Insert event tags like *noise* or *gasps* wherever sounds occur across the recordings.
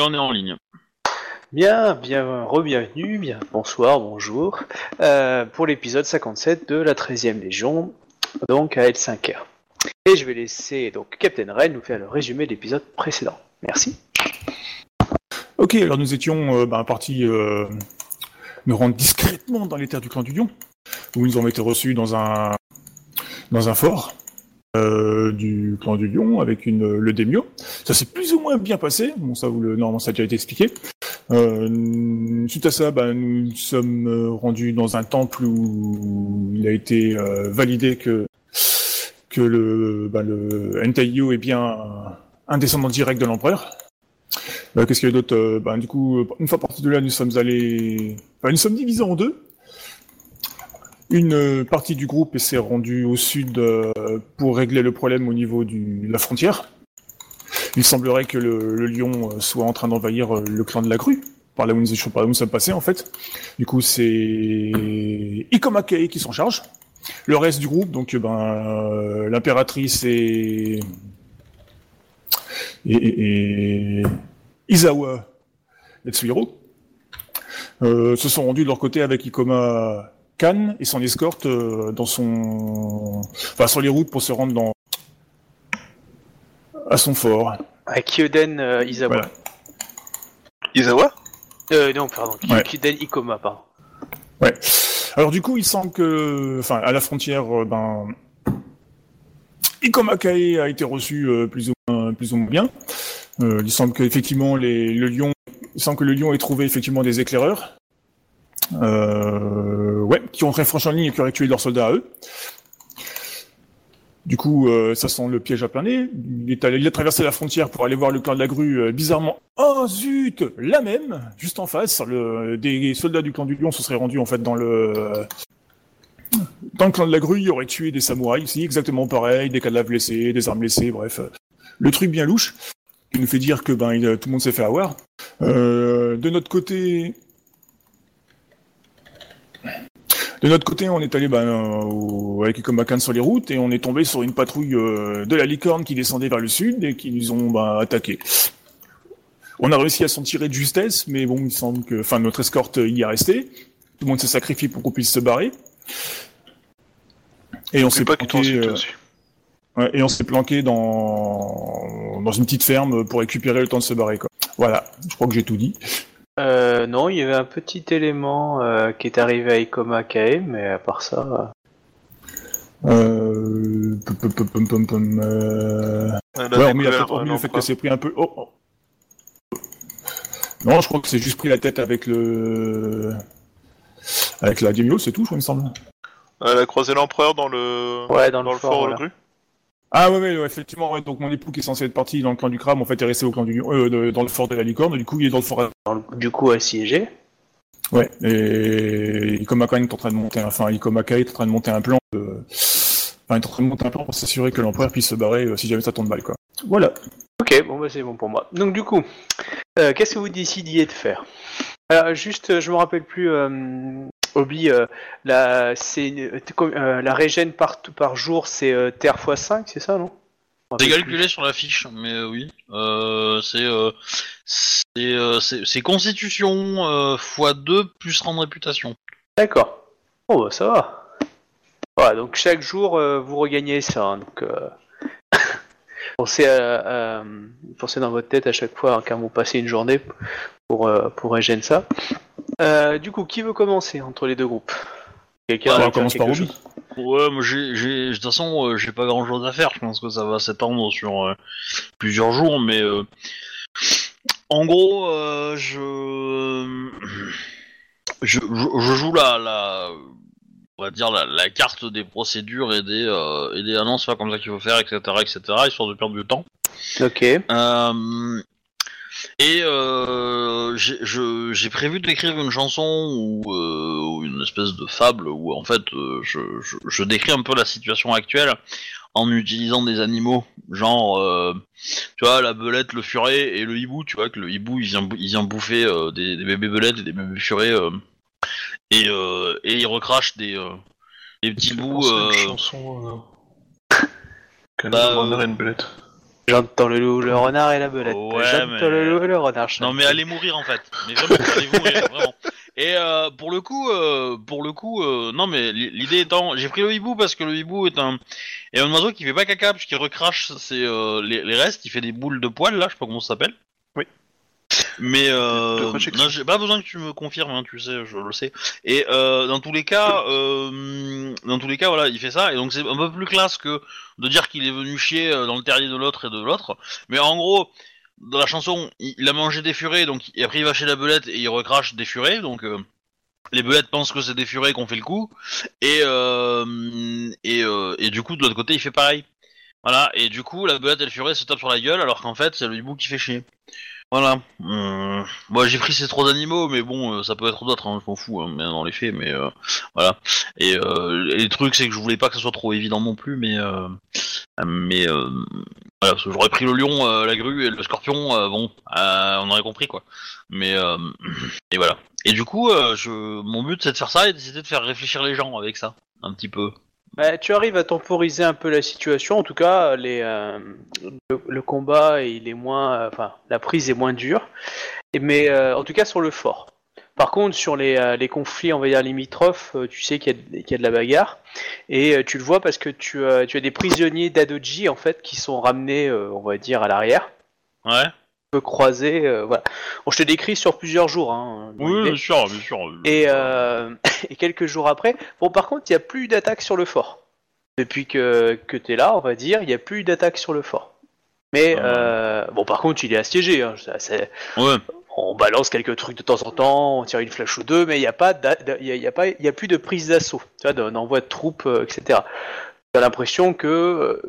Et on est en ligne. Bien, bien, re-bienvenue, bien, bonsoir, bonjour, euh, pour l'épisode 57 de la 13e Légion, donc à L5R. Et je vais laisser donc Captain Ren nous faire le résumé de l'épisode précédent. Merci. Ok, alors nous étions euh, ben, partis euh, nous rendre discrètement dans les terres du clan du Lion, où nous avons été reçus dans un dans un fort euh, du clan du Lion avec une le Démio. Ça s'est plus ou moins bien passé. Bon, ça vous le normalement ça a déjà été expliqué. Euh, suite à ça, ben, nous sommes euh, rendus dans un temple où il a été euh, validé que le Enteiyo est bien un, descendant direct de l'empereur. Euh, Qu'est-ce qu'il y a d'autre? Euh, ben, Du coup, une fois partis de là, nous sommes allés... Nous sommes divisés en deux. Une euh, partie du groupe s'est rendue au sud euh, pour régler le problème au niveau de la frontière. Il semblerait que le, lion euh, soit en train d'envahir le clan de la grue, par là où nous, par où nous sommes passés en fait. Du coup, c'est Ikomakei qui s'en charge. Le reste du groupe, donc ben, l'impératrice et... et, et, et Izawa Yatsuhiro euh, se sont rendus de leur côté avec Ikoma Et son escorte euh, dans son, enfin sur les routes pour se rendre dans à son fort. À Kyoden euh, Izawa. Voilà. Izawa Euh, non, pardon, Ky- Ouais. Kyoden Ikoma, pardon. Ouais. Alors du coup, il semble que, enfin, à la frontière, euh, ben, Ikoma Kae a été reçu euh, plus ou moins, plus ou moins bien. Euh, il semble qu'effectivement les, le lion, il semble que le lion ait trouvé effectivement des éclaireurs, euh, ouais, qui ont franchi en ligne et qui auraient tué leurs soldats à eux. Du coup, euh, ça sent le piège à plein nez. Il, est allé- il a traversé la frontière pour aller voir le clan de la grue, euh, bizarrement. Oh zut La même Juste en face, des soldats du clan du lion se seraient rendus en fait dans le... Dans le clan de la grue, il aurait tué des samouraïs aussi, exactement pareil, des cadavres blessés, des armes blessées, bref. Le truc bien louche, qui nous fait dire que ben tout le monde s'est fait avoir. Euh, de notre côté... De notre côté, on est allé ben, euh, avec Ikomakan sur les routes et on est tombé sur une patrouille euh, de la licorne qui descendait vers le sud et qui nous ont ben, attaqués. On a réussi à s'en tirer de justesse, mais bon, il semble que, enfin, notre escorte y est restée. Tout le monde s'est sacrifié pour qu'on puisse se barrer. Et on s'est pas planqué, euh, ouais, et on s'est planqué dans dans une petite ferme pour récupérer le temps de se barrer. Quoi. Voilà, je crois que j'ai tout dit. Euh, non, il y avait un petit élément euh, qui est arrivé à Ikoma Kae, mais à part ça... Euh... pum, pum, pum, pum, euh... Ouais, hormis, fait- le fait empereur. qu'elle s'est pris un peu. Oh, oh. Non, je crois que c'est juste pris la tête avec le. Avec la Demio, c'est tout, je crois, il me semble. Elle a croisé l'empereur dans le... Ouais, dans, dans le fort, fort voilà. grue. Ah ouais, ouais, ouais, effectivement, ouais, donc mon époux qui est censé être parti dans le clan du crabe, en fait, est resté au clan du euh, de- dans le fort de la licorne, du coup, il est dans le fort. Dans le- Du coup, assiégé. Ouais, et Ikomaka est en train de monter, enfin, Ikomaka est en train de monter un plan de... Enfin, il est en train de monter un plan pour s'assurer que l'empereur puisse se barrer euh, si jamais ça tombe mal, quoi. Voilà. Ok, bon bah c'est bon pour moi. Donc du coup, euh, qu'est-ce que vous décidiez de faire? Alors juste, euh, je me rappelle plus, euh, Obi, euh, la, c'est, euh, la régène par, par jour, c'est euh, Terre x5, c'est ça, non? C'est calculé sur la fiche, mais oui. Euh, c'est c'est euh, c'est- c'est constitution euh, x2 plus rang de réputation. D'accord. Oh bah ça va. Voilà, donc chaque jour, vous regagnez ça. hein, donc euh, *laughs* pensez, à, à- pensez dans votre tête à chaque fois hein, quand vous passez une journée pour, pour régénérer ça. Euh, du coup, qui veut commencer entre les deux groupes? Quelqu'un on veut faire commence par quelque Obi. chose? Ouais, moi j'ai, j'ai, de toute façon, euh, j'ai pas grand chose à faire. Je pense que ça va s'étendre sur euh, plusieurs jours, mais euh, en gros, euh, je, je, je, je joue la, la, on va dire la, la carte des procédures et des, euh, et des annonces, pas comme ça qu'il faut faire, etc., etc., histoire de perdre du temps. Ok. Euh, et euh, j'ai prévu d'écrire une chanson ou, euh, ou une espèce de fable où en fait euh, je, je, je décris un peu la situation actuelle en utilisant des animaux, genre euh, tu vois la belette, le furet et le hibou, tu vois que le hibou il vient, il vient bouffer des, des bébés belettes et des bébés furets et, et il recrache des, des petits bouts. une chanson... *laughs* Qu'elle bah, une belette. J'entends le loup, le renard et la belette. Ouais, J'entends mais- le loup, le renard. Non mais allez mourir en fait. Mais vraiment, *laughs* allez mourir vraiment. Et euh, pour le coup, euh, pour le coup, euh, non mais l- l'idée étant, j'ai pris le hibou parce que le hibou est un est un oiseau qui fait pas caca puisqu'il recrache ses, euh, les, les restes, il fait des boules de poils là, je sais pas comment ça s'appelle. Mais euh, non, j'ai pas besoin que tu me confirmes, hein, tu sais, je le sais. Et euh, dans tous les cas, euh, dans tous les cas, voilà, il fait ça et donc c'est un peu plus classe que de dire qu'il est venu chier euh, dans le terrier de l'autre et de l'autre. Mais en gros, dans la chanson, il, il a mangé des furets, donc et après il va chez la belette et il recrache des furets, donc euh, les belettes pensent que c'est des furets qu'on fait le coup, et euh, et, euh, et du coup de l'autre côté il fait pareil. Voilà, et du coup la belette et le furet se tapent sur la gueule alors qu'en fait c'est le hibou qui fait chier. Voilà. Hum, Moi j'ai pris ces trois animaux, mais bon, euh, ça peut être d'autres, hein, je m'en fous, hein, mais dans les faits, mais euh, voilà. Et, euh, et le truc c'est que je voulais pas que ce soit trop évident non plus, mais euh, mais euh, voilà, parce que j'aurais pris le lion, euh, la grue et le scorpion, euh, bon, euh, on aurait compris quoi. Mais euh, et voilà. Et du coup, euh, je, mon but c'est de faire ça et d'essayer de faire réfléchir les gens avec ça, un petit peu. Bah, tu arrives à temporiser un peu la situation. En tout cas, euh, le, combat il est moins, euh, enfin, la prise est moins dure. Mais euh, en tout cas sur le fort. Par contre, sur les, les conflits, on va dire limitrophes, tu sais qu'il y, a- de la bagarre. Et tu le vois parce que tu, as- tu as des prisonniers d'Adoji en fait qui sont ramenés, on va dire, à l'arrière, Ouais. Un peu croisés. euh, voilà. Bon, je te décris sur plusieurs jours. Hein, Oui, bien sûr, bien sûr. Et, euh, *laughs* et quelques jours après, bon par contre, il n'y a plus d'attaque sur le fort. Depuis que, que tu es là, on va dire, il n'y a plus d'attaque sur le fort. Mais Ah. euh, bon, par contre, il est assiégé. Hein, ça, c'est- Ouais. on balance quelques trucs de temps en temps, on tire une flèche ou deux, mais il n'y a pas, il y a, il y a pas, il y a plus de prise d'assaut, tu vois, d'un envoi de troupes, etc. J'ai l'impression que,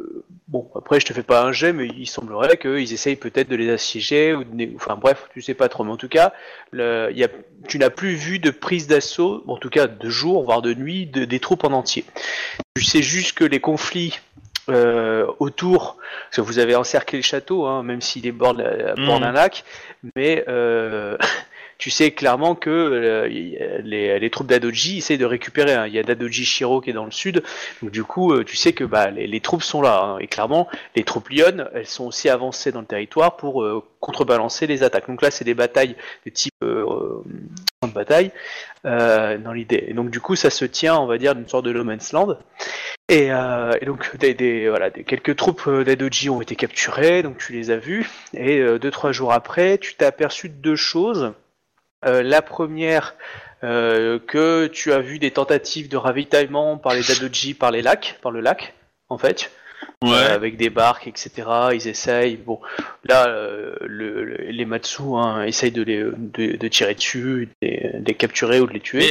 bon, après je te fais pas un jet, mais il semblerait qu'ils essayent peut-être de les assiéger ou, de enfin bref, tu sais pas trop, mais en tout cas, le, il y a, tu n'as plus vu de prise d'assaut, en tout cas de jour voire de nuit, de- des troupes en entier. Tu sais juste que les conflits euh, autour, parce que vous avez encerclé le château, hein, même s'il est bord, de la- bord Mhm. d'un lac, mais euh, *laughs* tu sais clairement que euh, y- les, troupes d'Adoji essayent de récupérer. hein. Il y a d'Adoji Shiro qui est dans le sud, donc du coup, euh, tu sais que bah, les, troupes sont là. hein. Et clairement, les troupes Lyon, elles sont aussi avancées dans le territoire pour euh, contrebalancer les attaques. Donc là, c'est des batailles de type euh, euh, de bataille euh, dans l'idée. Et donc du coup, ça se tient, on va dire, d'une sorte de no man's land. Et, euh, donc des, des- voilà, quelques troupes euh, d'Adoji ont été capturées, donc tu les as vues. Et euh, deux trois jours après, tu t'es aperçu de deux choses. Euh, la première, euh, que tu as vu des tentatives de ravitaillement par les Dadoji par les lacs, par le lac, en fait, Ouais. euh, avec des barques, etc. Ils essayent. Bon, là, euh, le, le- les Matsu hein, essayent de les de, de tirer dessus, de les, de les capturer ou de les tuer.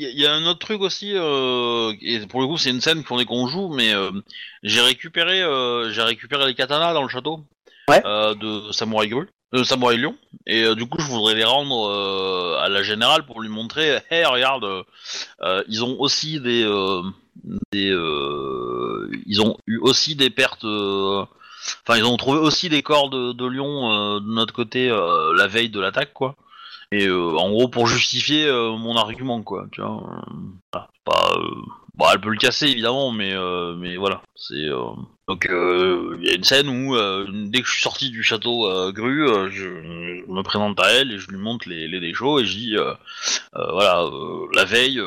Il y, a un autre truc aussi, et pour le coup c'est une scène qu'on est qu'on joue, mais j'ai récupéré, j'ai récupéré les katanas dans le château Ouais. de Samouraï Gru, de Samouraï Lion, et euh, du coup je voudrais les rendre euh, à la générale pour lui montrer, hey regarde, euh, euh, ils ont aussi des, euh, euh, ils ont eu aussi des pertes. euh, Enfin, ils ont trouvé aussi des corps de, de lion euh, de notre côté euh, la veille de l'attaque, quoi. Et euh, en gros, pour justifier euh, mon argument, quoi. Tu vois. euh, pas. Elle peut le casser évidemment, mais euh, mais voilà. Euh, donc euh, il y a une scène où dès que je suis sorti du château Gru, je, je me présente à elle et je lui montre les, les déchets et je dis voilà la veille.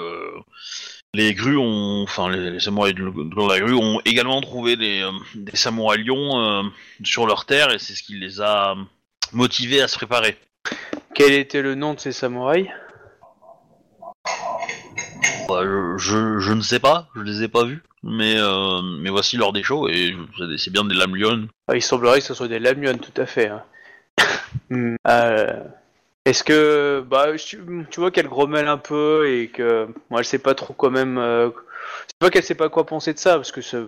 les grues ont, enfin les, samouraïs de, la grue ont également trouvé des, des samouraïs lions sur leur terre et c'est ce qui les a motivés à se préparer. Quel était le nom de ces samouraïs? Bah, je, je, je ne sais pas, je les ai pas vus, mais euh, mais voici leur déchets et c'est des- bien des lames lionnes. Ah, Il semblerait que ce soit des Lamion, tout à fait. hein. *coughs* Hmm, euh, Est-ce que, bah, tu, tu vois qu'elle grommelle un peu et que moi, elle sait pas trop quand même. Euh, c'est pas qu'elle sait pas quoi penser de ça, parce que ce- euh,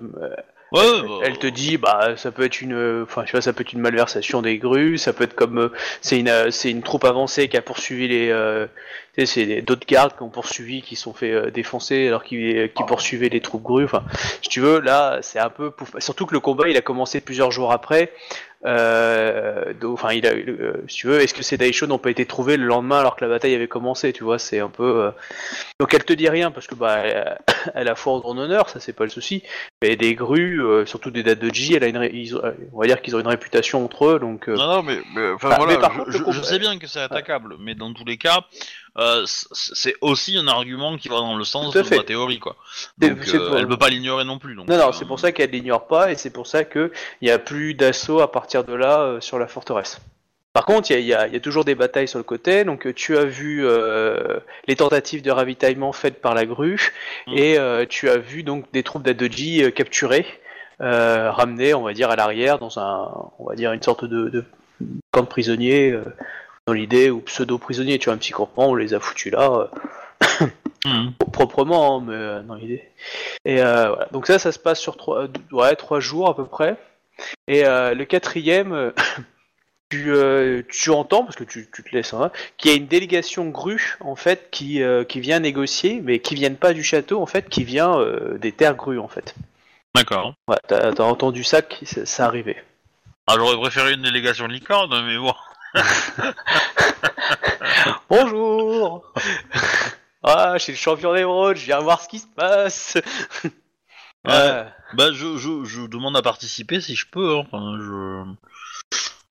bah, elle te dit, bah, ça peut être une, enfin, ça peut être une malversation des grues, ça peut être comme, euh, c'est une, euh, c'est une troupe avancée qui a poursuivi les, euh, Tu sais, c'est d'autres gardes qui ont poursuivi, qui sont fait euh, défoncer alors qu'ils qui poursuivaient les troupes grues. Enfin, si tu veux, là, c'est un peu pouf. Surtout que le combat, il a commencé plusieurs jours après. Euh, donc, enfin, il a, euh, si tu veux, est-ce que ces Daisho n'ont pas été trouvés le lendemain alors que la bataille avait commencé Tu vois, c'est un peu. euh, Donc, elle te dit rien parce que bah, elle, *coughs* elle a foi en honneur, ça c'est pas le souci. Mais des grues, euh, surtout des dates de J, elle a une, ré- ils on va dire qu'ils ont une réputation entre eux, donc. euh, Non, non, mais, mais, enfin, voilà, mais par je, contre, je- sais bien que c'est attaquable, mais dans tous les cas, euh, c'est aussi un argument qui va dans le sens de ma théorie, quoi. Donc, euh, pour- elle peut pas l'ignorer non plus. Donc, Non, non, euh, c'est pour ça qu'elle l'ignore pas et c'est pour ça qu'il n'y a plus d'assaut à partir de là euh, sur la forteresse. Par contre, il y a, y y toujours des batailles sur le côté. Donc, euh, tu as vu euh, les tentatives de ravitaillement faites par la grue Mm. et euh, tu as vu donc des troupes d'Adoji euh, capturées, euh, ramenées, on va dire, à l'arrière dans un, on va dire, une sorte de, de camp de prisonniers euh, dans l'idée ou pseudo prisonniers. Tu as un petit campement, on les a foutus là. euh, hum. *coughs* *laughs* proprement, hein, mais euh, dans l'idée. Et euh, voilà. Donc ça, ça se passe sur trois, ouais, trois jours à peu près. Et euh, le quatrième, *coughs* tu, euh, tu entends, parce que tu, tu te laisses, hein, qu'il y a une délégation grue, en fait, qui, euh, qui vient négocier, mais qui viennent pas du château, en fait, qui vient euh, des terres grues, en fait. D'accord. Ouais, t'as, t'as entendu ça, qui, ça, ça arrivait. Ah, j'aurais préféré une délégation licorne, mais bon. *laughs* Bonjour Ah, je suis le champion d'émeraude, je viens voir ce qui se passe Ouais. Bah, je, je, je demande à participer si je peux. hein. Enfin, je.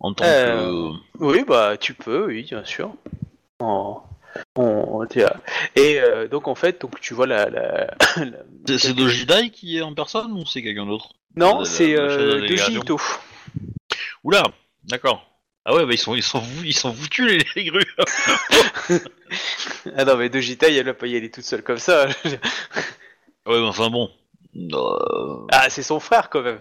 En tant Euh, que. Oui, bah tu peux, oui, bien sûr. En- on- Et euh, donc en fait, donc tu vois la. la- la- C'est de Jidai qui est en personne ou c'est quelqu'un d'autre? Non, c'est euh, délégation. Jito. Oula, d'accord. Ah ouais, bah ils sont, ils sont, ils sont foutus les, les grues. *laughs* *laughs* Ah non, mais de Jita, elle va pas y aller toute seule comme ça. *laughs* ouais, mais enfin bon. Euh, ah, c'est son frère quand même.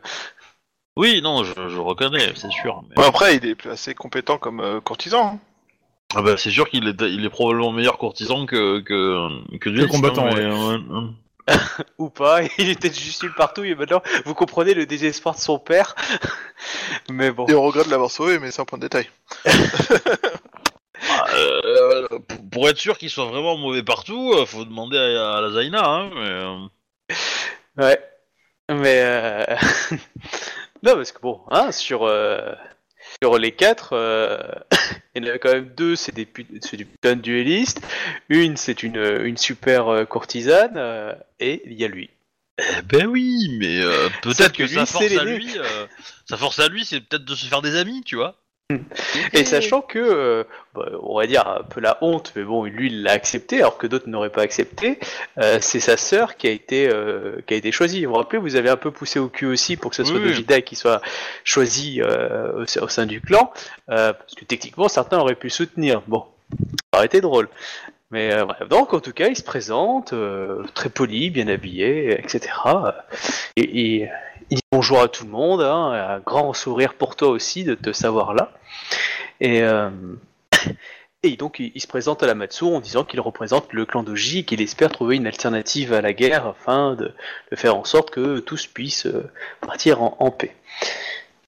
Oui, non, je, je reconnais, c'est sûr. mais- Bon, après, il est assez compétent comme euh, courtisan. hein. Ah bah, c'est sûr qu'il est, il est probablement meilleur courtisan que que que, dueliste, combattant, hein, ouais. *laughs* Ou pas, *laughs* il était juste une partout et maintenant vous comprenez le désespoir de son père. *laughs* mais bon. Et on regrette de l'avoir sauvé, mais c'est un point de détail. euh, pour- être sûr qu'il soit vraiment mauvais partout, euh, faut demander à, à la Zaina. Hein, mais, euh, Ouais. Mais euh... non, parce que bon, hein, sur euh, sur les quatre, euh, *coughs* il y en avait quand même deux, c'est des c'est du putain de duellistes. Une, c'est une une super euh, courtisane, euh, et il y a lui. Eh ben oui, mais euh, peut-être que que, lui, sa c'est force à lui, sa force à lui, c'est peut-être de se faire des amis, tu vois. Et sachant que, euh, bah, on va dire un peu la honte, mais bon, lui il l'a accepté, alors que d'autres n'auraient pas accepté. euh, c'est sa sœur qui a été euh, qui a été choisie. Vous vous rappelez, vous avez un peu poussé au cul aussi pour que ce soit Oui. Dojida qui soit choisi au, au sein du clan, parce que techniquement certains auraient pu soutenir. Bon, ça aurait été drôle. Mais euh, bref, donc en tout cas, il se présente, euh, très poli, bien habillé, etc. Et, et il dit bonjour à tout le monde, hein, un grand sourire pour toi aussi de te savoir là. Et, euh, *coughs* donc il, se présente à la Matsu en disant qu'il représente le clan Doji et qu'il espère trouver une alternative à la guerre afin de, de faire en sorte que tous puissent euh, partir en, en paix.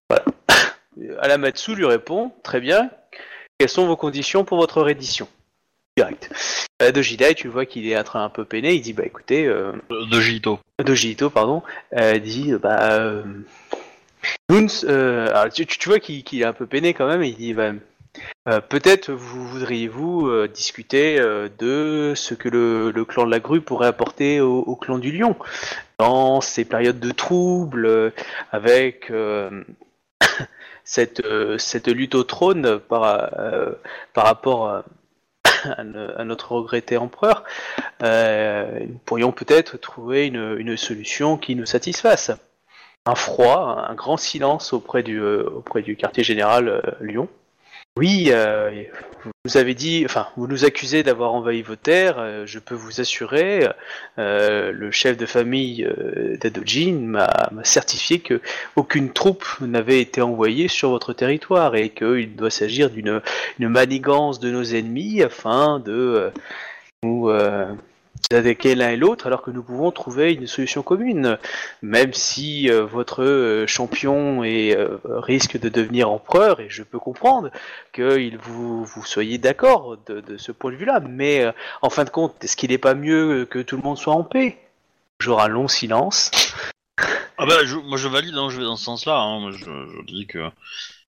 Voilà. *coughs* Alamatsu lui répond Très bien, quelles sont vos conditions pour votre reddition? Direct. Euh, Dojidai, tu vois qu'il est en train un peu peiné, il dit Bah écoutez, euh, De, de Jito. Pardon, euh, dit bah euh, ne- euh, alors, tu, tu vois qu'il est un peu peiné quand même, il dit bah, euh, peut-être vous voudriez-vous euh, discuter euh, de ce que le, le clan de la grue pourrait apporter au, au clan du lion dans ces périodes de troubles, euh, avec euh, *coughs* cette, euh, cette lutte au trône par, euh, par rapport à, *coughs* à notre regretté empereur. Euh, nous pourrions peut-être trouver une, une solution qui nous satisfasse. Un froid, un grand silence auprès du, euh, auprès du quartier général euh, Lyon. Oui, euh, vous avez dit, enfin, vous nous accusez d'avoir envahi vos terres. euh, je peux vous assurer, euh, le chef de famille euh, d'Adojin m'a certifié que aucune troupe n'avait été envoyée sur votre territoire et qu'il doit s'agir d'une une manigance de nos ennemis afin de euh, nous, vous attaquez l'un et l'autre alors que nous pouvons trouver une solution commune. Même si euh, votre euh, champion est, euh, risque de devenir empereur, et je peux comprendre que vous, vous soyez d'accord de, de ce point de vue-là, mais en fin de compte, est-ce qu'il n'est pas mieux que tout le monde soit en paix? Toujours un long silence. Ah bah, je- moi je valide, hein, je vais dans ce sens-là. hein. Je, je dis que,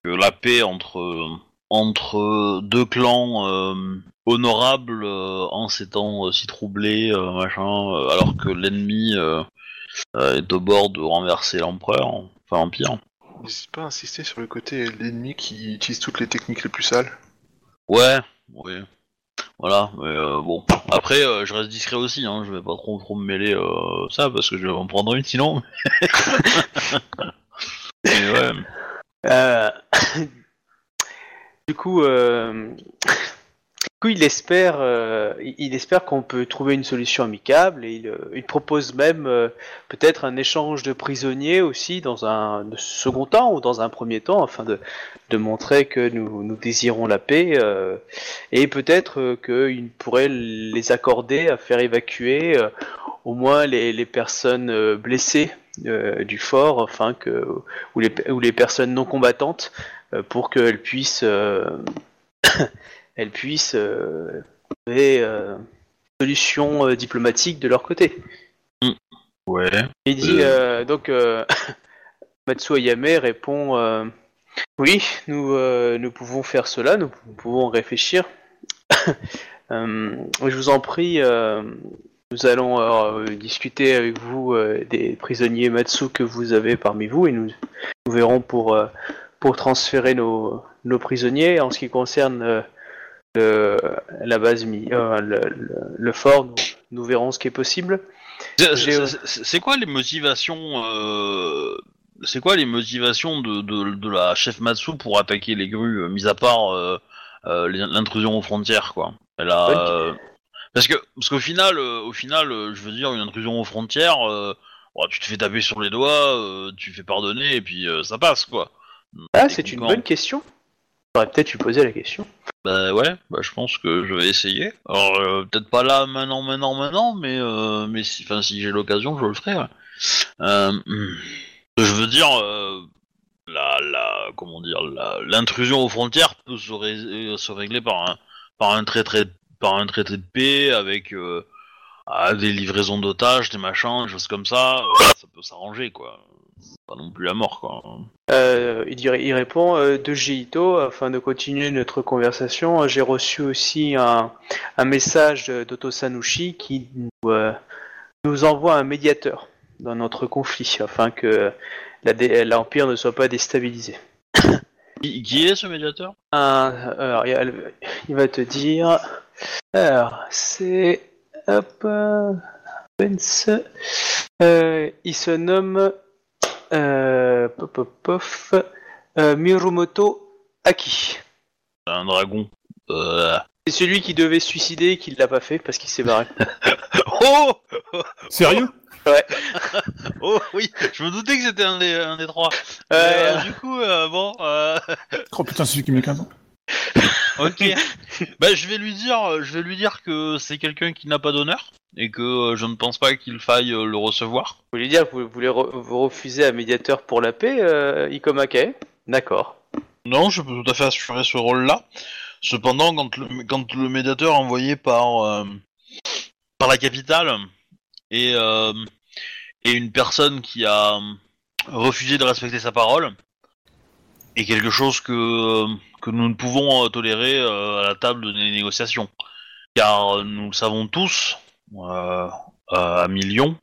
que la paix entre, entre deux clans honorables euh, en s'étant euh, si troublés, euh, machin, euh, alors que l'ennemi euh, euh, est au bord de renverser l'empereur, enfin l'empire. N'hésite pas à insister sur le côté l'ennemi qui utilise toutes les techniques les plus sales. Ouais, oui. Voilà, mais euh, bon. Après, euh, je reste discret aussi, hein. je vais pas trop, trop me mêler euh, ça, parce que je vais en prendre une sinon. *laughs* Mais ouais. Euh, *coughs* du coup, euh, coup, il espère, euh, il espère qu'on peut trouver une solution amicable et il, euh, propose même euh, peut-être un échange de prisonniers aussi dans un second temps ou dans un premier temps afin de, montrer que nous, désirons la paix et peut-être qu'il pourrait les accorder à faire évacuer au moins les, personnes blessées du fort afin que ou les, ou les personnes non combattantes pour qu'elles puissent elles puissent euh, trouver euh, une solution euh, diplomatique de leur côté. Ouais. Il dit euh, donc euh, *coughs* Matsu Ayame répond euh, oui nous euh, nous pouvons faire cela nous pouvons réfléchir *coughs* Euh, je vous en prie euh, nous allons euh, discuter avec vous euh, des prisonniers Matsu que vous avez parmi vous et nous, nous verrons pour euh, pour transférer nos, nos prisonniers en ce qui concerne euh, le- la base euh, le, le- le fort nous, nous verrons ce qui est possible C'est- quoi les motivations euh, C'est quoi les motivations de, de, de la chef Matsu pour attaquer les grues, euh, mis à part euh, euh, l'intrusion aux frontières, quoi Elle a euh, parce que parce qu'au final, euh, au final, euh, je veux dire, une intrusion aux frontières, euh, bon, tu te fais taper sur les doigts, euh, tu fais pardonner et puis euh, ça passe, quoi. Ah, c'est une bonne question. Peut-être lui poser la question. Bah ouais, bah je pense que je vais essayer. Alors euh, peut-être pas là maintenant, maintenant, maintenant, mais euh, mais si, enfin si j'ai l'occasion, je le ferai. Euh, je veux dire, euh, la, comment dire, l'intrusion aux frontières peut se, ré- se régler par un, par un traité, par un traité de paix avec ah, des livraisons d'otages, des machins, des choses comme ça. ça peut s'arranger quoi. Pas non plus la mort quoi. Euh, il, dirait- il répond euh, de Jito, afin de continuer notre conversation, j'ai reçu aussi un, un message d'Otto Sanushi qui nous, euh, nous envoie un médiateur dans notre conflit, afin que l'Empire ne soit pas déstabilisé. *coughs* Qui, qui est ce médiateur? Un- alors, il, il va te dire. Alors, c'est. Hop. euh. Euh, il se nomme. Euh, pop, pop, pof, euh, Mirumoto Aki. Un dragon. Euh... C'est celui qui devait se suicider et qui ne l'a pas fait parce qu'il s'est barré. *laughs* Oh *laughs* Sérieux *laughs* Oh oui, je me doutais que c'était un des, un des trois. Ouais, Euh, euh, du coup, euh, bon, euh, Oh putain, c'est celui qui met 15 ans. Ok. *laughs* bah, je vais lui dire, je vais lui dire que c'est quelqu'un qui n'a pas d'honneur et que euh, je ne pense pas qu'il faille euh, le recevoir. Vous voulez dire que vous voulez re- vous refuser un médiateur pour la paix, euh, Ikomake D'accord. Non, je peux tout à fait assurer ce rôle-là. Cependant, quand le, quand le médiateur envoyé par euh, par la capitale et euh, et une personne qui a refusé de respecter sa parole est quelque chose que que nous ne pouvons euh, tolérer euh, à la table des négociations, car euh, nous savons tous à millions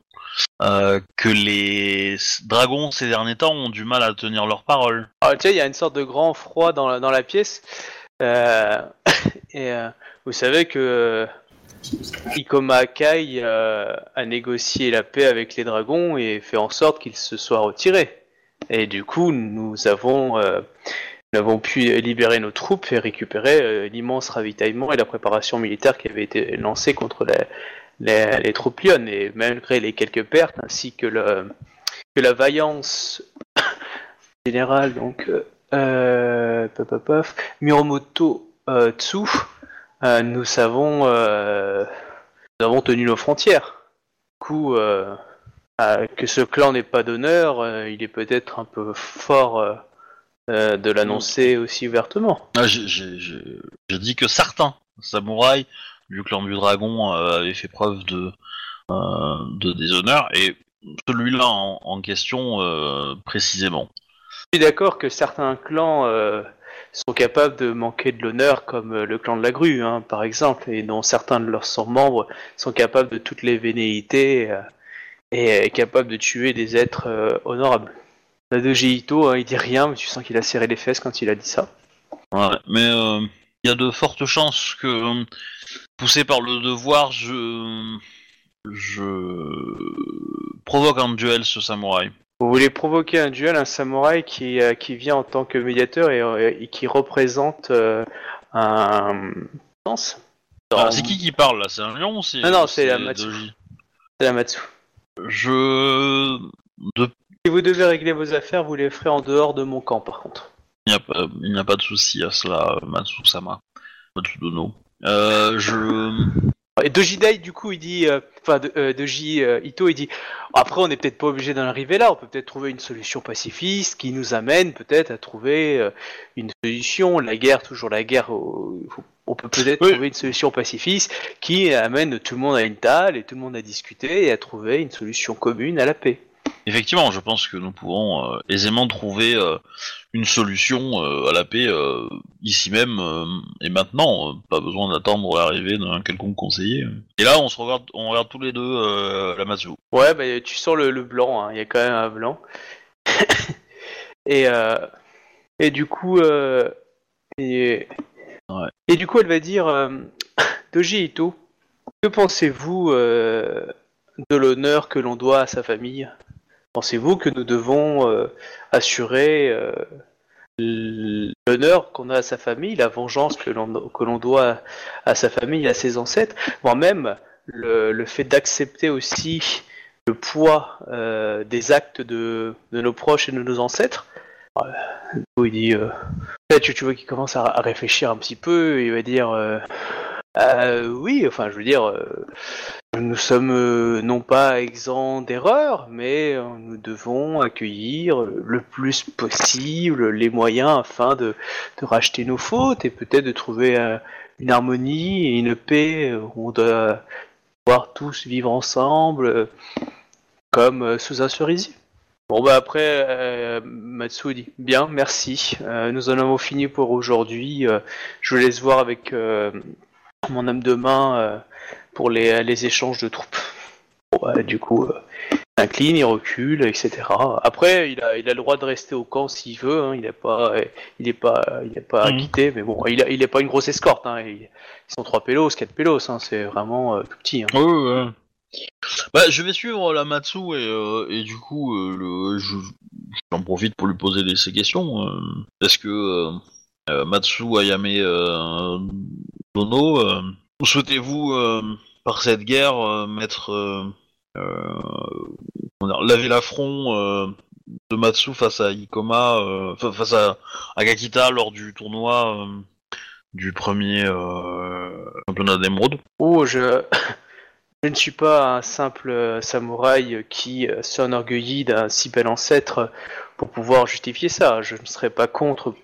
que les dragons ces derniers temps ont du mal à tenir leur parole. Alors, tu sais, il y a une sorte de grand froid dans la, pièce. *laughs* Et vous savez que Ikoma euh, a négocié la paix avec les dragons et fait en sorte qu'ils se soient retirés. Et du coup, nous avons, nous avons pu libérer nos troupes et récupérer euh, l'immense ravitaillement et la préparation militaire qui avait été lancée contre les, les, troupes lyonnes. Et malgré les quelques pertes ainsi que, la vaillance *coughs* générale, donc euh, paf, Miromoto euh, Tsu, euh, nous euh, nous avons tenu nos frontières. Du coup, euh, euh, que ce clan n'ait pas d'honneur, euh, il est peut-être un peu fort euh, de l'annoncer aussi ouvertement. Ah, j'ai- j'ai j'ai- j'ai dit que certains samouraïs du clan du dragon euh, avaient fait preuve de, euh, de déshonneur, et celui-là en, en question euh, précisément. Je suis d'accord que certains clans euh, sont capables de manquer de l'honneur, comme euh, le clan de la grue, hein, par exemple, et dont certains de leurs membres sont capables de toutes les vénéités euh, et euh, capables de tuer des êtres euh, honorables. La de Ito, hein, il dit rien, mais tu sens qu'il a serré les fesses quand il a dit ça. Ouais, mais euh, il y a de fortes chances que, euh, poussé par le devoir, je, je provoque un duel ce samouraï. Vous voulez provoquer un duel, un samouraï qui, euh, qui vient en tant que médiateur et, et qui représente euh, un sens Alors, c'est qui qui parle là? C'est un lion ou c'est Non, non, c'est la Matsu. C'est la Matsu. Je. De... Si vous devez régler vos affaires, vous les ferez en dehors de mon camp, par contre. Il n'y a, pas- a de souci à cela, Matsu-sama. Matsudono. Euh, je. Et Doji Dai, du coup, il dit, euh, enfin, de, euh, Doji euh, Ito, il dit, après, on n'est peut-être pas obligé d'en arriver là, on peut peut-être trouver une solution pacifiste qui nous amène peut-être à trouver euh, une solution. La guerre, toujours la guerre, au- on peut peut-être Oui. trouver une solution pacifiste qui amène tout le monde à une table et tout le monde à discuter et à trouver une solution commune à la paix. Effectivement, je pense que nous pouvons euh, aisément trouver euh, une solution euh, à la paix euh, ici même et maintenant. pas besoin d'attendre l'arrivée d'un quelconque conseiller. Et là, on se regarde, on regarde tous les deux la Matsu. Ouais, bah, tu sens le, le blanc, hein, il y a quand même un blanc. *laughs* et, et du coup, et, Ouais. et du coup, elle va dire *laughs* Doji Ito, que pensez-vous de l'honneur que l'on doit à sa famille? Pensez-vous que nous devons euh, assurer euh, l'honneur qu'on a à sa famille, la vengeance que l'on doit à sa famille, à ses ancêtres, voire même le, fait d'accepter aussi le poids euh, des actes de, de nos proches et de nos ancêtres. Il dit, là, tu, tu vois qu'il commence à, réfléchir un petit peu, il va dire, oui, enfin, je veux dire, nous sommes euh, non pas exempts d'erreurs, mais euh, nous devons accueillir le plus possible les moyens afin de, racheter nos fautes et peut-être de trouver euh, une harmonie et une paix où on doit pouvoir tous vivre ensemble comme sous un cerisier. Bon bah après, euh, Matsu dit bien, merci. Nous en avons fini pour aujourd'hui. Je vous laisse voir avec mon homme de main pour les, les échanges de troupes. Bon, bah, du coup, euh, il s'incline, il recule, etc. Après, il a, il a le droit de rester au camp s'il veut. hein, il n'est pas, il est pas, il est pas quitté, mais bon, il, a, il est pas une grosse escorte. Hein, il- ils sont trois pélos, quatre pélos. Hein, c'est vraiment euh, tout petit. Hein. Ouais. Bah, je vais suivre la Matsu et, euh, et du coup, euh, le, je, j'en profite pour lui poser des, ces questions. euh. Est-ce que euh, euh, Matsu Ayame euh, Dono, euh, souhaitez-vous euh, par cette guerre euh, mettre euh, laver l'affront de Matsu face à Ikoma, fa- face à, à Gakita lors du tournoi du premier championnat d'émeraude? Oh, je... *laughs* je ne suis pas un simple samouraï qui s'enorgueillit d'un si bel ancêtre pour pouvoir justifier ça. Je ne serais pas contre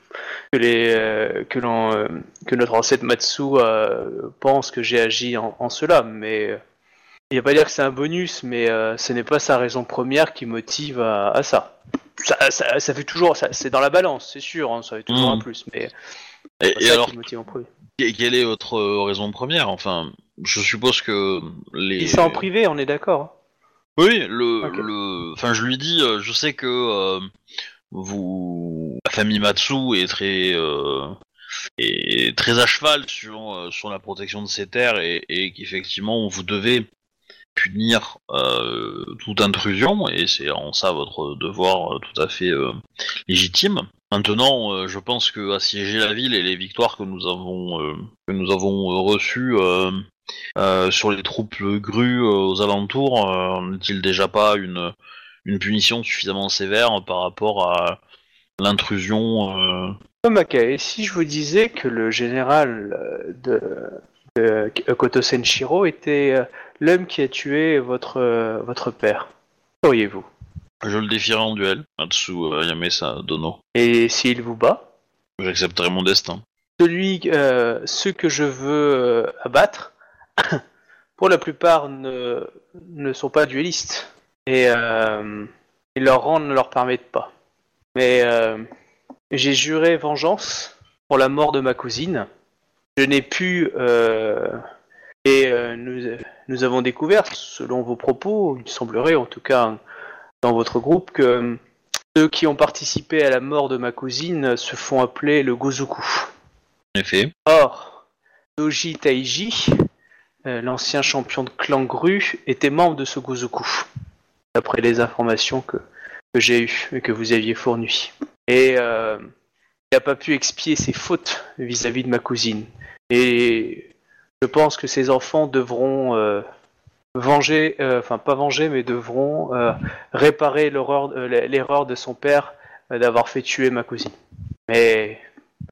que, les, euh, que, l'on, euh, que notre ancêtre Matsu euh, pense que j'ai agi en, en cela, mais euh, il ne va pas dire que c'est un bonus, mais ce n'est pas sa raison première qui motive à, à ça. Ça, ça. ça fait toujours, c'est dans la balance, c'est sûr, hein, ça fait toujours un plus, mais Et, et ça alors, qui me motive en premier. que- quelle est votre raison première? Enfin, je suppose que les. Il c'est en privé, on est d'accord. Oui, le, le. Enfin, je lui dis, euh, je sais que euh, vous, la famille Matsu est très, euh, est très à cheval sur sur la protection de ses terres et, et qu'effectivement vous devez punir euh, toute intrusion et c'est en ça votre devoir tout à fait légitime. Maintenant, je pense que assiéger la ville et les victoires que nous avons que nous avons reçues euh, sur les troupes grues euh, aux alentours, euh, n'est-il déjà pas une une punition suffisamment sévère par rapport à l'intrusion et si je vous disais que le général de, euh, Koto Senshiro était l'homme qui a tué votre, votre père. Qu'auriez-vous? Je le défierai en duel, Matsu Yamesa Dono. Et s'il vous bat? J'accepterai mon destin. Celui, euh, ceux que je veux abattre, *coughs* pour la plupart ne, ne sont pas duellistes. Et, euh, et leur rang ne leur permet pas. Mais euh, j'ai juré vengeance pour la mort de ma cousine. Je n'ai pu... euh, et nous, nous avons découvert, selon vos propos, il semblerait en tout cas dans votre groupe, que ceux qui ont participé à la mort de ma cousine se font appeler le Gozoku. En effet. Or, Doji Taiji, l'ancien champion de clan Gru, était membre de ce Gozoku, d'après les informations que, que j'ai eues et que vous aviez fournies. Et euh, il n'a pas pu expier ses fautes vis-à-vis de ma cousine. Et je pense que ses enfants devront euh, venger, euh, enfin pas venger, mais devront euh, réparer euh, l'erreur de son père euh, d'avoir fait tuer ma cousine. Mais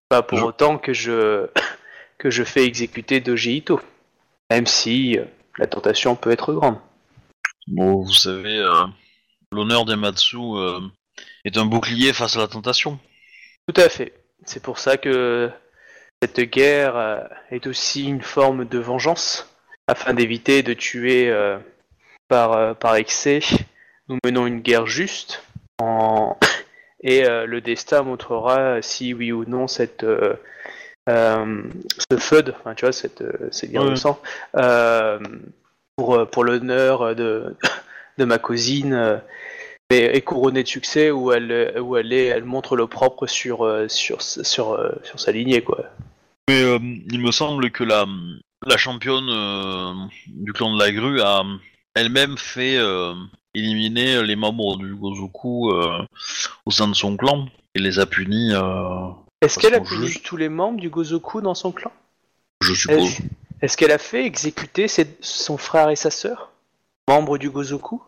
pas pour autant que je *coughs* que je fais exécuter Doji Ito, même si euh, la tentation peut être grande. Bon, vous savez, euh, l'honneur des Matsu euh, est un bouclier face à la tentation. Tout à fait. C'est pour ça que cette guerre est aussi une forme de vengeance, afin d'éviter de tuer euh, par, par excès. Nous menons une guerre juste, en... *coughs* et le destin montrera si oui ou non cette euh, ce feud, enfin, tu vois, cette, euh, cette guerre Ouais. de sang, euh, pour, pour l'honneur de, de ma cousine. euh, est, couronnée de succès où elle où elle est elle montre le propre sur sur sur sur sa lignée quoi. Mais euh, il me semble que la, la championne du clan de la grue a elle-même fait éliminer les membres du Gozoku au sein de son clan et les a punis, Est-ce qu'elle a juge. tous les membres du Gozoku dans son clan? Je Est-ce suppose. est-ce qu'elle a fait exécuter ses- son frère et sa sœur membres du Gozoku?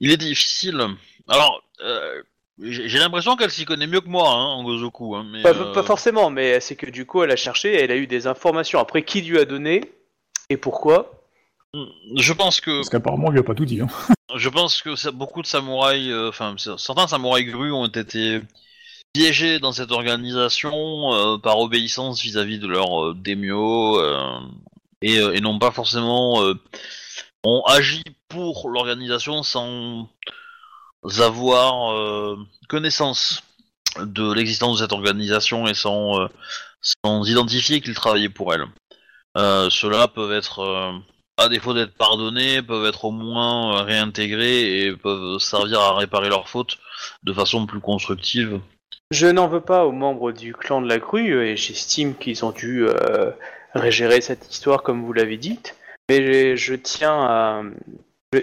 Il est difficile. Alors, euh, j'ai j'ai l'impression qu'elle s'y connaît mieux que moi hein, en Gozoku. Hein, mais, pas, euh, pas forcément mais c'est que du coup elle a cherché et elle a eu des informations après qui lui a donné et pourquoi? Je pense que Parce qu'apparemment, il lui a pas tout dit. Hein. *laughs* Je pense que ça- beaucoup de samouraïs, euh, enfin certains samouraïs grus ont été piégés dans cette organisation euh, par obéissance vis-à-vis de leurs euh, daimyo euh, et, n'ont pas forcément ont agi pour l'organisation sans avoir connaissance de l'existence de cette organisation et sans, sans identifier qu'ils travaillaient pour elle. Ceux-là peuvent être à défaut d'être pardonnés, peuvent être au moins réintégrés et peuvent servir à réparer leurs fautes de façon plus constructive. Je n'en veux pas aux membres du clan de la grue et j'estime qu'ils ont dû euh, régérer cette histoire comme vous l'avez dit. Mais je, tiens à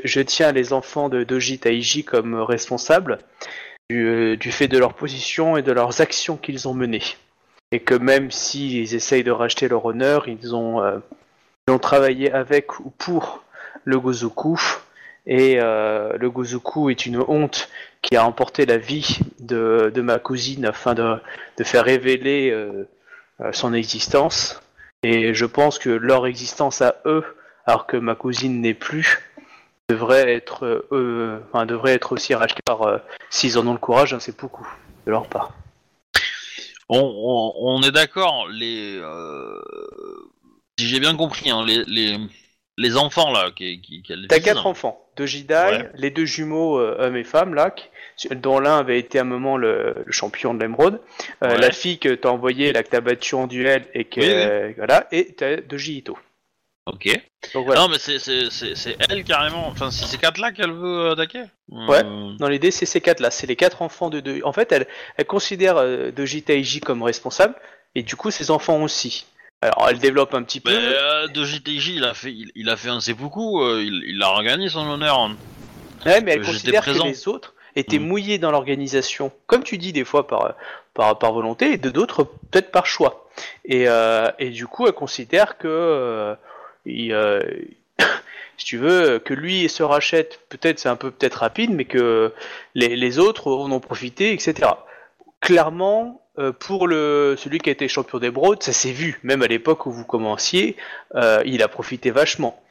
je, tiens les enfants de Doji Taiji comme responsables du, euh, du fait de leur position et de leurs actions qu'ils ont menées. Et que même s'ils essayent de racheter leur honneur, ils ont, euh, ils ont travaillé avec ou pour le Gozoku. Et euh, le Gozoku est une honte qui a emporté la vie de, de ma cousine afin de, de faire révéler euh, euh, son existence. Et je pense que leur existence à eux, alors que ma cousine n'est plus, devrait être, euh, enfin, devrait être aussi rachetée par, s'ils en ont le courage, hein, c'est beaucoup de leur part. On, est d'accord, les si j'ai bien compris, hein, les, les enfants là qui, qui, T'as quatre enfants, deux Ouais. les deux jumeaux euh, hommes et femmes là, dont l'un avait été à un moment le, le champion de l'émeraude, Euh, Ouais. la fille que t'as envoyée, là que t'as battue en duel et que Oui, oui. voilà, et t'as Doji Ito. Ok. Donc. Non mais c'est, c'est, c'est, c'est elle carrément, enfin c'est ces quatre là qu'elle veut attaquer? Ouais. Euh, Dans l'idée, c'est ces quatre-là. C'est les quatre enfants de deux. En fait, elle, elle considère euh, Doji Taiji comme responsable, et du coup, ses enfants aussi. Alors, elle développe un petit peu. Mais euh, de JTJ, il a fait, il, il a fait un seppuku, euh, il, il a regagné son honneur. Ouais, mais elle considère que les autres étaient Mm. mouillés dans l'organisation, comme tu dis des fois par, par, par volonté, et de d'autres peut-être par choix. Et, euh, et du coup, elle considère que, euh, il, euh, *coughs* si tu veux, que lui se rachète, peut-être c'est un peu peut-être rapide, mais que les, les autres en ont profité, etc. clairement, euh, pour le celui qui a été champion d'émeraude, ça s'est vu. Même à l'époque où vous commenciez, euh, il a profité vachement.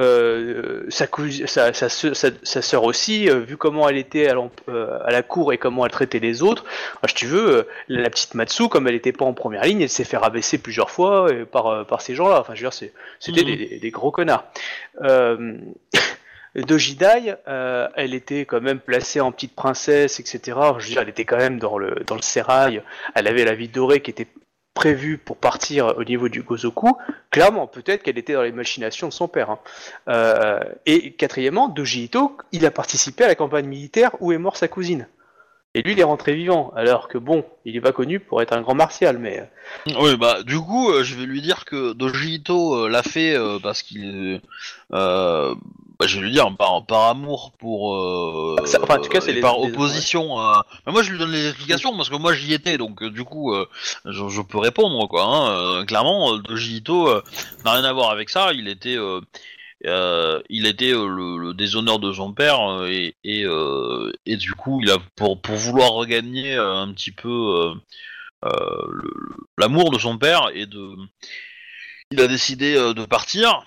Euh, sa, cous- sa, sa, sœur- sa- sa sœur aussi, vu comment elle était à, la cour et comment elle traitait les autres, ah, si tu veux, la, petite Matsu, comme elle n'était pas en première ligne, elle s'est fait rabaisser plusieurs fois par, par ces gens-là. Enfin, je veux dire, c'était des, des- des gros connards. *laughs* Euh, Dojidai, euh, elle était quand même placée en petite princesse, etc. Je veux dire, elle était quand même dans le, dans le sérail. Elle avait la vie dorée qui était prévue pour partir au niveau du Gozoku. Clairement, peut-être qu'elle était dans les machinations de son père. hein. Euh, et quatrièmement, Doji Ito, il a participé à la campagne militaire où est mort sa cousine. Et lui, il est rentré vivant. Alors que bon, il est pas connu pour être un grand martial, mais Oui, bah du coup, euh, je vais lui dire que Doji Ito euh, l'a fait euh, parce qu'il, euh, bah, je vais lui dire par, par amour pour, euh, Ça- enfin, en tout cas, c'est les- par les- opposition. à- Mais moi, je lui donne les explications parce que moi, j'y étais, donc euh, du coup, euh, je, je peux répondre quoi. Hein. Euh, clairement, euh, Doji Ito euh, n'a rien à voir avec ça. Il était, euh, il était euh, le, déshonneur de son père euh, et du coup, il a pour pour vouloir regagner un petit peu. l'amour de son père et de il a décidé de partir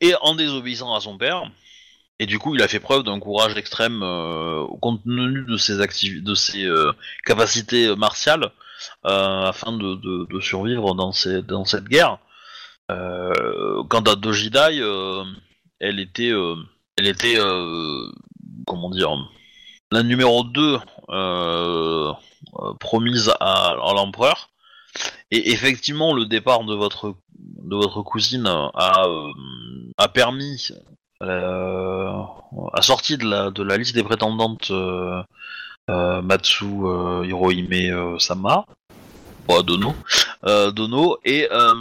et en désobéissant à son père et du coup il a fait preuve d'un courage extrême compte tenu de ses de ses capacités martiales afin de, de- de survivre dans, ces, dans cette guerre quant à Dojidai euh, elle était euh, elle était euh, comment dire la numéro 2 euh, euh, promise à, l'empereur. Et effectivement, le départ de votre cousine a, euh, permis euh, a sorti de la de liste des prétendantes euh, euh, Matsu euh, Hirohime euh, Sama, bon, Dono, euh, Dono. Et euh,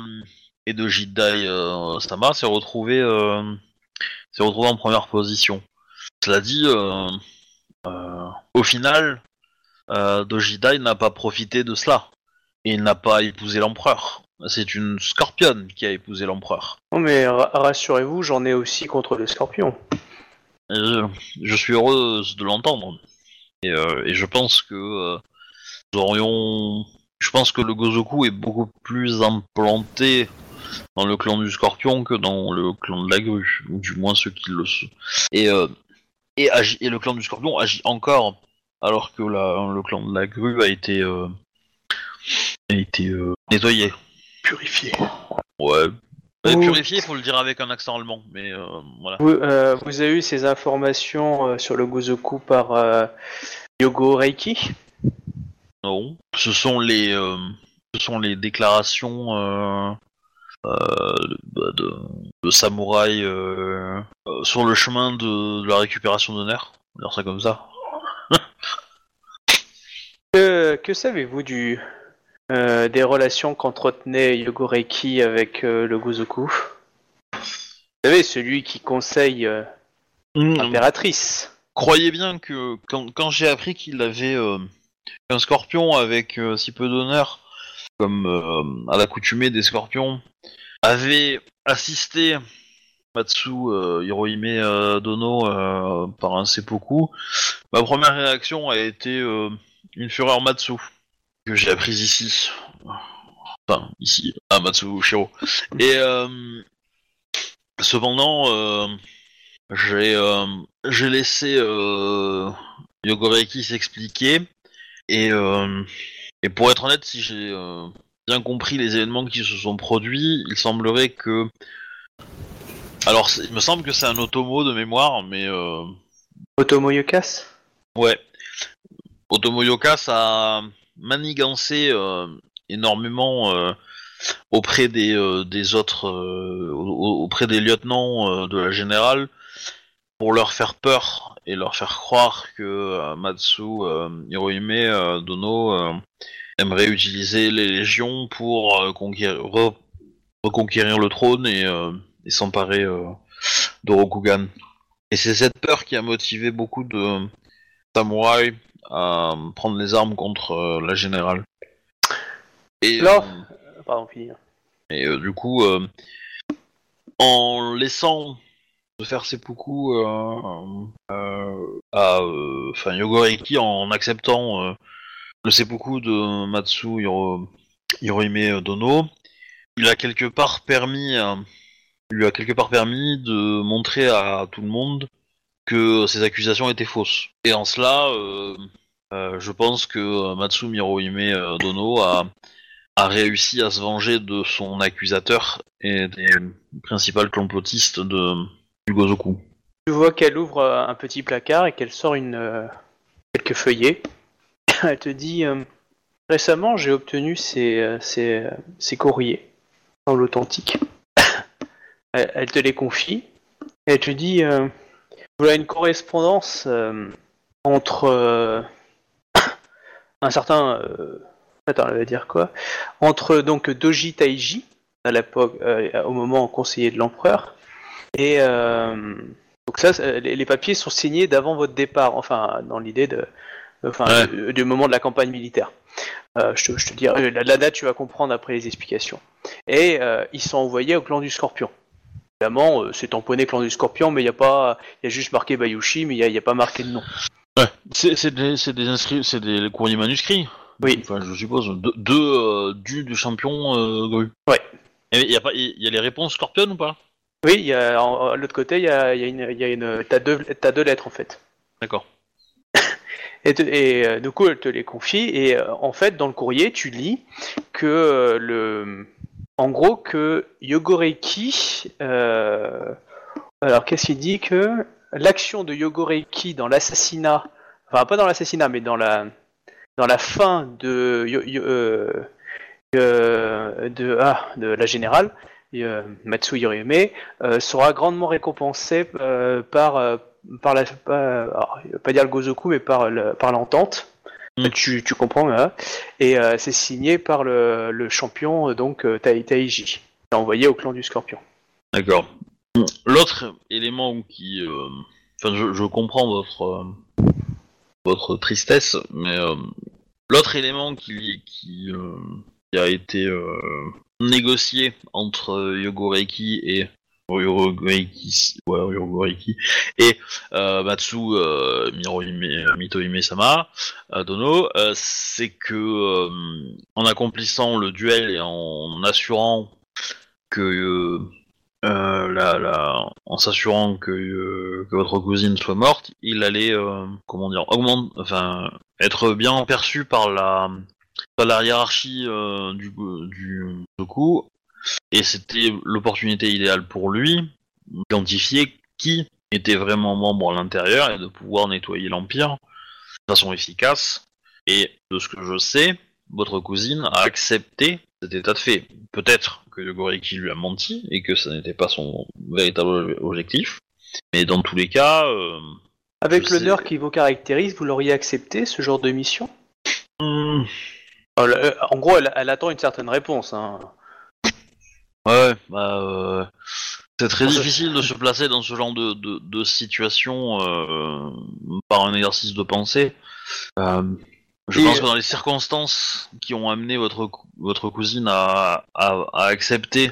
et de Jidai euh, Sama s'est retrouvé euh, s'est retrouvé en première position. Cela dit, euh, euh, au final, Dojidai n'a pas profité de cela. Et il n'a pas épousé l'empereur. C'est une scorpionne qui a épousé l'empereur. non mais ra- rassurez-vous, j'en ai aussi contre le scorpion. Je, je suis heureuse de l'entendre. Et, euh, et je pense que euh, nous aurions... Je pense que le Gozoku est beaucoup plus implanté dans le clan du Scorpion que dans le clan de la Grue, ou du moins ceux qui le sont. Et, euh, et, agi- et le clan du Scorpion agit encore, alors que la, le clan de la Grue a été, euh, a été euh, nettoyé. Purifié. Ouais. Ouh. purifié, faut le dire avec un accent allemand, mais euh, voilà. Vous, euh, vous avez eu ces informations euh, sur le Gozoku par euh, Yogo Reiki? Non. Ce sont les, euh, ce sont les déclarations euh, de, de, de samouraïs euh, euh, sur le chemin de, de la récupération d'honneur. On va dire ça comme ça. *laughs* Que, que savez-vous du euh, des relations qu'entretenait Yogo Reiki avec euh, le Gozoku? Vous savez, celui qui conseille euh, l'impératrice. Croyez bien que quand, quand j'ai appris qu'il avait euh, un scorpion avec euh, si peu d'honneur, comme euh, à l'accoutumée des scorpions, avait assisté Matsu euh, Hirohime euh, Dono par un seppuku, ma première réaction a été une fureur Matsu, que j'ai apprise ici. Enfin, ici, à Matsu Shiro. Et cependant, j'ai laissé Yogoreki s'expliquer et et pour être honnête, si j'ai euh, bien compris les événements qui se sont produits, il semblerait que alors il me semble que c'est un automo de mémoire, mais euh, Otomo Yokas? ouais, Otomo Yokas a manigancé euh, énormément euh, auprès des des autres au- auprès des lieutenants de la générale pour leur faire peur et leur faire croire que euh, Matsu euh, Hirohime euh, Dono euh, aimerait utiliser les légions pour conquérir, re- reconquérir le trône et, et s'emparer euh, de Rokugan. Et c'est cette peur qui a motivé beaucoup de samouraïs à prendre les armes contre la générale. Et, Pardon, finir. et du coup, en laissant de faire seppuku euh, euh, à euh, enfin Yogoreki en acceptant le seppuku de Matsu Hiro... Hirohime Dono, il a quelque part permis, lui a quelque part permis de montrer à tout le monde que ces accusations étaient fausses. Et en cela, je pense que Matsu Hirohime euh, Dono a, a réussi à se venger de son accusateur et des principaux complotistes de Tu vois qu'elle ouvre euh, un petit placard et qu'elle sort euh, quelques feuillets. *coughs* Elle te dit euh, Récemment, j'ai obtenu ces, ces, ces courriers dans l'authentique. *coughs* elle, te les confie. Elle te dit Voilà une correspondance entre *coughs* un certain. attends, elle va dire quoi? Entre donc Doji Taiji, à l'époque, au moment conseiller de l'empereur, et. euh, donc ça, les, les papiers sont signés d'avant votre départ, enfin dans l'idée de, enfin Ouais. du, du moment de la campagne militaire. Euh, je, te, je te dirai la, la date, tu vas comprendre après les explications. Et euh, ils sont envoyés au clan du Scorpion. Évidemment, c'est tamponné clan du Scorpion, mais il y a pas, il y a juste marqué Bayushi, mais il y a, pas marqué de nom. Ouais, c'est des, c'est des inscrits, c'est des courriers manuscrits. Oui. Enfin, je suppose. De, de, euh, du, du champion euh, Gru. Ouais. Il y y a les réponses Scorpion ou pas? Oui, il y a, en- à l'autre côté, il y a, il y a une, il y a une, t'as deux, t'as deux lettres en fait. D'accord. *coughs* Et, te- et, euh, du coup, elle te les confie. Et euh, en fait, dans le courrier, tu lis que euh, le, en gros, que Yogoreki. euh, alors, qu'est-ce qu'il dit que l'action de Yogoreki dans l'assassinat, enfin pas dans l'assassinat, mais dans la dans la fin de Yo- Yo- euh, euh, de ah de la générale. Euh, Matsu Yorime euh, sera grandement récompensé euh, par par la pas, alors, pas dire le Gozoku mais par le- par l'entente Mm. tu, tu comprends hein et euh, c'est signé par le, le champion donc euh, Tai- Taiji envoyé au clan du Scorpion D'accord. L'autre élément qui, euh, enfin, je, je comprends votre votre tristesse, mais l'autre élément qui qui, qui a été euh, négocié entre Yogoreiki et Yogoreiki, ouais, Yogoreiki et euh, Matsu euh, Mirohime, Mitohime Sama euh, Dono, euh, c'est que euh, en accomplissant le duel et en assurant que euh, euh, en s'assurant que, euh, votre cousine soit morte, il allait, euh, comment dire, augmenter, enfin, être bien perçu par la, la hiérarchie euh, du, coup, et c'était l'opportunité idéale pour lui d'identifier qui était vraiment membre à l'intérieur et de pouvoir nettoyer l'empire de façon efficace. Et de ce que je sais, votre cousine a accepté cet état de fait. Peut-être que Yogoreki lui a menti et que ça n'était pas son véritable objectif. Mais dans tous les cas, euh, avec l'honneur sais. qui vous caractérise vous l'auriez accepté ce genre de mission? Hmm, Alors, euh, en gros elle, elle attend une certaine réponse hein. ouais, bah, euh, c'est très difficile de se placer dans ce genre de, de, de situation euh, par un exercice de pensée. Euh, je Et- pense que dans les circonstances qui ont amené votre, votre cousine à, à, à accepter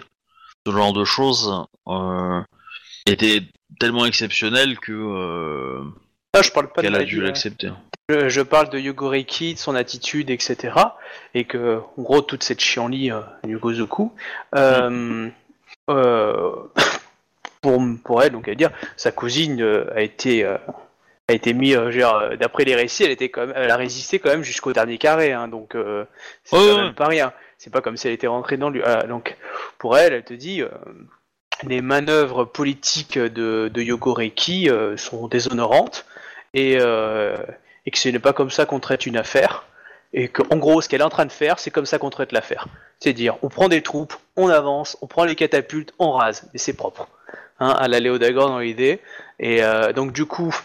ce genre de choses euh, étaient tellement exceptionnelles que euh, Ah, je parle pas qu'elle de a dû l'accepter. Je, je parle de Yogoreki, de son attitude, etc. Et que, en gros, toute cette chienlit euh, du Gozoku, euh, euh, *coughs* pour, pour elle, donc elle dire, sa cousine euh, a été a été mis, euh, d'après les récits, elle était quand même, elle a résisté quand même jusqu'au dernier carré, hein, donc euh, c'est quand ouais. même pas rien. C'est pas comme si elle était rentrée dans lui. Ah, donc pour elle, elle te dit. euh, les manœuvres politiques de, de Yogoreki sont déshonorantes et, euh, et que ce n'est pas comme ça qu'on traite une affaire. Et qu'en gros, ce qu'elle est en train de faire, c'est comme ça qu'on traite l'affaire. C'est-à-dire, on prend des troupes, on avance, on prend les catapultes, on rase, et c'est propre. Hein, à la Léo Dagor dans l'idée. Et euh, donc, du coup,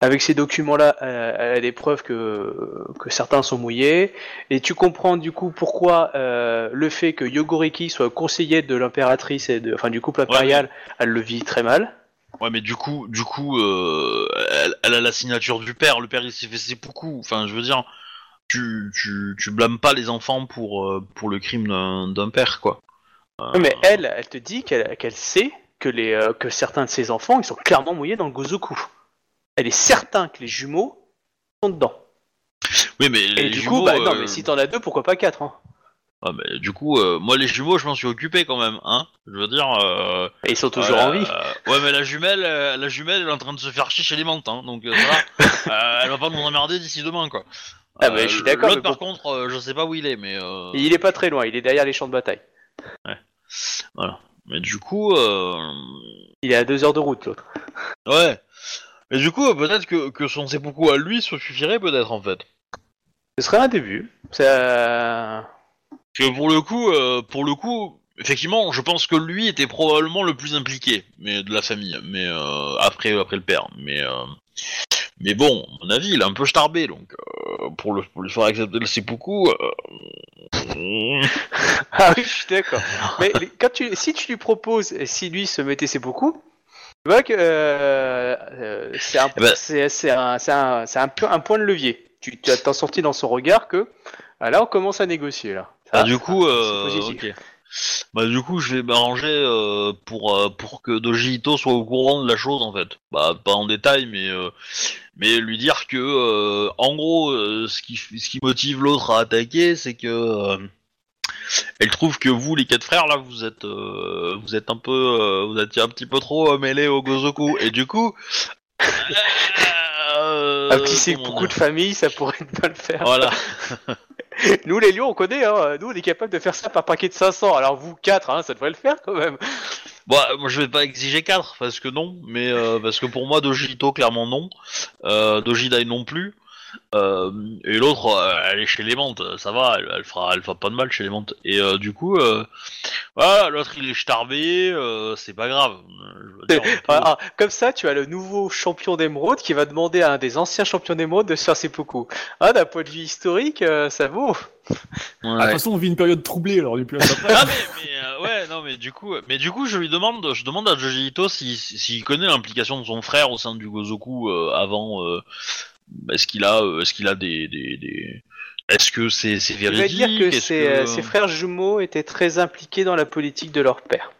avec ces documents-là, euh, elle a des preuves que, que certains sont mouillés. Et tu comprends du coup pourquoi euh, le fait que Yogoreki soit conseiller de l'impératrice et de, enfin du couple impérial, elle le vit très mal. Ouais, mais du coup, du coup, euh, elle, elle a la signature du père. Le père, il s'est fait seppuku. Enfin, je veux dire, tu, tu, tu blâmes pas les enfants pour, euh, pour le crime d'un père, quoi. Euh, Mais elle, elle te dit qu'elle qu'elle sait que, les, euh, que certains de ses enfants, ils sont clairement mouillés dans le Gozoku. Elle est certain que les jumeaux sont dedans. Oui, mais Et du jumeaux, coup, bah non, euh, mais si t'en as deux, pourquoi pas quatre hein ah, mais du coup, euh, moi les jumeaux, je m'en suis occupé quand même, hein. Je veux dire. Euh, Et ils sont toujours euh, en vie. ouais, mais la jumelle, euh, la jumelle, elle est en train de se faire chier chez les menthes, hein. Donc ça va. *laughs* Euh, elle va pas nous emmerder d'ici demain, quoi. Ah, mais je suis d'accord, L'autre, par contre, je sais pas où il est, mais. Euh... Il est pas très loin, il est derrière les champs de bataille. Mais du coup. Il est à deux heures de route, l'autre. ouais. Mais du coup, peut-être que, que son seppuku à lui se suffirait, peut-être en fait. Ce serait un début. Ça... Parce que pour le coup, euh, pour le coup, effectivement, je pense que lui était probablement le plus impliqué, mais de la famille, mais euh, après après le père, mais euh, mais bon, à mon avis, il est un peu starbé, donc pour le pour lui faire accepter le seppuku, *laughs* Ah oui, je suis d'accord. Mais quand tu, si tu lui proposes, et si lui se mettait beaucoup, tu vois que c'est un, ben- c'est- c'est un, c'est un, c'est un peu un point de levier. Tu t'en sorti dans son regard que ah, là on commence à négocier là. Bah, Ça, du coup, euh. Bah du coup, je vais m'arranger euh, pour euh, pour que Doji Ito soit au courant de la chose en fait. Bah pas en détail, mais euh, mais lui dire que euh, en gros, euh, ce qui ce qui motive l'autre à attaquer, c'est que euh, elle trouve que vous les quatre frères là, vous êtes euh, vous êtes un peu euh, vous êtes un petit peu trop euh, mêlés au Gozoku et du coup. *laughs* euh, Un petit c'est beaucoup de dire familles, ça pourrait pas le faire. Voilà. *laughs* *laughs* Nous les lions, on connaît, hein. nous on est capable de faire ça par paquet de 500. Alors vous 4, hein, ça devrait le faire quand même. Bon, moi je vais pas exiger 4 parce que non, mais euh, parce que pour moi Dojito clairement non, euh, Dojidai non plus, et l'autre euh, elle est chez les menthes, ça va, elle, elle fera, elle fera pas de mal chez les menthes. Et euh, du coup, euh, voilà, l'autre il est starbé, euh, c'est pas grave. Je veux dire, on peut- Ah, ah, comme ça, tu as le nouveau champion d'émeraude qui va demander à un des anciens champions d'émeraude de se faire ses poucous. Ah, d'un point de vue historique, euh, ça vaut. Ah, De toute façon, on vit une période troublée, alors du plus. Ah mais, mais euh, ouais non mais du coup mais du coup je lui demande je demande à Joji Ito si s'il connaît l'implication de son frère au sein du Gozoku euh, avant euh, est-ce qu'il a euh, est-ce qu'il a des des, des... est-ce que c'est c'est Je vais véridique? dire que ses, euh, ses frères jumeaux étaient très impliqués dans la politique de leur père.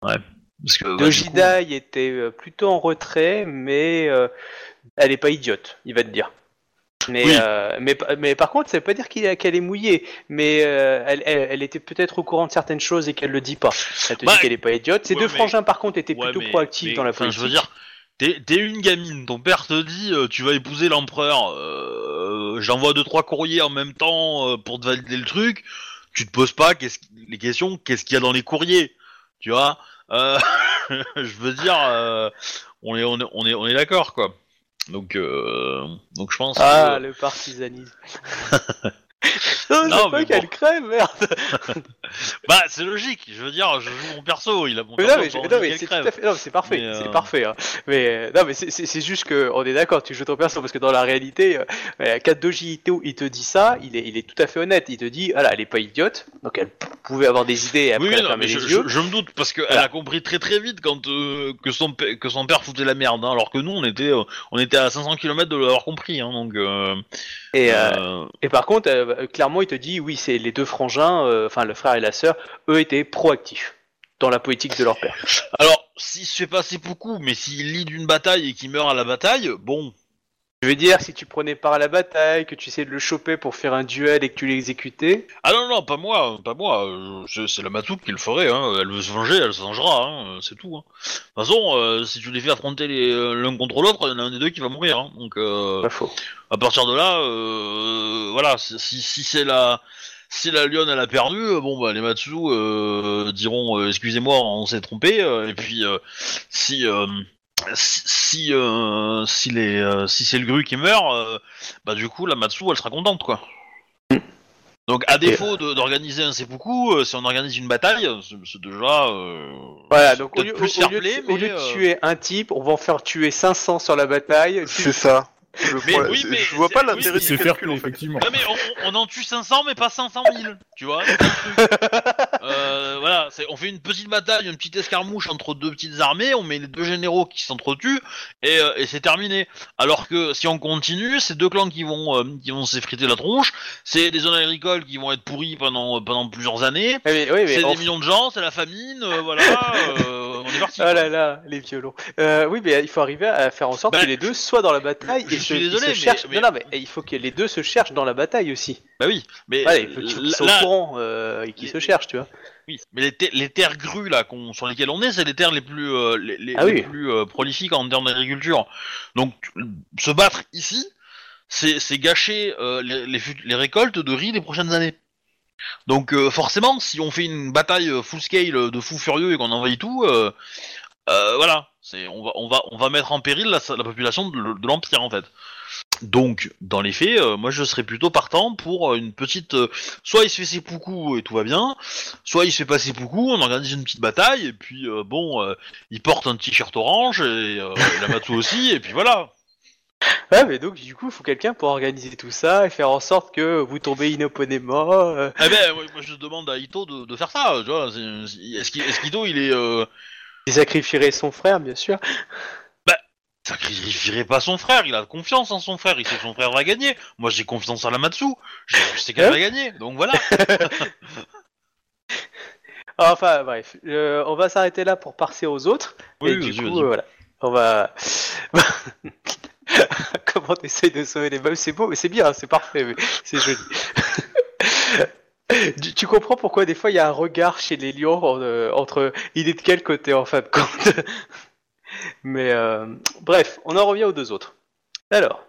parce que bah, du coup- Dojidai était euh, plutôt en retrait, mais euh, elle est pas idiote, il va te dire. Mais, Oui. euh, mais, mais par contre, ça veut pas dire est- qu'elle est mouillée, mais euh, elle, elle, elle était peut-être au courant de certaines choses et qu'elle le dit pas. Elle te Bah, dit qu'elle est pas idiote. Ces ouais, deux mais- frangins, par contre, étaient Ouais, plutôt mais- proactifs dans la politique. je veux dire T'es une gamine, ton père te dit euh, tu vas épouser l'empereur, euh, j'envoie deux trois courriers en même temps euh, pour te valider le truc, tu te poses pas les questions, qu'est-ce qu'il y a dans les courriers, tu vois? Euh, *laughs* Je veux dire, euh, on est on est on est, on est d'accord quoi. Donc euh, donc je pense. Ah, que- le partisanisme. *laughs* non, Non, c'est pas mais qu'elle bon. crève, merde. *laughs* bah c'est logique. Je veux dire, je joue mon perso, il a mon Mais perso, non, mais, je- non, mais c'est fait, non, c'est parfait, Mais, euh, c'est parfait. hein. Mais euh, non, mais c'est- c'est c'est juste que on est d'accord, tu joues ton perso parce que dans la réalité, euh, euh, quand Doji Ito, il te dit ça, il est, il est tout à fait honnête. Il te dit, voilà, elle est pas idiote, donc elle pouvait avoir des idées et après Oui, elle non, mais je, yeux. je- je me doute parce qu'elle Voilà. a compris très très vite quand euh, que son que son père foutait la merde, hein, alors que nous on était on était à 500 km de l'avoir compris, hein, donc. Et, et par contre, euh, clairement, il te dit, oui, c'est les deux frangins, euh, enfin le frère et la sœur, eux étaient proactifs dans la politique de leur père. Alors, s'il se fait passer beaucoup, mais s'il lit d'une bataille et qu'il meurt à la bataille, bon. Je veux dire, si tu prenais part à la bataille, que tu essayais de le choper pour faire un duel et que tu l'exécutais, Ah non non, pas moi, pas moi. je- C'est la Matou qui le ferait. Hein. Elle veut se venger, elle se vengera. Hein. C'est tout. Hein. De toute façon, euh, si tu les fais affronter les- euh, l'un contre l'autre, il y en a un des deux qui va mourir. Hein. Donc. Euh... pas faux. à partir de là, euh, voilà, si, si, si c'est la si la lionne elle a perdu, euh, bon bah les Matsu euh, diront euh, excusez-moi, on s'est trompé. euh, et puis euh, si euh, si si, euh, si les euh, si c'est le gru qui meurt, euh, bah du coup la Matsu elle sera contente quoi. Donc à défaut de- d'organiser un seppuku, euh, si on organise une bataille, c'est c'est déjà euh, Voilà, donc au peut-être lieu, plus au- au lieu de- fair-play, au lieu mais, de euh, tuer un type, on va en faire tuer 500 sur la bataille. *laughs* C'est ça. Le Mais problème, oui, c'est- mais je vois c'est- pas oui, l'intérêt du C'est calcul, fair en play, fait. effectivement. Non mais on, on en tue 500 mais pas 500 000, tu vois. c'est le truc. *laughs* Euh, voilà, c'est, on fait une petite bataille, une petite escarmouche entre deux petites armées, on met les deux généraux qui s'entretuent et, euh, et c'est terminé. Alors que si on continue, c'est deux clans qui vont euh, qui vont s'effriter la tronche, c'est des zones agricoles qui vont être pourries pendant pendant plusieurs années. Eh mais- oui, mais C'est en- des millions de gens, c'est la famine, euh, voilà. *laughs* euh, on est parti. Oh là là, les violons. Euh, oui, mais il faut arriver à faire en sorte Bah, que les deux soient dans la bataille je et suis se, désolé, se mais- cherchent. mais- Non, non, mais il faut que les deux se cherchent dans la bataille aussi. Bah oui, mais Allez, il faut qu'ils là- soient au courant euh, et qu'ils se cherchent, tu vois. Oui, mais les, ter- les terres grues là qu'on- sur lesquelles on est, c'est les terres les plus euh, les, les- Ah les oui. plus euh, prolifiques en termes d'agriculture. Donc se battre ici, c'est c'est gâcher euh, les, les, fut- les récoltes de riz des prochaines années. Donc euh, forcément, si on fait une bataille euh, full scale euh, de fous furieux et qu'on envahit tout, euh, euh, voilà, c'est on va on va on va mettre en péril la, la population de, l- de l'empire en fait. Donc dans les faits, euh, moi je serais plutôt partant pour euh, une petite, euh, soit il se fait ses poucous et tout va bien, soit il se fait pas ses poucous, on organise une petite bataille et puis euh, bon, euh, il porte un t-shirt orange et, euh, la Matsu aussi et puis voilà. Ouais, mais donc du coup, il faut quelqu'un pour organiser tout ça et faire en sorte que vous tombez inoponément. euh, Eh ben moi, moi, je demande à Ito de, de faire ça, tu vois. c'est- Est-ce qu'il- est-ce qu'Ito il est euh, Il sacrifierait son frère, bien sûr. Sacrifierait pas son frère, il a confiance en son frère, il sait que son frère va gagner. Moi j'ai confiance en la Matsu, je, sais qu'elle Hein va gagner, donc voilà. *laughs* Enfin, bref, euh, on va s'arrêter là pour passer aux autres. Oui, et du coup, euh, voilà, on va. *laughs* Comment t'essayes de sauver les meubles C'est beau, mais c'est bien, c'est parfait, mais c'est joli. *laughs* tu, tu comprends pourquoi des fois il y a un regard chez les lions en- euh, entre il est de quel côté en fin de compte? Mais euh, bref, on en revient aux deux autres. Alors,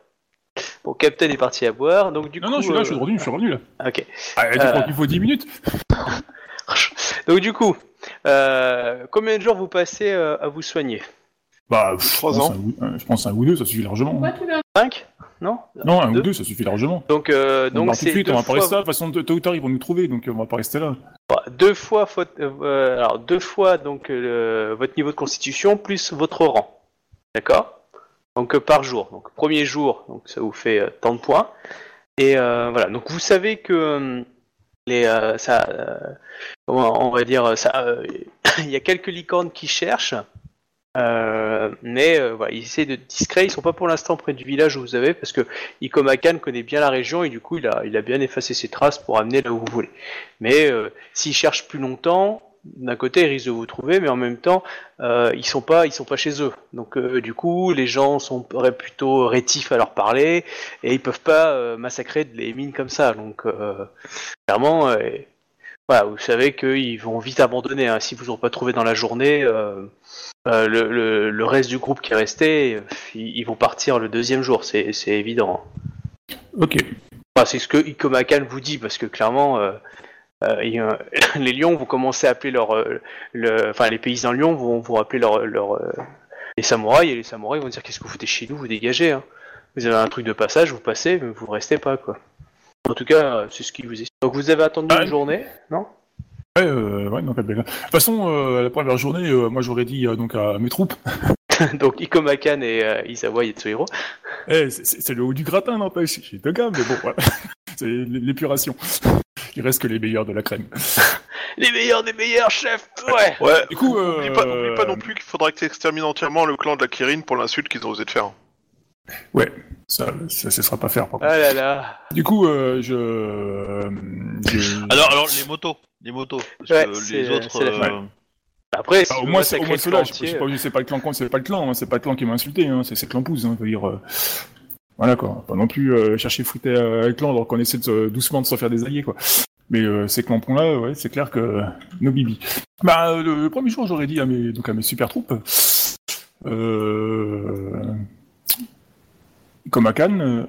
bon, Captain est parti à boire, donc du Non, coup. non, je suis là, euh, je suis revenu, je suis revenu là. *laughs* Ok. Ah, tu Euh. crois qu'il faut 10 minutes *laughs* Donc du coup, euh, combien de jours vous passez euh, à vous soigner? Bah, je Trois pense ans. un ou- euh, je pense un ou deux, ça suffit largement. Pourquoi tu l'as 5 Non? Non, un Deux ou deux, ça suffit largement. Donc, euh, Donc, donc tout de c'est suite, on va pas rester là. De toute façon, tôt ou tard, ils vont nous trouver, donc euh, on va pas rester là. Deux fois, faute- euh, alors deux fois donc euh, votre niveau de constitution plus votre rang, d'accord? Donc euh, par jour. Donc premier jour, donc ça vous fait euh, tant de points. Et euh, voilà. Donc vous savez que euh, les euh, ça, euh, on va dire ça, euh, *coughs* il y a quelques licornes qui cherchent. Euh, mais euh, voilà, ils essaient de discret, ils sont pas pour l'instant près du village où vous avez, parce que Ikomakan connaît bien la région et du coup il a, bien effacé ses traces pour amener là où vous voulez. Mais euh, s'ils cherchent plus longtemps, d'un côté ils risquent de vous trouver, mais en même temps euh, ils sont pas ils sont pas chez eux. Donc euh, du coup les gens sont plutôt rétifs à leur parler et ils peuvent pas massacrer les mines comme ça. Donc clairement voilà, vous savez qu'ils vont vite abandonner. hein. Si vous n'aurez pas trouvé dans la journée, euh, euh, le, le- le reste du groupe qui est resté, ils, ils vont partir le deuxième jour, c'est évident. Ok. Enfin, c'est ce que Ikomakan vous dit, parce que clairement, euh, *laughs* les lions vont commencer à appeler leur, le, enfin les paysans lions vont vous appeler leur, leur les samouraïs et les samouraïs vont dire qu'est-ce que vous foutez chez nous, vous dégagez. Hein. Vous avez un truc de passage, vous passez, mais vous restez pas quoi. En tout cas, euh, c'est ce qui vous est. Donc vous avez attendu Ah, une journée, non? Ouais, euh, ouais, donc, De toute façon, euh, la première journée, euh, moi j'aurais dit euh, donc à mes troupes, *laughs* Donc Ikomakan et euh, Isawa Yatsuhiro. Eh, c'est- le haut du gratin, n'empêche. J'ai deux gars, mais bon, voilà. *laughs* c'est l'épuration. Il reste que les meilleurs de la crème. Les meilleurs des meilleurs chefs, ouais. Ouais, Du coup, euh, oublie, pas, oublie pas non plus qu'il faudra que tu extermines entièrement le clan de la Kirin pour l'insulte qu'ils ont osé te faire. Ouais, ça, ça, ça sera pas faire. Par contre. Ah là là. Du coup, euh, je, euh, je- Alors, alors les motos, les motos, parce Ouais, que c'est- les autres. c'est la euh, fin. Après, si Ah, au moins, c'est- au moins ceux-là, je, pas, c'est pas le clan, c'est pas le clan, hein, c'est pas le clan qui m'a insulté, hein, c'est c'est le clan pouze, hein, je veux dire. euh, voilà quoi, pas non plus euh, chercher foutre euh, le clan alors qu'on essaie de, se- doucement de se faire des alliés quoi. Mais euh, ces clampons là, ouais, c'est clair que euh, nos bibi. Bah euh, le, le premier jour, j'aurais dit à mes donc à mes super troupes, euh, comme à Cannes, euh,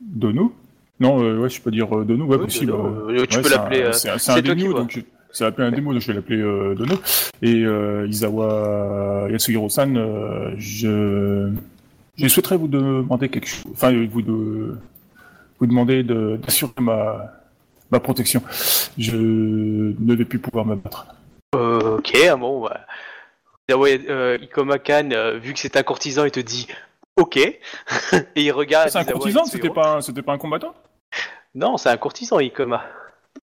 Dono. Non, euh, ouais, je peux dire euh, Dono, ouais, Oui, possible. Tu ouais, peux l'appeler, C'est un, vois. donc je- c'est appelé un démo, donc je vais l'appeler euh, Dono. Et euh, Isawa Yasuhiro-san, euh, je, je souhaiterais vous demander quelque chose. Enfin, vous de vous demander de- d'assurer ma ma protection. Je ne vais plus pouvoir me battre. Ok, ah bon, bah. Ikomakan, euh, vu que c'est un courtisan, il te dit ok. *laughs* et il regarde. C'est un courtisan, c'était pas c'était pas un combattant Non, c'est un courtisan, Ikoma.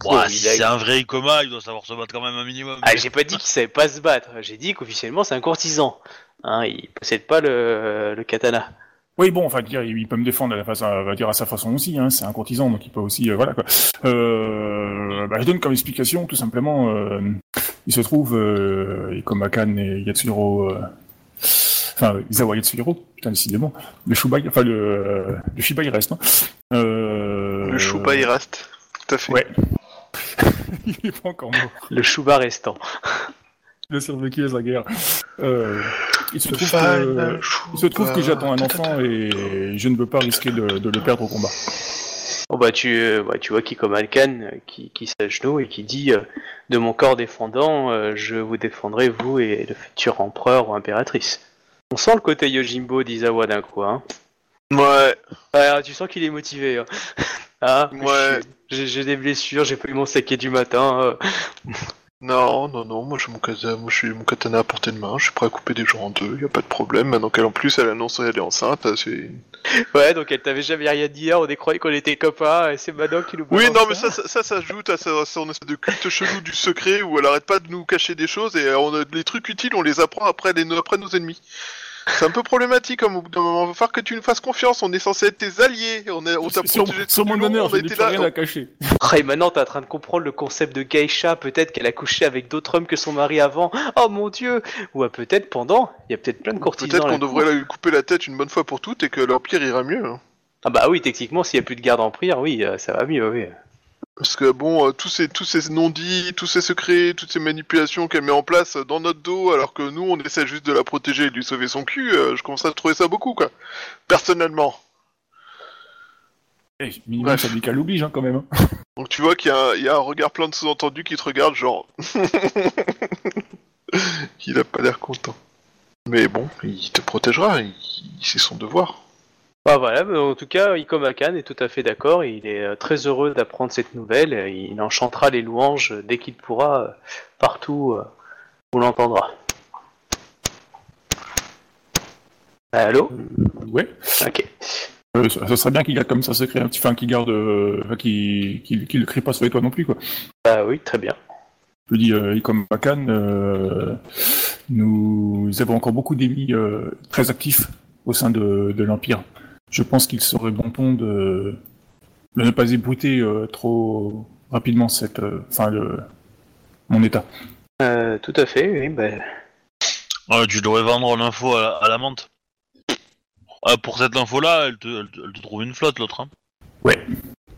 ouah, si c'est un vrai coma, il doit savoir se battre quand même un minimum. Ah, j'ai pas dit qu'il savait pas se battre. J'ai dit qu'officiellement, c'est un courtisan. Hein, il possède pas le, le katana. Oui, bon, enfin, dire, il peut me défendre à, la façon, va dire à sa façon aussi. Hein, c'est un courtisan, donc il peut aussi, euh, voilà quoi. Euh, bah, je donne comme explication tout simplement. Euh, il se trouve, euh, Ikomakan et Yatsuhiro, euh, enfin Izawa Yatsuhiro, putain décidément, le Shuba, enfin le, le Shiba il reste. Hein. Euh, Le Choupa, il reste. Tout à fait. Ouais. *laughs* il est pas encore mort. Le chouba restant. Le survécu à la guerre. Euh, il se trouve que, il se trouve que j'attends un enfant et je ne veux pas risquer de, de le perdre au combat. Bon bah tu, euh, bah, tu vois Kikomalkan euh, qui, qui s'agenouille et qui dit euh, De mon corps défendant, euh, je vous défendrai, vous et le futur empereur ou impératrice. On sent le côté Yojimbo d'Izawa d'un coup, hein. Ouais. Ouais, tu sens qu'il est motivé. Hein. Ah, Ouais. j'ai des blessures, j'ai pas eu mon saké du matin. euh. Non, non, non, moi j'ai mon katana, moi je suis mon katana à portée de main, je suis prêt à couper des gens en deux, y a pas de problème. Maintenant qu'elle en plus elle annonce qu'elle est enceinte, c'est. *laughs* Ouais, donc elle t'avait jamais rien dit hier, on est croyait qu'on était copains, et c'est maintenant qu'il nous Oui, non, mais ça, ça, ça s'ajoute à son espèce de culte chelou du secret où elle arrête pas de nous cacher des choses et on a les trucs utiles, on les apprend après, les, après nos ennemis. C'est un peu problématique comme au bout d'un moment. Va falloir que tu nous fasses confiance. On est censé être tes alliés. On, est, on t'a Sur, protégé sur mon honneur, on plus là. rien à cacher. *laughs* Ah, et maintenant t'es en train de comprendre le concept de geisha, peut-être qu'elle a couché avec d'autres hommes que son mari avant. Oh mon dieu Ou peut-être pendant, il y a peut-être plein de courtisans. Peut-être qu'on devrait lui couper la tête une bonne fois pour toutes et que l'Empire ira mieux. hein. Ah bah oui, techniquement, s'il y a plus de garde en prière, oui, euh, ça va mieux, oui. Parce que bon, euh, tous ces tous ces non-dits, tous ces secrets, toutes ces manipulations qu'elle met en place euh, dans notre dos, alors que nous on essaie juste de la protéger et de lui sauver son cul, euh, je commence à trouver ça beaucoup quoi. Personnellement. Eh, minimum Bref. syndical oblige hein, quand même. hein. *laughs* Donc tu vois qu'il y, a un- il y a un regard plein de sous-entendus qui te regarde genre. *laughs* il a pas l'air content. Mais bon, il te protégera, il- c'est son devoir. Bah voilà, mais en tout cas, Ikomakan est tout à fait d'accord, il est euh, très heureux d'apprendre cette nouvelle, il en chantera les louanges dès qu'il pourra, euh, partout euh, où l'entendra. Allô? Ouais. Ok. Euh, ça, ça serait bien qu'il garde comme ça secret, un petit, enfin qu'il garde, euh, qu'il qu'il le crie pas sur les toits non plus quoi. Bah oui, très bien. Je dis, euh, Macan, euh, nous avons encore beaucoup d'ennemis euh, très actifs au sein de, de l'Empire. Je pense qu'il serait bon ton de, de ne pas ébruiter euh, trop rapidement cette, euh, enfin, le, mon état. Euh, tout à fait, oui, bah... Ouais, tu devrais vendre l'info à, la- à la menthe. Ah, pour cette info-là, elle te, elle, te- elle te trouve une flotte, l'autre. Hein.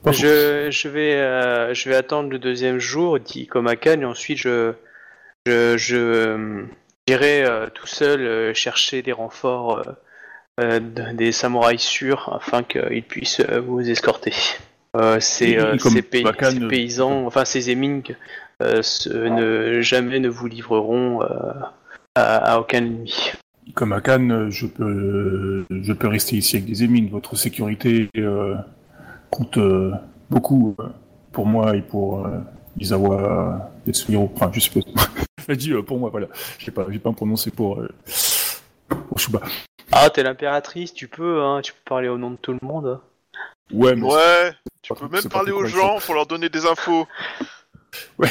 Faux. Je, je, vais, euh, je vais attendre le deuxième jour, dit Ikomakan, et ensuite je, je, je euh, j'irai euh, tout seul euh, chercher des renforts, euh, euh, des samouraïs sûrs, afin qu'ils puissent euh, vous escorter. Euh, ces, euh, pays- euh, paysans, enfin ces émings, euh, ne, jamais ne vous livreront euh, à, à aucun ennemi. Comme Akan, je peux, je peux rester ici avec des émines. Votre sécurité euh, coûte euh, beaucoup euh, pour moi et pour euh, Izawa Yatsuhiro. Enfin, je suppose. *laughs* Elle dit euh, pour moi, voilà. Je vais pas, pas me prononcer pour, euh, pour Shuba. Ah, t'es l'impératrice, tu peux, hein, tu peux parler au nom de tout le monde. Ouais, mais Ouais, tu peux même parler aux gens pour leur donner des infos. *laughs*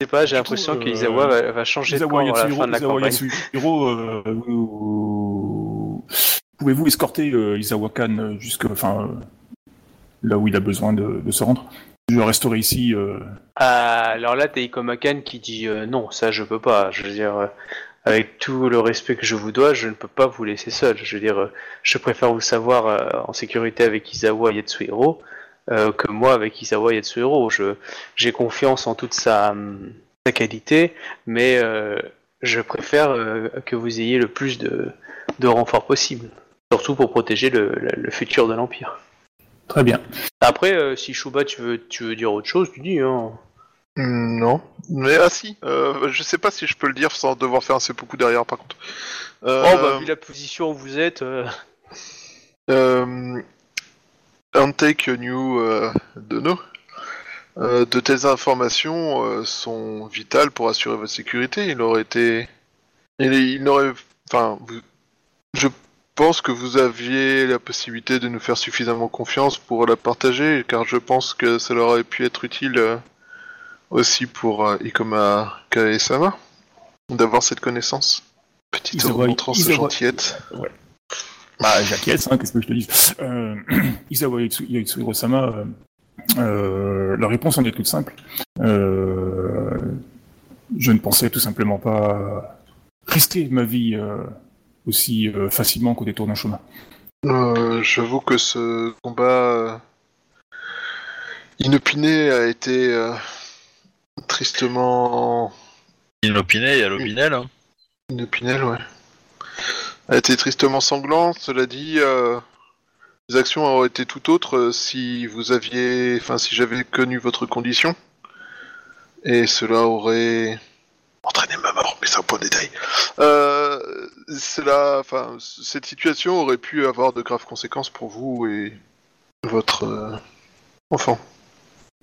Je sais pas, j'ai l'impression coup, que euh, Izawa va, va changer de camp à la fin de la Izawa campagne. Euh, vous- pouvez-vous escorter euh, Izawa Kan euh, jusque, enfin, euh, là où il a besoin de, de se rendre? Je resterai ici. euh, Ah, alors là, t'as Ikomakan qui dit euh, non, ça je peux pas. Je veux dire, euh, avec tout le respect que je vous dois, je ne peux pas vous laisser seul. Je veux dire, euh, je préfère vous savoir euh, en sécurité avec Izawa Yatsuhiro euh, que moi avec Izawa Yatsuhiro. Je, j'ai confiance en toute sa, hum, sa qualité, mais euh, je préfère que vous ayez le plus de, de renforts possible. Surtout pour protéger le, le- le futur de l'Empire. Très bien. Après, si Shuba, tu veux, tu veux dire autre chose, tu dis. Hein. Non. Mais ah si, euh, je sais pas si je peux le dire sans devoir faire un seppuku derrière par contre. Euh, Oh, bah, vu la position où vous êtes. euh, euh, Intake New euh, Dono. Euh, de telles informations euh, sont vitales pour assurer votre sécurité. Il aurait été, il, il n'aurait, enfin, vous- je pense que vous aviez la possibilité de nous faire suffisamment confiance pour la partager, car je pense que ça leur aurait pu être utile euh, aussi pour euh, Ikoma Kaesama d'avoir cette connaissance. Petite Isawa- gentillette. Bah, j'acquiesce, hein, qu'est-ce que je te dis? Euh, *clears throat* Isawa Yatsu- Yatsuhiro-sama, euh, Euh, la réponse en est toute simple. Euh, je ne pensais tout simplement pas risquer ma vie aussi facilement qu'au détour d'un chemin. J'avoue que ce combat inopiné a été tristement Inopiné, il y a l'opinel. hein. Inopinel, ouais. A été tristement sanglant. Cela dit, euh, les actions auraient été tout autres euh, si vous aviez, enfin, si j'avais connu votre condition. Et cela aurait entraîné ma mort, mais c'est un point de détail. Euh, cela, enfin, cette situation aurait pu avoir de graves conséquences pour vous et votre euh, enfant.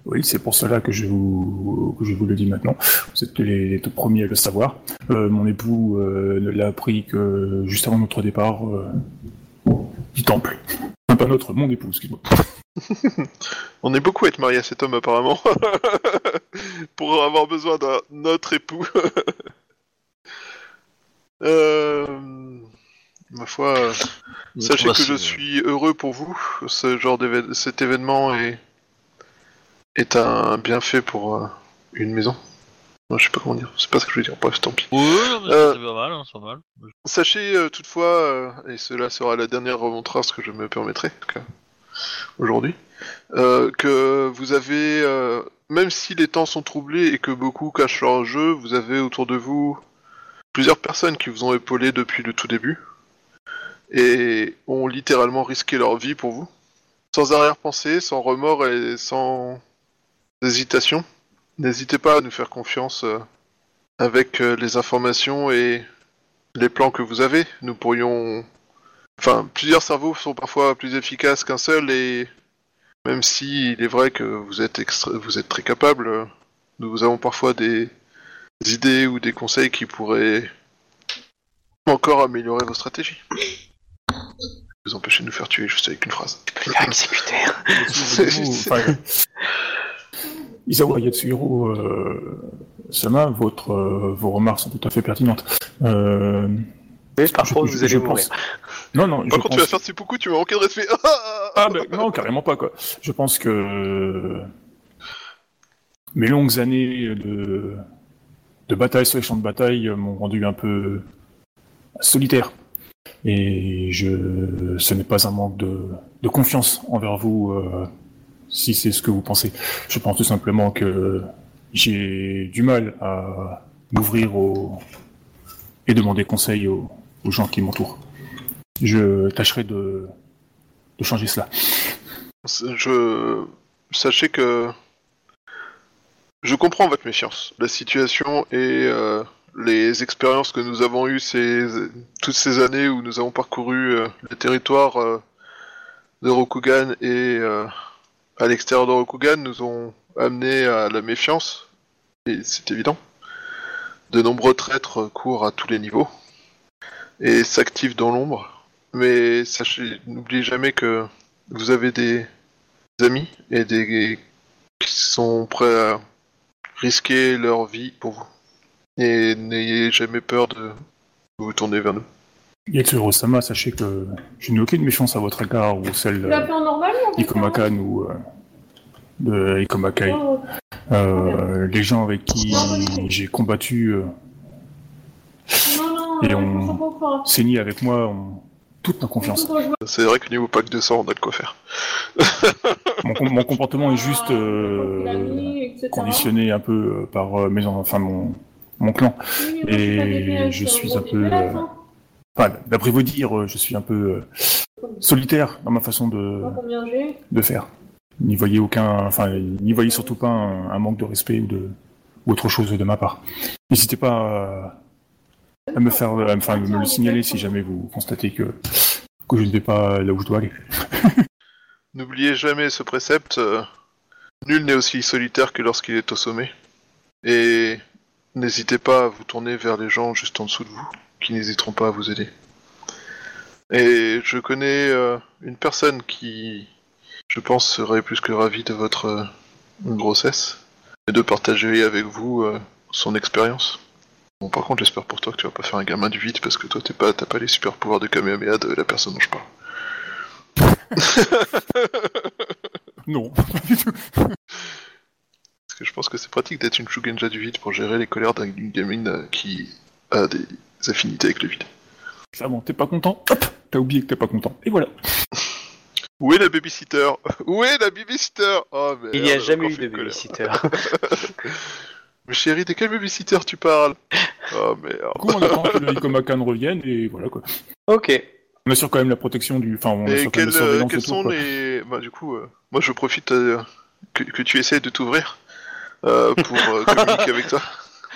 Oui, c'est pour cela que je vous, que je vous le dis maintenant. Vous êtes les, les tout premiers à le savoir. Euh, mon époux euh, ne l'a appris que juste avant notre départ euh, du temple. Enfin, pas notre, mon époux, excuse-moi. *laughs* On est beaucoup à être marié à cet homme apparemment. *laughs* Pour avoir besoin d'un autre époux. *laughs* euh... Ma foi, euh, sachez que je suis heureux pour vous. Ce genre d'événement, cet événement est est un bienfait pour euh, une maison. Non, je sais pas comment dire. C'est pas ce que je veux dire. Bref, tant pis. Oui, non, mais Euh, c'est pas mal, hein, c'est pas mal. Sachez euh, toutefois, euh, et cela sera la dernière remontrance que je me permettrai, en tout cas aujourd'hui, euh, que vous avez, euh, même si les temps sont troublés et que beaucoup cachent leur jeu, vous avez autour de vous plusieurs personnes qui vous ont épaulé depuis le tout début et ont littéralement risqué leur vie pour vous, sans arrière-pensée, sans remords et sans N'hésitez pas à nous faire confiance euh, avec euh, les informations et les plans que vous avez. Nous pourrions. Enfin, plusieurs cerveaux sont parfois plus efficaces qu'un seul, et même si il est vrai que vous êtes, extra... vous êtes très capable, euh, nous avons parfois des idées ou des conseils qui pourraient encore améliorer vos stratégies. Vous empêchez de nous faire tuer juste avec une phrase. Tu peux faire exécuter. Enfin, Isawa Yatsuhiro, euh, Sama, votre, euh, vos remarques sont tout à fait pertinentes. Euh, Mais par je- contre, je- vous allez je mourir. pense- Non, non, je Par contre, tu vas pense... faire seppuku, tu vas manquer de respect. *laughs* Ah, ben non, carrément pas, quoi. Je pense que mes longues années de, de bataille sur les champs de bataille m'ont rendu un peu solitaire. Et je, ce n'est pas un manque de, de confiance envers vous, euh, si c'est ce que vous pensez. Je pense tout simplement que j'ai du mal à m'ouvrir et demander conseil aux, gens qui m'entourent. Je tâcherai de, changer cela. Je sachez que je comprends votre méfiance. La situation et euh, les expériences que nous avons eues toutes ces années où nous avons parcouru euh, les territoires euh, de Rokugan et à l'extérieur de Rokugan nous ont amené à la méfiance et c'est évident. De nombreux traîtres courent à tous les niveaux et s'activent dans l'ombre. Mais sachez, n'oubliez jamais que vous avez des amis et des qui sont prêts à risquer leur vie pour vous. Et n'ayez jamais peur de vous tourner vers nous. Yatsuro Sama, sachez que je n'ai aucune méchance à votre égard ou celle l'as euh, en normal ou en d'Ikomakan ou euh, de Ikomakai. Oh, Euh, les gens avec qui j'ai combattu euh, Non, non, Et non, on- je comprends pas. saigné avec moi ont toute ma confiance. C'est vrai que niveau pack de sang, on a de quoi faire. *laughs* Mon, com- mon comportement est juste euh, l'ami, etc. conditionné un peu euh, par euh, mes en- enfin mon, mon clan. Et je suis un peu, euh, hein. Enfin, d'après vous dire, euh, je suis un peu euh, solitaire dans ma façon de, de faire. N'y voyez aucun, enfin, n'y voyez surtout pas un, un manque de respect ou de ou autre chose de ma part. N'hésitez pas à, à me faire, à me, enfin, me le signaler si jamais vous constatez que que je ne vais pas là où je dois aller. *laughs* N'oubliez jamais ce précepte. euh, nul n'est aussi solitaire que lorsqu'il est au sommet. Et n'hésitez pas à vous tourner vers les gens juste en dessous de vous, qui n'hésiteront pas à vous aider. Et je connais euh, une personne qui, je pense, serait plus que ravie de votre euh, grossesse et de partager avec vous euh, son expérience. Bon, par contre, j'espère pour toi que tu vas pas faire un gamin du vide parce que toi, t'es pas, t'as pas les super pouvoirs de Kamehameha de la personne dont je parle. *laughs* Non, pas du tout. Parce que je pense que c'est pratique d'être une Shugenja du vide pour gérer les colères d'un- d'une gamine qui a des affinités avec le vide. Clairement, t'es pas content Hop T'as oublié que t'es pas content. Et voilà. *laughs* Où est la babysitter? Où est la babysitter? Oh merde. Il n'y a jamais eu de babysitter. *laughs* Mais chérie, de quel babysitter tu parles? Oh merde. Du coup, on attend que le Ikomakan revienne et voilà quoi. ok. On assure quand même la protection du. Enfin, on Et assure quand même quels, la euh, quels sont quoi. les... Bah du coup, euh, moi je profite euh, que, que tu essaies de t'ouvrir euh, pour euh, communiquer avec toi. *laughs*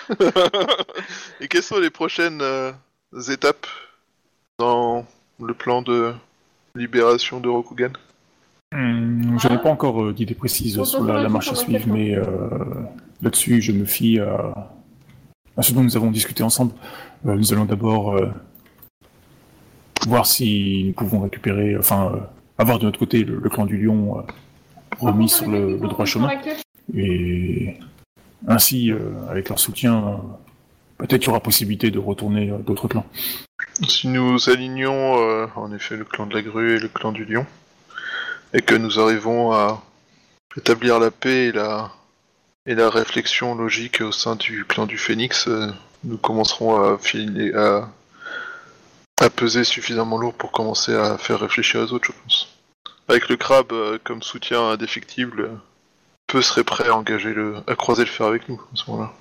*laughs* Et quelles sont les prochaines euh, étapes dans le plan de libération de Rokugan? Hum, je n'ai pas encore euh, d'idée précise sur la, marche à suivre, mais euh, là-dessus, je me fie à, à ce dont nous avons discuté ensemble. Euh, nous allons d'abord euh, voir si nous pouvons récupérer, enfin, euh, avoir de notre côté le, le clan du lion euh, remis sur le, le droit chemin. Et ainsi, euh, avec leur soutien, euh, peut-être qu'il y aura possibilité de retourner euh, d'autres clans. Si nous alignons en effet le clan de la grue et le clan du lion, et que nous arrivons à établir la paix et la, et la réflexion logique au sein du clan du phénix, nous commencerons à, filer, à, à peser suffisamment lourd pour commencer à faire réfléchir les autres, je pense. Avec le crabe comme soutien indéfectible, peu serait prêt à engager le, à croiser le fer avec nous à ce moment-là.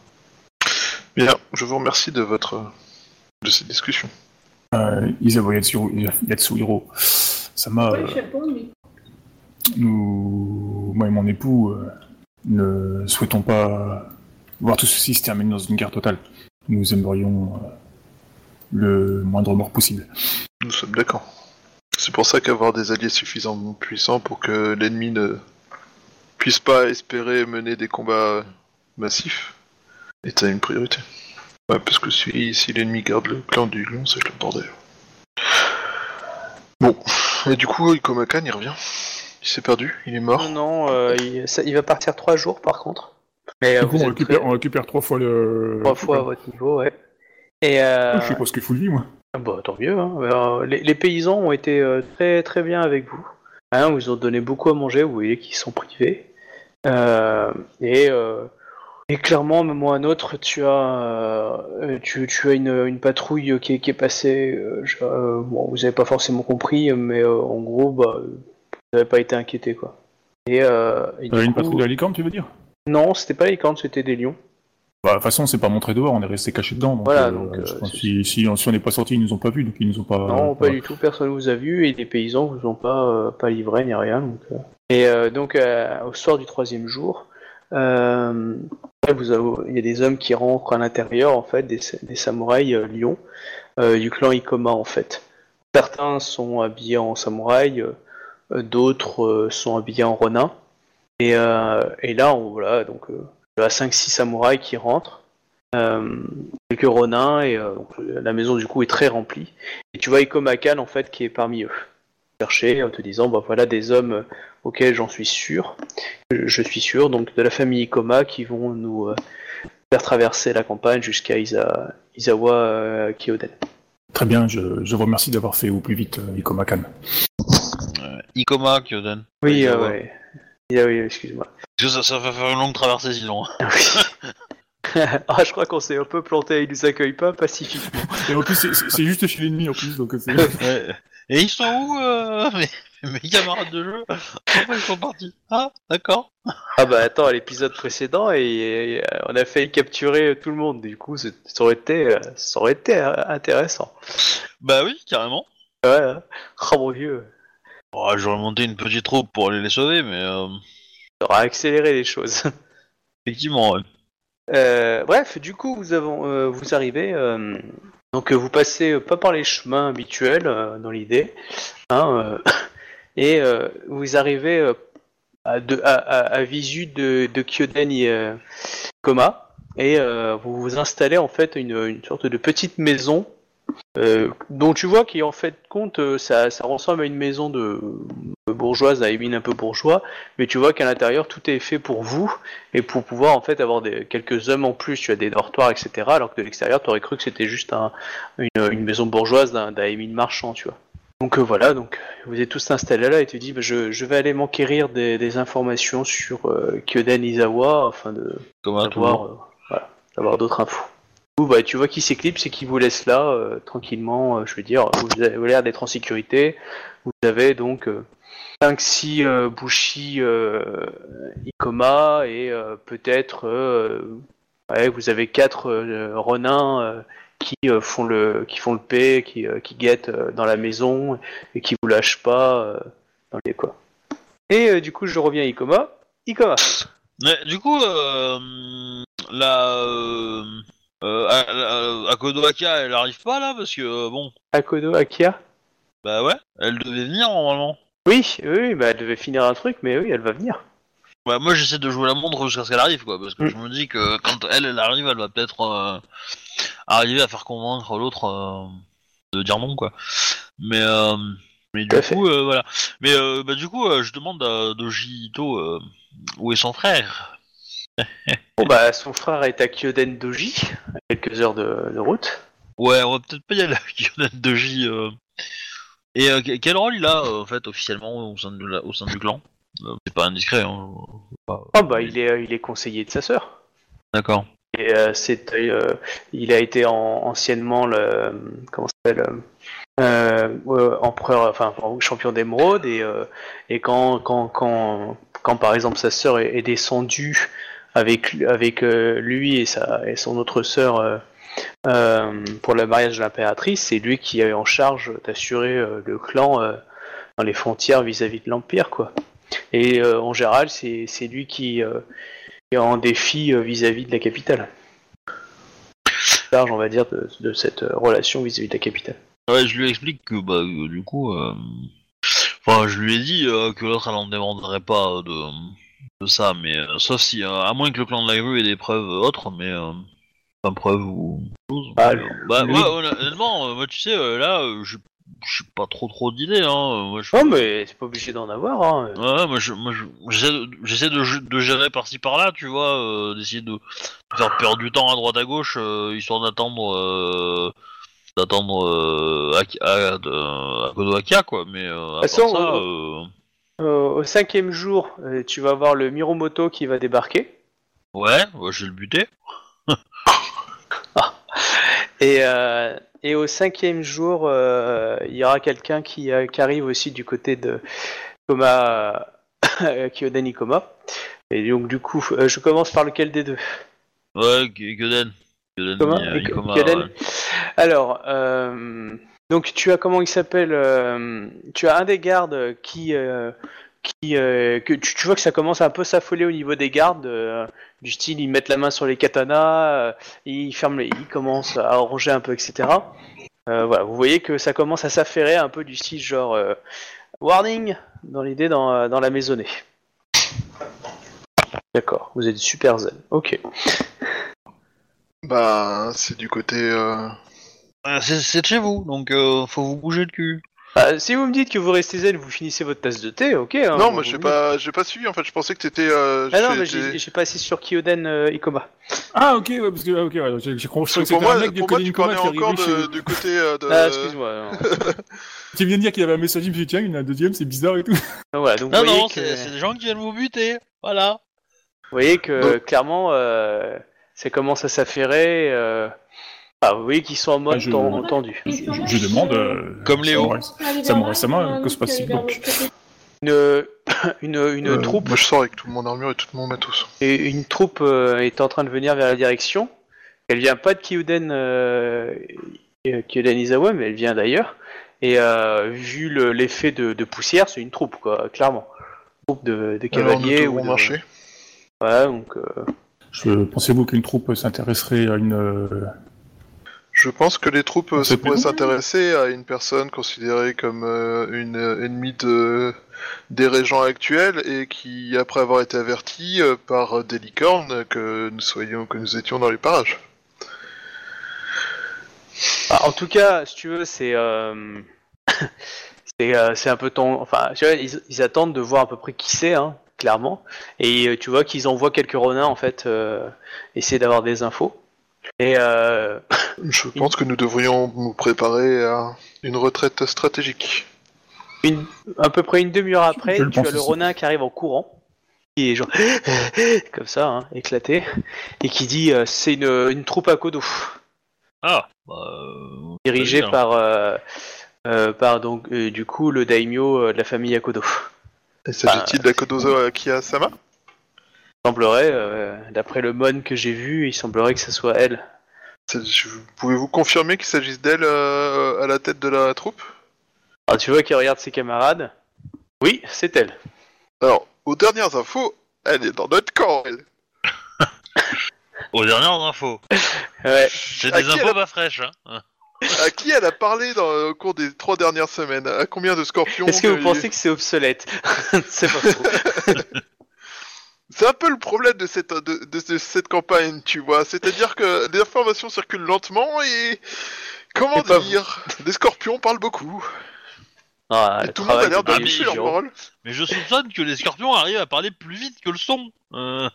Bien, je vous remercie de votre de cette discussion. Euh, Isawa Yatsu- Yatsuhiro, ça m'a... Ouais, je sais pas, mais. Nous, moi et mon époux, euh, ne souhaitons pas voir tout ceci se terminer dans une guerre totale. Nous aimerions euh, le moindre mort possible. Nous sommes d'accord. C'est pour ça qu'avoir des alliés suffisamment puissants pour que l'ennemi ne puisse pas espérer mener des combats massifs est une priorité. Ouais, parce que si, si l'ennemi garde le clan du lion, c'est le bordel. Bon, et du coup, Ikomakan, il revient. Il s'est perdu, il est mort. Non, non, euh, il, ça- il va partir trois jours par contre. Mais euh, Du coup, vous on récupère, prêts on récupère trois fois le... trois fois à votre niveau, ouais. Et euh, Je sais pas ce qu'il faut lui, moi. Ah Bah tant mieux. Hein. Les, les paysans ont été euh, très très bien avec vous. Hein, vous ont donné beaucoup à manger. Vous voyez qu'ils sont privés. Euh, et, euh, et clairement, ou à un autre, tu as euh, tu, tu as une, une patrouille qui est, qui est passée. je- bon, vous avez pas forcément compris, mais en gros, bah, vous n'avez pas été inquiété quoi. Et, et du une coup- patrouille de la licorne, tu veux dire? Non, c'était pas les licornes, c'était des lions. Bah, de toute façon, c'est pas montré dehors, on est resté caché dedans. Donc, Voilà, euh, donc, je pense c'est- si, si, si on n'est pas sorti, ils nous ont pas vus, donc ils nous ont pas. Non, pas du tout, personne vous a vu et les paysans vous ont pas, euh, pas livré ni rien. Donc, euh. Et euh, donc, euh, au soir du troisième jour, euh, il y a des hommes qui rentrent à l'intérieur, en fait, des, samouraïs lions du clan Ikoma, en fait. Certains sont habillés en samouraï, d'autres sont habillés en ronin. Et, euh, et là, voilà, donc, il y a 5-6 samouraïs qui rentrent. Quelques ronins et la maison du coup est très remplie et tu vois Ikomakan en fait qui est parmi eux chercher en te disant bah voilà des hommes euh, auxquels j'en suis sûr je, suis sûr donc de la famille Ikoma qui vont nous euh, faire traverser la campagne jusqu'à Isa, Isawa euh, Kyoden Très bien, je, je vous remercie d'avoir fait au plus vite, euh, Ikomakan. Euh, Ikoma, Kyoden. oui euh, ouais Ah oui, excuse-moi Parce que ça, ça va faire une longue traversée sinon. *laughs* *laughs* ah je crois qu'on s'est un peu planté ils nous accueillent pas pacifiquement Et en plus, c'est- juste chez l'ennemi en plus, donc c'est. *laughs* Ouais. Et ils sont où euh, *laughs* mes, mes camarades de jeu? Pourquoi ils sont partis? Ah, d'accord. ah bah attends à l'épisode précédent et, et, euh, on a failli capturer tout le monde du coup ça aurait été euh, ça aurait été intéressant Bah oui, carrément. Ouais, hein. oh mon vieux, Oh, J'aurais monté une petite troupe pour aller les sauver, mais euh, ça aura accéléré les choses. effectivement, ouais. Euh, bref, du coup, vous, avons, euh, vous arrivez, euh, donc euh, vous passez euh, pas par les chemins habituels euh, dans l'idée, hein, *laughs* et vous arrivez à, à, à, visu de, de Kyoden et, Koma, et vous vous installez en fait une, une sorte de petite maison. Euh, dont tu vois qui en fait compte, euh, ça, ça ressemble à une maison de, de bourgeoise, à un peu bourgeois, mais tu vois qu'à l'intérieur tout est fait pour vous et pour pouvoir en fait avoir des, quelques hommes en plus, tu as des dortoirs, etc. Alors que de l'extérieur, tu aurais cru que c'était juste un, une, une maison bourgeoise d'un marchand, tu vois. Donc euh, voilà, donc vous êtes tous installés là et tu dis bah, je, je vais aller m'enquérir des, des informations sur euh, Kyoden Izawa afin de Comme voilà, d'autres infos. Bah, tu vois qu'il s'éclipse et qu'il vous laisse là euh, tranquillement. euh, je veux dire, vous avez l'air d'être en sécurité. Vous avez donc 5-6 Bushi euh, Ikoma et euh, peut-être euh, vous avez 4 Ronin euh, qui euh, font le qui font le P, qui, euh, qui guettent euh, dans la maison et qui vous lâchent pas euh. Et euh, du coup, je reviens à Ikoma. Ikoma. Mais du coup, euh, la, euh, à- Aka, elle arrive pas là parce que euh, bon, Akodo Akia. bah ouais, elle devait venir normalement. Oui, oui, bah elle devait finir un truc, mais oui, elle va venir. Bah, moi j'essaie de jouer la montre jusqu'à ce qu'elle arrive quoi, parce que Mm. je me dis que quand elle, elle arrive, elle va peut-être euh, arriver à faire convaincre l'autre euh, de dire non quoi. Mais mais du coup voilà. Mais bah du coup je demande à Doji Ito euh, où est son frère. *laughs* Bon bah son frère est à Kyoden Doji, à quelques heures de, de route. Ouais, on va peut-être pas y aller avec Yonan Doji. Euh... Et euh, que- quel rôle il a euh, en fait officiellement au sein, de la- au sein du clan? Euh, C'est pas indiscret. Hein. Pas- Oh bah il est, euh, il est conseiller de sa sœur. D'accord. Et euh, c'est, euh, il a été en- anciennement le comment ça s'appelle euh, euh, empereur, enfin champion d'émeraude et euh, et quand quand quand quand par exemple sa sœur est, est descendue avec euh, lui et son autre sœur euh, euh, pour le mariage de l'impératrice, c'est lui qui est en charge d'assurer le clan dans les frontières vis-à-vis de l'empire quoi. Et en général, c'est lui qui est en défi vis-à-vis de la capitale. Large, on va dire, de, cette relation vis-à-vis de la capitale. Je lui explique que bah du coup, je lui ai dit que l'autre elle en demanderait pas de de ça, mais euh, sauf si euh, à moins que le clan de la rue ait des preuves autres, mais euh, pas preuves ou chose. Ah, euh, bah lui- ouais, honnêtement, euh, moi tu sais euh, là, euh, j'ai j'ai pas trop trop d'idées hein. euh, Moi, je Non, mais c'est pas obligé d'en avoir. Hein. Ouais, moi, je, moi je- j'essaie de, de, gérer par-ci par-là, tu vois, euh, d'essayer de, faire perdre du temps à droite à gauche, euh, histoire d'attendre, euh, d'attendre euh, à, Akia, quoi. Mais euh, à façon, ça, euh, euh, Euh, au cinquième jour, euh, tu vas voir le Miromoto qui va débarquer. ouais, ouais, j'ai le buté. *laughs* Et, euh, et au cinquième jour, euh, il y aura quelqu'un qui, euh, qui arrive aussi du côté de Koma, *laughs* Kyoden Ikoma. Et donc, du coup, euh, je commence par lequel des deux? Ouais, Kyoden. Kyoden, euh, Ikoma, Kyoden ouais. Alors, euh, donc tu as comment il s'appelle euh, Tu as un des gardes qui, euh, euh, tu, vois que ça commence à un peu s'affoler au niveau des gardes, du style ils mettent la main sur les katanas, ils ferment, les, ils commencent à ranger un peu, etc. Voilà, vous voyez que ça commence à s'affairer un peu du style genre warning dans l'idée dans, dans la maisonnée. D'accord, vous êtes super zen. Ok. Bah, c'est du côté. Euh, Euh, c'est, chez vous, donc euh, faut vous bouger le cul. Bah, si vous me dites que vous restez zen, vous finissez votre tasse de thé, ok. hein, non, vous moi j'ai pas, j'ai pas suivi en fait. Je pensais que t'étais. Euh, Ah non, mais j'ai- j'ai j'ai passé sur Kyoden euh, Ikoma. Ah, ok, ouais, parce que, ah, ok, ouais, j'ai j'ai compris Parce que que c'était pour moi, un mec de pour moi, Colin tu Coma parlais qui encore arrivait de- chez... du côté euh, de. Ah, excuse-moi. non. *laughs* Tu viens de dire qu'il avait un message, je me suis dit, tiens, il y en a un deuxième, c'est bizarre et tout. Donc voilà, donc Non, vous, voyez non, que, c'est, c'est des gens qui viennent vous buter. Voilà. vous voyez que clairement, euh, ça commence à s'affairer. Euh... Ah, vous voyez qu'ils sont en mode Ah, je- ten- tendu. Je, je- je demande... euh, Comme Léo. Samurai- Sama, que se passe-t-il donc Une, *coughs* une, une Euh, troupe, Moi je sors avec tout mon armure et tout mon matos. et une troupe euh, est en train de venir vers la direction. Elle vient pas de Kyoden, euh, euh, Kyoden Izawa, mais elle vient d'ailleurs. Et euh, vu le- l'effet de, de poussière, c'est une troupe, quoi, clairement. Troupe de, cavaliers ou de... marcher. Ouais, donc euh, Je- Pensez-vous qu'une troupe s'intéresserait à une... Je pense que les troupes euh, pourraient s'intéresser à une personne considérée comme euh, une euh, ennemie de des régents actuels et qui, après avoir été avertie euh, par des licornes, que nous soyons, que nous étions dans les parages. Bah, en tout cas, si tu veux, c'est euh, *coughs* c'est euh, c'est un peu ton. Enfin, tu vois, ils, ils attendent de voir à peu près qui c'est, hein, clairement. Et euh, tu vois qu'ils envoient quelques renards en fait, euh, essayer d'avoir des infos. Et euh, Je pense que nous devrions nous préparer à une retraite stratégique. Une, à peu près une demi-heure après, tu as le aussi. Ronin qui arrive en courant, qui est genre *gasps* comme ça, hein, éclaté, et qui dit euh, c'est une, une troupe à Kodo, Ah, bah, euh, dirigée par, euh, euh, par donc euh, du coup le daimyo euh, de la famille Akodo. Et s'agit-il d'Akodozo Akiyasama semblerait, euh, d'après le mon que j'ai vu, il semblerait que ce soit elle. Pouvez-vous confirmer qu'il s'agisse d'elle euh, à la tête de la troupe? Alors tu vois qu'il regarde ses camarades? Oui, c'est elle. Alors, aux dernières infos, elle est dans notre camp, elle. *laughs* Aux dernières infos. Ouais. C'est des infos a- pas fraîches, hein. À qui elle a parlé dans, au cours des trois dernières semaines? À combien de scorpions Est-ce que vous pensez que c'est obsolète? *laughs* C'est pas faux. *laughs* C'est un peu le problème de cette, de, de- de cette campagne, tu vois. C'est-à-dire que les informations circulent lentement et... Comment dire Les scorpions parlent beaucoup. Ah, et tout le monde a l'air de suivre leur parole. Mais je soupçonne que les scorpions arrivent à parler plus vite que le son. Euh,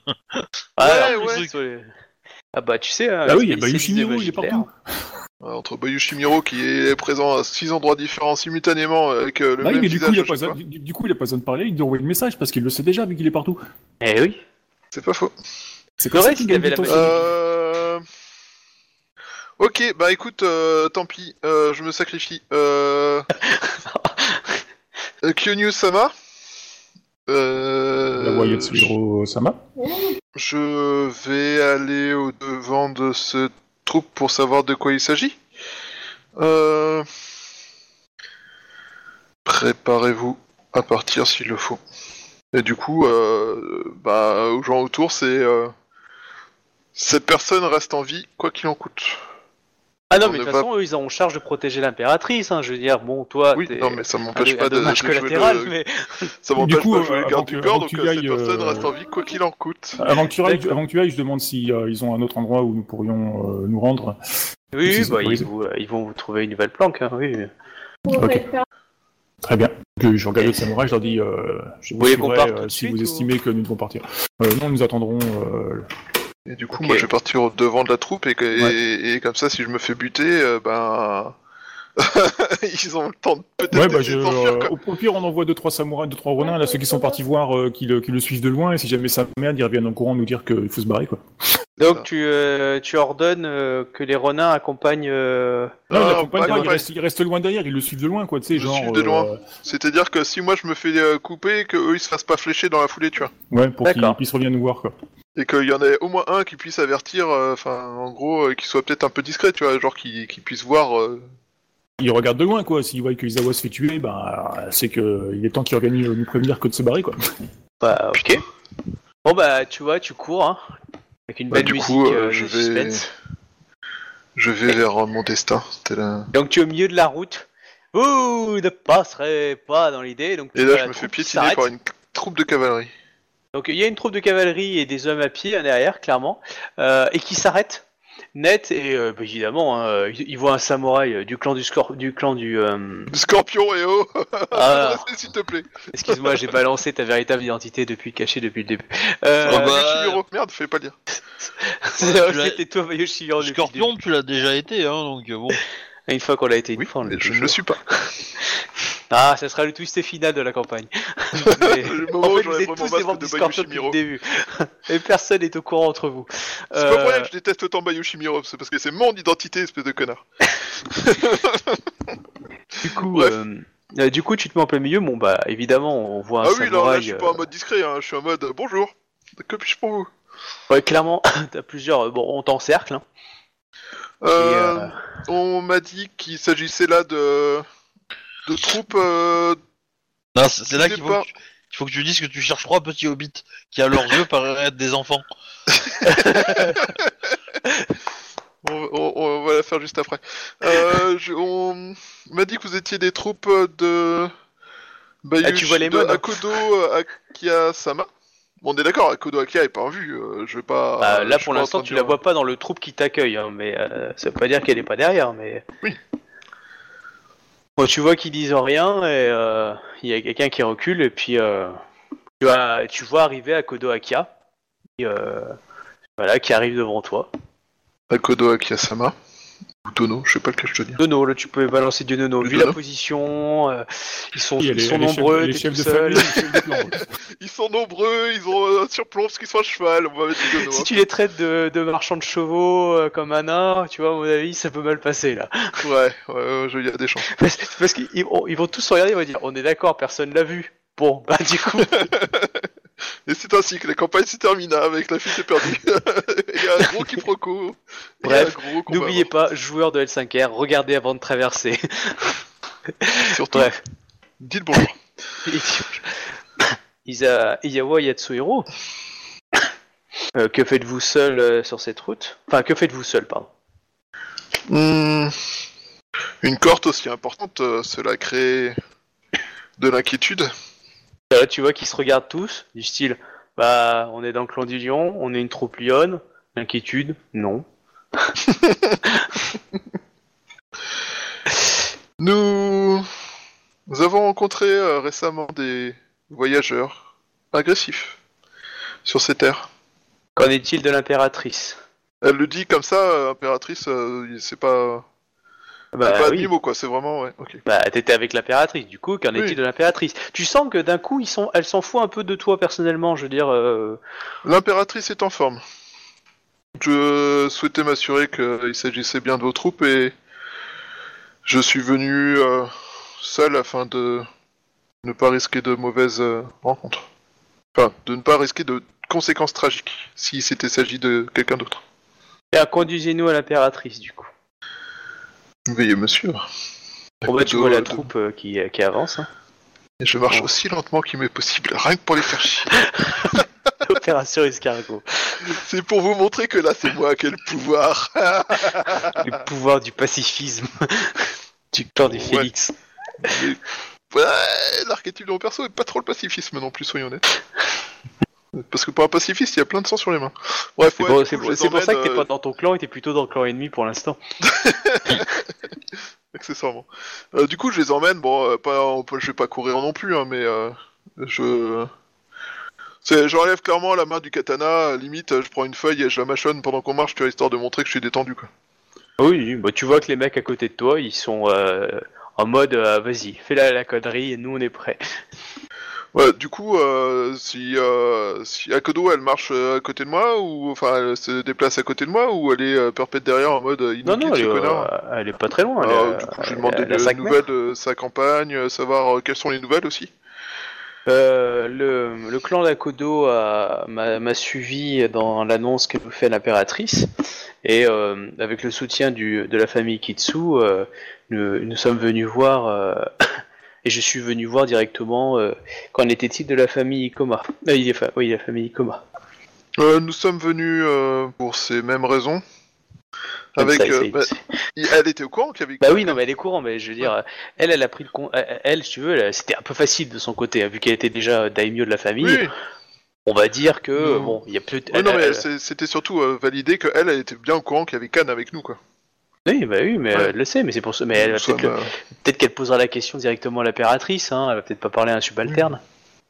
Ah, Ouais, ouais. Ah bah tu sais... Ah oui, bah Yoshimiro, il est partout. Entre Bayushimiro qui est présent à six endroits différents simultanément avec euh, le Bah oui, même mais du coup, visage il a pas besoin, du, du coup, il a pas besoin de parler, il doit envoyer le message parce qu'il le sait déjà vu qu'il est partout. Eh oui. C'est pas faux. C'est reste, qu'il avait la Euh... Ok, bah écoute, euh, tant pis, euh, je me sacrifie. Euh... *laughs* Kyonyu Sama euh... La Sama. Je vais aller au devant de ce troupe pour savoir de quoi il s'agit. Euh... Préparez-vous à partir s'il le faut. Et du coup, euh, bah, aux gens autour, c'est euh, cette personne reste en vie quoi qu'il en coûte. Ah non, On mais de toute façon, eux, ils ont en charge de protéger l'impératrice, hein. Je veux dire, bon, toi, Oui, t'es non, mais ça un, m'empêche pas de, collatéral, le- mais... *laughs* Ça Du m'empêche coup, pas de jouer euh, le avant garde que- du corps, donc euh, tu cette ailles, personne euh, reste en vie quoi qu'il en coûte. Avant que tu ailles, avant que tu ailles, je demande si euh, ils ont un autre endroit où nous pourrions euh, nous rendre. Oui, bah, ils, vous, vont vous trouver une nouvelle planque, hein, oui. Pour Ok. faire- Très bien. Je regarde le samouraï, je leur dis, euh, je vous voulez qu'on parte euh, si vous ou- estimez que nous devons partir. Euh, non, nous attendrons. Et du coup, moi, je vais partir au devant de la troupe et, que- et- Ouais. et comme ça, si je me fais buter, euh, ben. *laughs* Ils ont le temps de peut-être Ouais, bah, je, euh, au, pire, on envoie deux trois samouraïs, deux trois renins, là, ceux qui sont partis voir, euh, qui, le, qui le suivent de loin, et si jamais ça merde, ils reviennent en courant nous dire qu'il faut se barrer, quoi. Donc, tu, euh, tu ordonnes euh, que les renins accompagnent... euh, Non, Ah, ils l'accompagnent pas pas, ils restent, ils restent loin derrière, ils le suivent de loin, quoi, tu sais, Ils le genre. suivent de loin. euh, C'est-à-dire que si moi je me fais couper, que eux ils se fassent pas flécher dans la foulée, tu vois. ouais, pour qu'ils puissent revenir nous voir, quoi. Et qu'il y en ait au moins un qui puisse avertir, euh, enfin, en gros, euh, qui soit peut-être un peu discret, tu vois, genre qui, qui puisse voir. euh, Ils regardent de loin, quoi. S'ils voient que Izawa se fait tuer, bah, c'est que il est temps qu'ils reviennent nous prévenir que de se barrer, quoi. Bah, ok. Bon, bah, tu vois, tu cours, hein, avec une Bah, belle du musique coup, euh, je de vais- suspense. Je vais vers mon destin. La- Donc, tu es au milieu de la route. Vous ne passerez pas dans l'idée. Donc, tu Et là, je me fais piétiner par une troupe de cavalerie. Donc il y a une troupe de cavalerie et des hommes à pied hein, derrière, clairement, euh, et qui s'arrêtent net et euh, bah, évidemment hein, ils, ils voient un samouraï euh, du clan du scor du clan du. euh, Scorpion et oh Ah. *laughs* S'il te plaît Excuse-moi, j'ai balancé ta véritable identité depuis caché depuis le début. Euh, Ah bah, Yoshimiro, merde, fais pas dire. *laughs* C'était toi, Scorpion, tu l'as déjà été, hein, donc bon. Une fois qu'on l'a été une Oui, fois, on je ne le suis pas. *laughs* Ah, ça sera le twist final de la campagne. *laughs* Mais- Le moment En où fait, vous j'aurai êtes tous des membres de du Scorpion depuis le début. *laughs* Et personne n'est au courant entre vous. C'est Euh, pas pour rien que je déteste autant Bayushimiro, c'est parce que c'est mon identité, espèce de connard. Du coup, euh, euh, du coup, tu te mets en plein milieu. Bon, bah, évidemment, on voit un ah oui, là, là, je suis euh, pas en mode discret, hein, je suis en mode euh, bonjour. Que puis-je pour vous? Ouais, clairement, *coughs* t'as plusieurs. Bon, on t'encercle. Hein. Euh, euh, On m'a dit qu'il s'agissait là de de troupes. euh, Non, c'est c'est là qu'il faut, pas. que tu- il faut que tu dises que tu cherches trois petits hobbits qui, à leurs yeux, *laughs* paraissent être des enfants. *laughs* On, on- on va la faire juste après. Euh, je- on m'a dit que vous étiez des troupes de. Bayush, Ah, tu vois les de hein. Akodo Akia Sama. Bon, on est d'accord, Akodo Akia est pas en vue. euh, je vais pas. bah, je là, suis pour pas en l'instant, train de tu dire- la vois pas dans le troupe qui t'accueille, hein, mais euh, ça veut pas dire qu'elle est pas derrière. Mais Oui. Bon, tu vois qu'ils disent rien et euh, il y a quelqu'un qui recule et puis euh, tu, as, tu vois arriver à Kodo Akia, qui, euh, voilà, qui arrive devant toi. Akodo Akia Sama. Ou Tono, je sais pas lequel je te dis. Nono, là tu peux balancer du Nono. Vu Nono. la position, euh, ils sont, ils les, sont les chefs- nombreux, les t'es chefs tout de seul. famille, de clan. *laughs* Ils sont nombreux, ils ont un surplomb parce qu'ils sont à cheval, on va mettre du. Si hein. tu les traites de, de marchands de chevaux euh, comme un nain, tu vois, à mon avis, ça peut mal passer là. Ouais, ouais, ouais, je- il y a des chances. Parce, parce qu'ils ils vont- ils vont tous se regarder, ils vont dire On est d'accord, personne l'a vu. Bon, bah du coup, *laughs* Et c'est ainsi que la campagne se termina avec la fille est perdue. *laughs* Il y a un gros *laughs* quiproquo. et Bref, n'oubliez pas, joueur de L5R, regardez avant de traverser. *laughs* Surtout, Bref. dites bonjour. Isa, Iyawa Yatsuhiro, euh, que faites-vous seul euh, sur cette route? Enfin, que faites-vous seul, pardon? Hmm, Une corte aussi importante, euh, cela crée de l'inquiétude. Là, tu vois qu'ils se regardent tous, du style Bah, on est dans le clan du lion, on est une troupe lionne, l'inquiétude, non. *laughs* Nous... Nous avons rencontré euh, récemment des voyageurs agressifs sur ces terres. Qu'en est-il de l'impératrice? Elle le dit comme ça, euh, impératrice, euh, c'est pas, Bah c'est pas oui. mots quoi, c'est vraiment ouais. Bah, t'étais avec l'impératrice, du coup, qu'en Oui. est-il de l'impératrice Tu sens que d'un coup, ils sont, elle s'en fout un peu de toi personnellement, je veux dire. euh, L'impératrice est en forme. Je souhaitais m'assurer qu'il s'agissait bien de vos troupes et je suis venu euh, seul afin de ne pas risquer de mauvaises euh, rencontres. Enfin, de ne pas risquer de conséquences tragiques si c'était s'agit de quelqu'un d'autre. Conduisez-nous à l'impératrice, du coup. Veuillez me suivre. Bon, bah, tu vois la de- troupe euh, qui, qui avance. hein. Et je marche aussi lentement qu'il m'est possible, rien que pour les faire chier. *laughs* Opération escargot. C'est pour vous montrer que là, c'est moi qui ai le pouvoir. *laughs* Le pouvoir du pacifisme. *laughs* du clan des Ouais. Félix. Ouais, l'archétype de mon perso est pas trop le pacifisme non plus, soyons honnêtes. Parce que pour un pacifiste, il y a plein de sang sur les mains. Bref, C'est ouais, pour, ça que t'es pas dans ton clan et t'es plutôt dans le clan ennemi pour l'instant. euh, *laughs* accessoirement. Euh, du coup, je les emmène. Bon, euh, pas, je vais pas courir non plus, hein, mais euh, je. J'enlève clairement la main du katana, limite, euh, je prends une feuille et je la mâchonne pendant qu'on marche, tu vois, histoire de montrer que je suis détendu, quoi. Oui, bah, tu vois que les mecs à côté de toi, ils sont euh, en mode euh, vas-y, fais la, la connerie et nous on est prêts. Ouais, du coup, euh, si, euh, si Akodo elle marche euh, à côté de moi, ou enfin elle se déplace à côté de moi, ou elle est euh, perpète derrière en mode euh, il Non, non, elle, est, connard. euh, elle est pas très loin. Elle, Euh, est, du coup, je euh, lui demande elle a des cinq nouvelles de sa campagne, euh, savoir euh, quelles sont les nouvelles aussi. Euh, le, le clan d'Akodo a- m'a m'a suivi dans l'annonce que fait l'impératrice et euh, avec le soutien du, de la famille Kitsu, euh, nous, nous sommes venus voir euh, et je suis venu voir directement euh, qu'en était-il de la famille Ikoma. Euh, il est fa- oui, la famille Ikoma. Euh, nous sommes venus euh, pour ces mêmes raisons. Avec, ça, bah, elle était au courant qu'il y avait. Bah oui, non, mais elle est courant, mais je veux dire, elle, elle a pris le con. Elle, elle, si tu veux, elle- c'était un peu facile de son côté, hein, vu qu'elle était déjà daimyo de la famille. Oui, On va dire que, Non. bon, il y a peut-être. oui, non, mais elle- c'était surtout validé qu'elle, elle était bien au courant qu'il y avait Khan avec nous, quoi. Oui, bah oui, mais Ouais. elle le sait, mais c'est pour ça. Mais elle va Nous sommes, peut-être le- peut-être qu'elle posera la question directement à l'impératrice, hein. Elle va peut-être pas parler à un subalterne.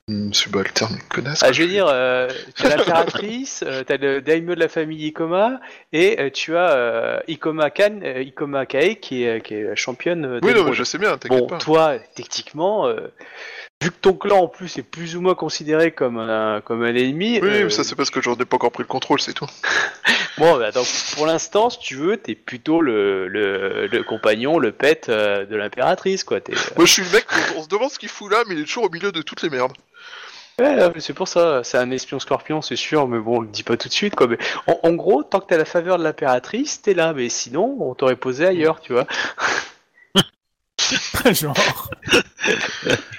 euh, subalterne, connasse. Ah, je veux dire, euh, t'as l'impératrice, euh, t'as le daimyo de la famille Ikoma, et euh, tu as euh, Ikoma Kan, euh, Ikoma Kae, qui est, qui est la championne euh, Oui, non, mais je sais bien, t'inquiète Bon, pas. toi, techniquement, euh, vu que ton clan en plus est plus ou moins considéré comme un, comme un ennemi, Oui, euh, mais ça c'est parce que j'en ai pas encore pris le contrôle, c'est tout. *laughs* bon, bah, donc, pour l'instant, si tu veux, t'es plutôt le, le, le compagnon, le pet euh, de l'impératrice, quoi. T'es, Moi je suis le mec, on, on se demande ce qu'il fout là, mais il est toujours au milieu de toutes les merdes. Ouais, c'est pour ça, c'est un espion scorpion, c'est sûr, mais bon, on le dit pas tout de suite, quoi. Mais en, en gros, tant que t'as la faveur de l'impératrice, t'es là, mais sinon, on t'aurait posé ailleurs, tu vois. *laughs* Genre. *laughs*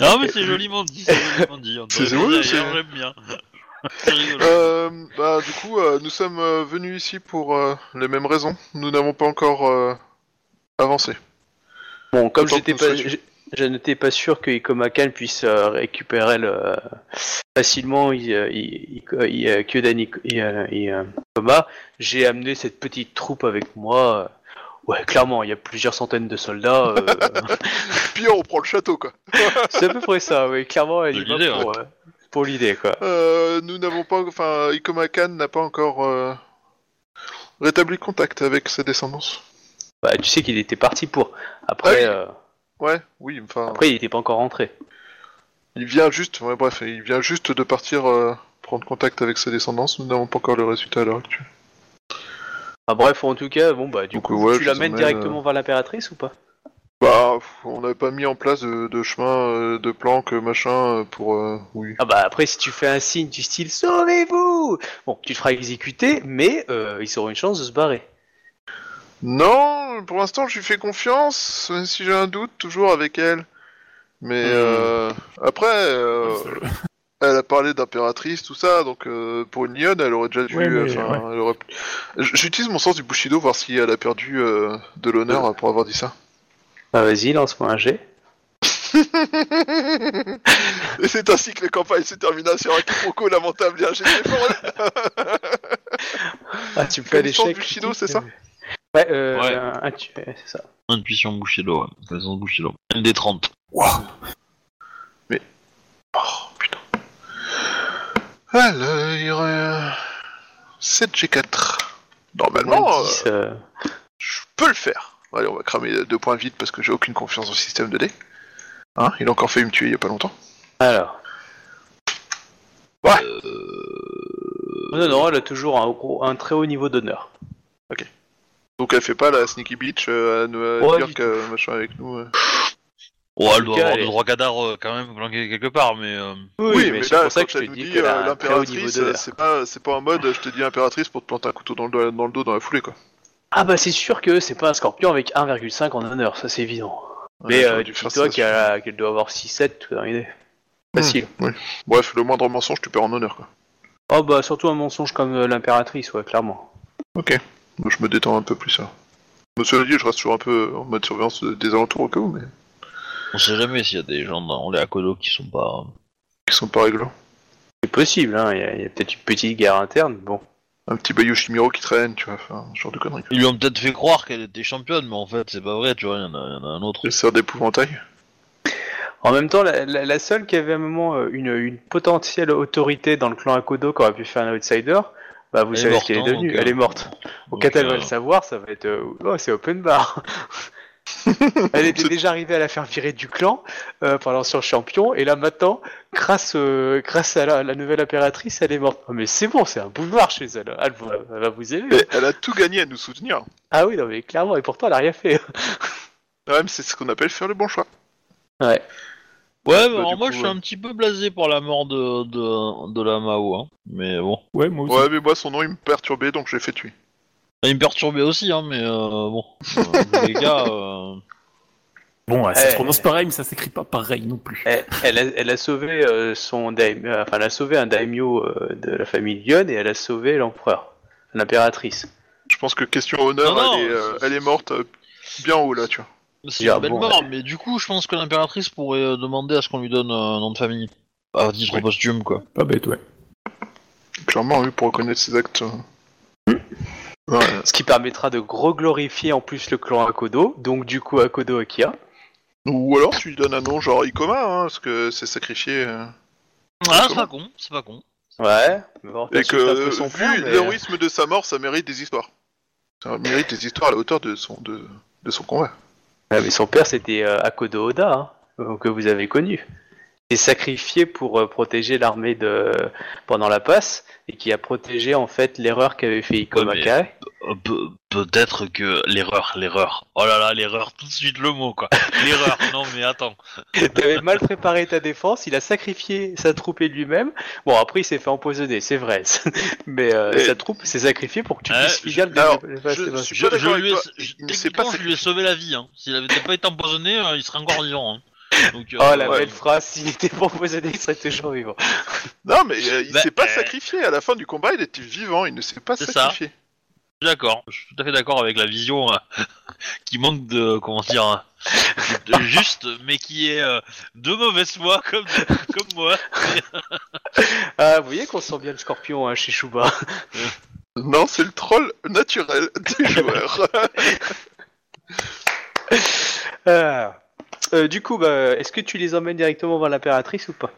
Non, mais c'est joliment dit, c'est joliment dit. C'est- oui, j'aime bien. Euh, bah du coup, euh, nous sommes euh, venus ici pour euh, les mêmes raisons. Nous n'avons pas encore euh, avancé. Bon, comme j'étais pas, je, n'étais pas sûr que Ikomakan puisse euh, récupérer le, facilement il, il, il, il, Kyodan Ikoma, j'ai amené cette petite troupe avec moi. Ouais, clairement, il y a plusieurs centaines de soldats. euh, *laughs* Puis on prend le château quoi. *laughs* c'est à peu près ça, oui. Clairement, elle y va pour, euh, pour l'idée, quoi. Euh, nous n'avons pas, enfin, Ikoma Khan n'a pas encore euh, rétabli contact avec sa descendance. Bah, tu sais qu'il était parti pour. Après, Ah oui. euh, Ouais, oui, enfin, après il était pas encore rentré. il vient juste, ouais, bref, il vient juste de partir euh, prendre contact avec sa descendance. Nous n'avons pas encore le résultat à l'heure actuelle. Ah, bref, en tout cas, bon bah du Donc, coup, ouais, tu l'amènes directement vers l'impératrice ou pas? Bah, on n'avait pas mis en place de, de chemin, euh, de planque, machin, euh, pour, euh, oui. Ah bah après si tu fais un signe du style sauvez-vous, bon tu te feras exécuter, mais euh, ils auront une chance de se barrer. Non, pour l'instant, je lui fais confiance, même si j'ai un doute, toujours avec elle. Mais euh, après, euh, elle a parlé d'impératrice, tout ça, donc euh, pour une lionne, elle aurait déjà dû. Ouais, mais, enfin, elle aurait- J- J'utilise mon sens du Bushido, voir si elle a perdu euh, de l'honneur pour avoir dit ça. Bah vas-y, lance-moi un jet. *laughs* Et c'est ainsi que la campagne se termina sur un quiproquo lamentable et un d'effort. *laughs* Ah tu me fais l'échec. Bushido, c'est ça? Ouais, euh, Ouais. un- c'est ça. Intuition Bushido, ouais. Connaissance Bushido. LD30. Waouh. Oh putain. Alors, il y aurait 7G4. Normalement, euh, 10, euh, je peux le faire. Allez, on va cramer deux points vite parce que j'ai aucune confiance dans le système de dés. Hein, il a encore fait me tuer il y a pas longtemps. Alors. Euh... Non, non, elle a toujours un, gros- un très haut niveau d'honneur. Donc elle fait pas la sneaky bitch euh, à Ouais, du que machin avec nous. Oh, elle doit cas, avoir elle deux trois cadavres euh, quand même planqués quelque part, mais... euh, Oui, mais, c'est pour ça que je te dis un niveau l'impératrice, c'est pas, c'est pas en mode je te dis impératrice pour te planter un couteau dans le, dos, dans le dos la foulée quoi. Ah bah c'est sûr que c'est pas un scorpion avec 1,5 en honneur, ça c'est évident. Mais euh, dis-toi ça, qu'elle doit avoir 6-7, tout dans l'idée. Facile. Hmm, oui. Bref, le moindre mensonge tu perds en honneur quoi. Oh bah surtout un mensonge comme euh, l'impératrice, ouais, clairement. Ok, Donc, je me détends un peu plus là. Monsieur dit, je reste toujours un peu en mode surveillance des alentours au cas où, mais On sait jamais s'il y a des gens dans les Akodo qui sont pas... qui sont pas réglo. C'est possible, hein, il y a, il y a peut-être une petite guerre interne, bon. Un petit Bayou Chimiro qui traîne, tu vois, enfin, ce genre de conneries. Ils lui ont peut-être fait croire qu'elle était championne, mais en fait c'est pas vrai, tu vois, il y, en a- il y en a un autre. Sœurs d'épouvantail. En même temps, la, la- la seule qui avait à un moment euh, une, une potentielle autorité dans le clan Akodo qui aurait pu faire un outsider, bah vous Elle savez ce qu'elle est hein, devenue, elle euh, est morte. Au Donc, cas elle va euh, le savoir, ça va être... euh, oh, c'est open bar *laughs* Elle était déjà arrivée à la faire virer du clan euh, par l'ancien champion, et là maintenant, grâce, euh, grâce à la, la nouvelle impératrice, elle est morte. Oh, mais c'est bon, c'est un boulevard chez elle, elle, va- elle va vous aimer. Et elle a tout gagné à nous soutenir. Ah oui, non mais clairement, et pourtant elle a rien fait. *laughs* Ouais, mais c'est ce qu'on appelle faire le bon choix. Ouais. Ouais, mais Bah, alors moi coup, je suis ouais. un petit peu blasé pour la mort de, de, de la Mao, hein. mais bon. Ouais, moi aussi. Ouais, mais moi, son nom, il me perturbait, donc je l'ai fait tuer. Il me perturbait aussi, hein, mais euh, bon. Euh, les gars, euh, Bon, ouais, ça Eh. se prononce pareil, mais ça s'écrit pas pareil non plus. Elle, elle a, elle a sauvé euh, son daim- euh, enfin elle a sauvé un daimyo euh, de la famille Lyon et elle a sauvé l'empereur, l'impératrice. Je pense que question honneur, Non, non, elle, est, euh, elle est morte bien haut, là, tu vois. c'est Ah, une belle bon, mort, ouais. mais du coup je pense que l'impératrice pourrait demander à ce qu'on lui donne un nom de famille. À titre Oui. posthume, quoi. Pas bête, ouais. Clairement, oui, pour reconnaître ses actes. Euh. Ouais, Ce qui permettra de gros glorifier en plus le clan Akodo, donc du coup Akodo Akia. Ou alors tu lui donnes un nom genre Ikoma, hein, parce que c'est sacrifié. euh, Ah, c'est pas con, c'est pas con. Ouais, Et que, son vu l'héroïsme de sa mort, ça mérite des histoires. Ça mérite des histoires à la hauteur de son, de, de son combat. Ouais, mais son père c'était euh, Akodo Oda, hein, euh, que vous avez connu. Sacrifié pour euh, protéger l'armée de pendant la passe et qui a protégé en fait l'erreur qu'avait fait Ikoma Ouais, mais- Kai. Euh, pe- Peut-être que l'erreur, l'erreur. Oh là là, l'erreur, tout de suite le mot, quoi. *laughs* L'erreur, non mais attends. T'avais mal préparé ta défense, il a sacrifié sa troupe et lui-même. Bon, après, il s'est fait empoisonner, c'est vrai. *laughs* Mais euh, Et- sa troupe s'est sacrifiée pour que tu Euh, puisses finir le alors, je- je Je, je lui ai, je- pas je lui sauvé la vie. Hein. S'il avait pas été empoisonné, euh, il serait encore vivant. Hein. Donc, euh, Oh la ouais. belle phrase, s'il était pas empoisonné, il serait toujours vivant. *laughs* Non, mais euh, il Bah, s'est pas euh, sacrifié. À la fin du combat, il était vivant. Il ne s'est pas ça. sacrifié. Je suis d'accord. Je suis tout à fait d'accord avec la vision euh, *laughs* qui manque de comment dire hein, de juste, mais qui est euh, de mauvaise foi comme comme moi. *laughs* Ah, vous voyez qu'on sent bien le scorpion hein, chez Shuba. Non, c'est le troll naturel du joueur. Ah. Euh, du coup, bah, est-ce que tu les emmènes directement vers l'impératrice ou pas?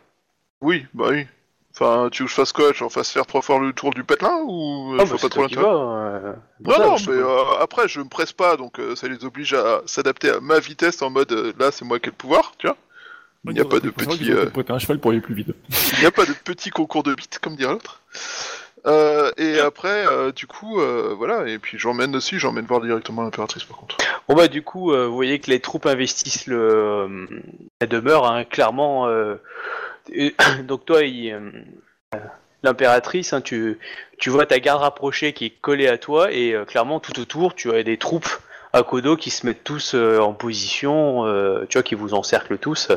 Oui, bah oui. Enfin, tu veux que je fasse quoi? J'en fasse faire trois fois le tour du patelin ou euh, Ah, je bah, pas trop l'intérêt? euh, Non, ça, non, je- mais euh, après, je me presse pas, donc euh, ça les oblige à s'adapter à ma vitesse en mode euh, là, c'est moi qui ai le pouvoir, tu vois. Il n'y a pas de petit, euh, prêter un cheval pour aller plus vite. *laughs* il n'y a pas de petit concours de bits, comme dirait l'autre. Euh, et après, euh, du coup, euh, voilà, et puis j'emmène aussi, j'emmène voir directement l'impératrice par contre. Bon bah du coup, vous voyez que les troupes investissent le, la demeure, hein, clairement. et- *coughs* donc toi, l'impératrice, hein, tu, tu vois ta garde rapprochée qui est collée à toi et clairement tout autour, tu as des troupes à Kodo qui se mettent tous en position, tu vois, qui vous encerclent tous.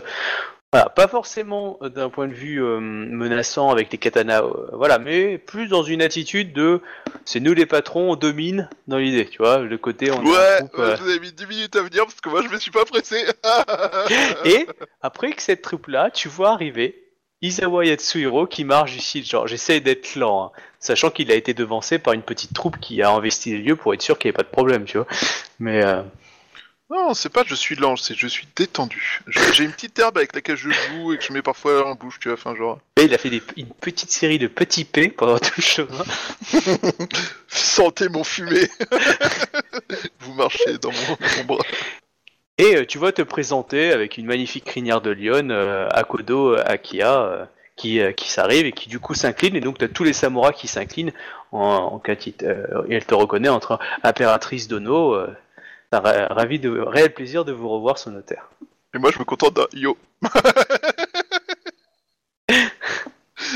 Voilà, pas forcément euh, d'un point de vue euh, menaçant avec des katanas, euh, voilà, mais plus dans une attitude de c'est nous les patrons, on domine dans l'idée, tu vois, le côté on Ouais, euh, je vous ai mis 10 minutes à venir parce que moi je me suis pas pressé. *laughs* Et après que cette troupe-là, tu vois arriver Isawa Yatsuhiro qui marche ici, genre j'essaie d'être lent, hein, sachant qu'il a été devancé par une petite troupe qui a investi les lieux pour être sûr qu'il n'y ait pas de problème, tu vois. Mais Non, c'est pas je suis lent, c'est je suis détendu. Je- J'ai une petite herbe avec laquelle je joue et que je mets parfois en bouche, tu vois, enfin genre. et il a fait des- une petite série de petits P pendant tout le chemin. *laughs* Sentez mon fumé *laughs* Vous marchez dans mon, mon bras. Et euh, tu vois te présenter avec une magnifique crinière de lion, euh, Akodo euh, Akia, euh, qui, euh, qui s'arrive et qui du coup s'incline. Et donc tu as tous les samouraïs qui s'inclinent en, en euh, et elle te reconnaît entre impératrice Dono. Euh, ravi de réel plaisir de vous revoir, son notaire. Et moi je me contente d'un yo. *laughs*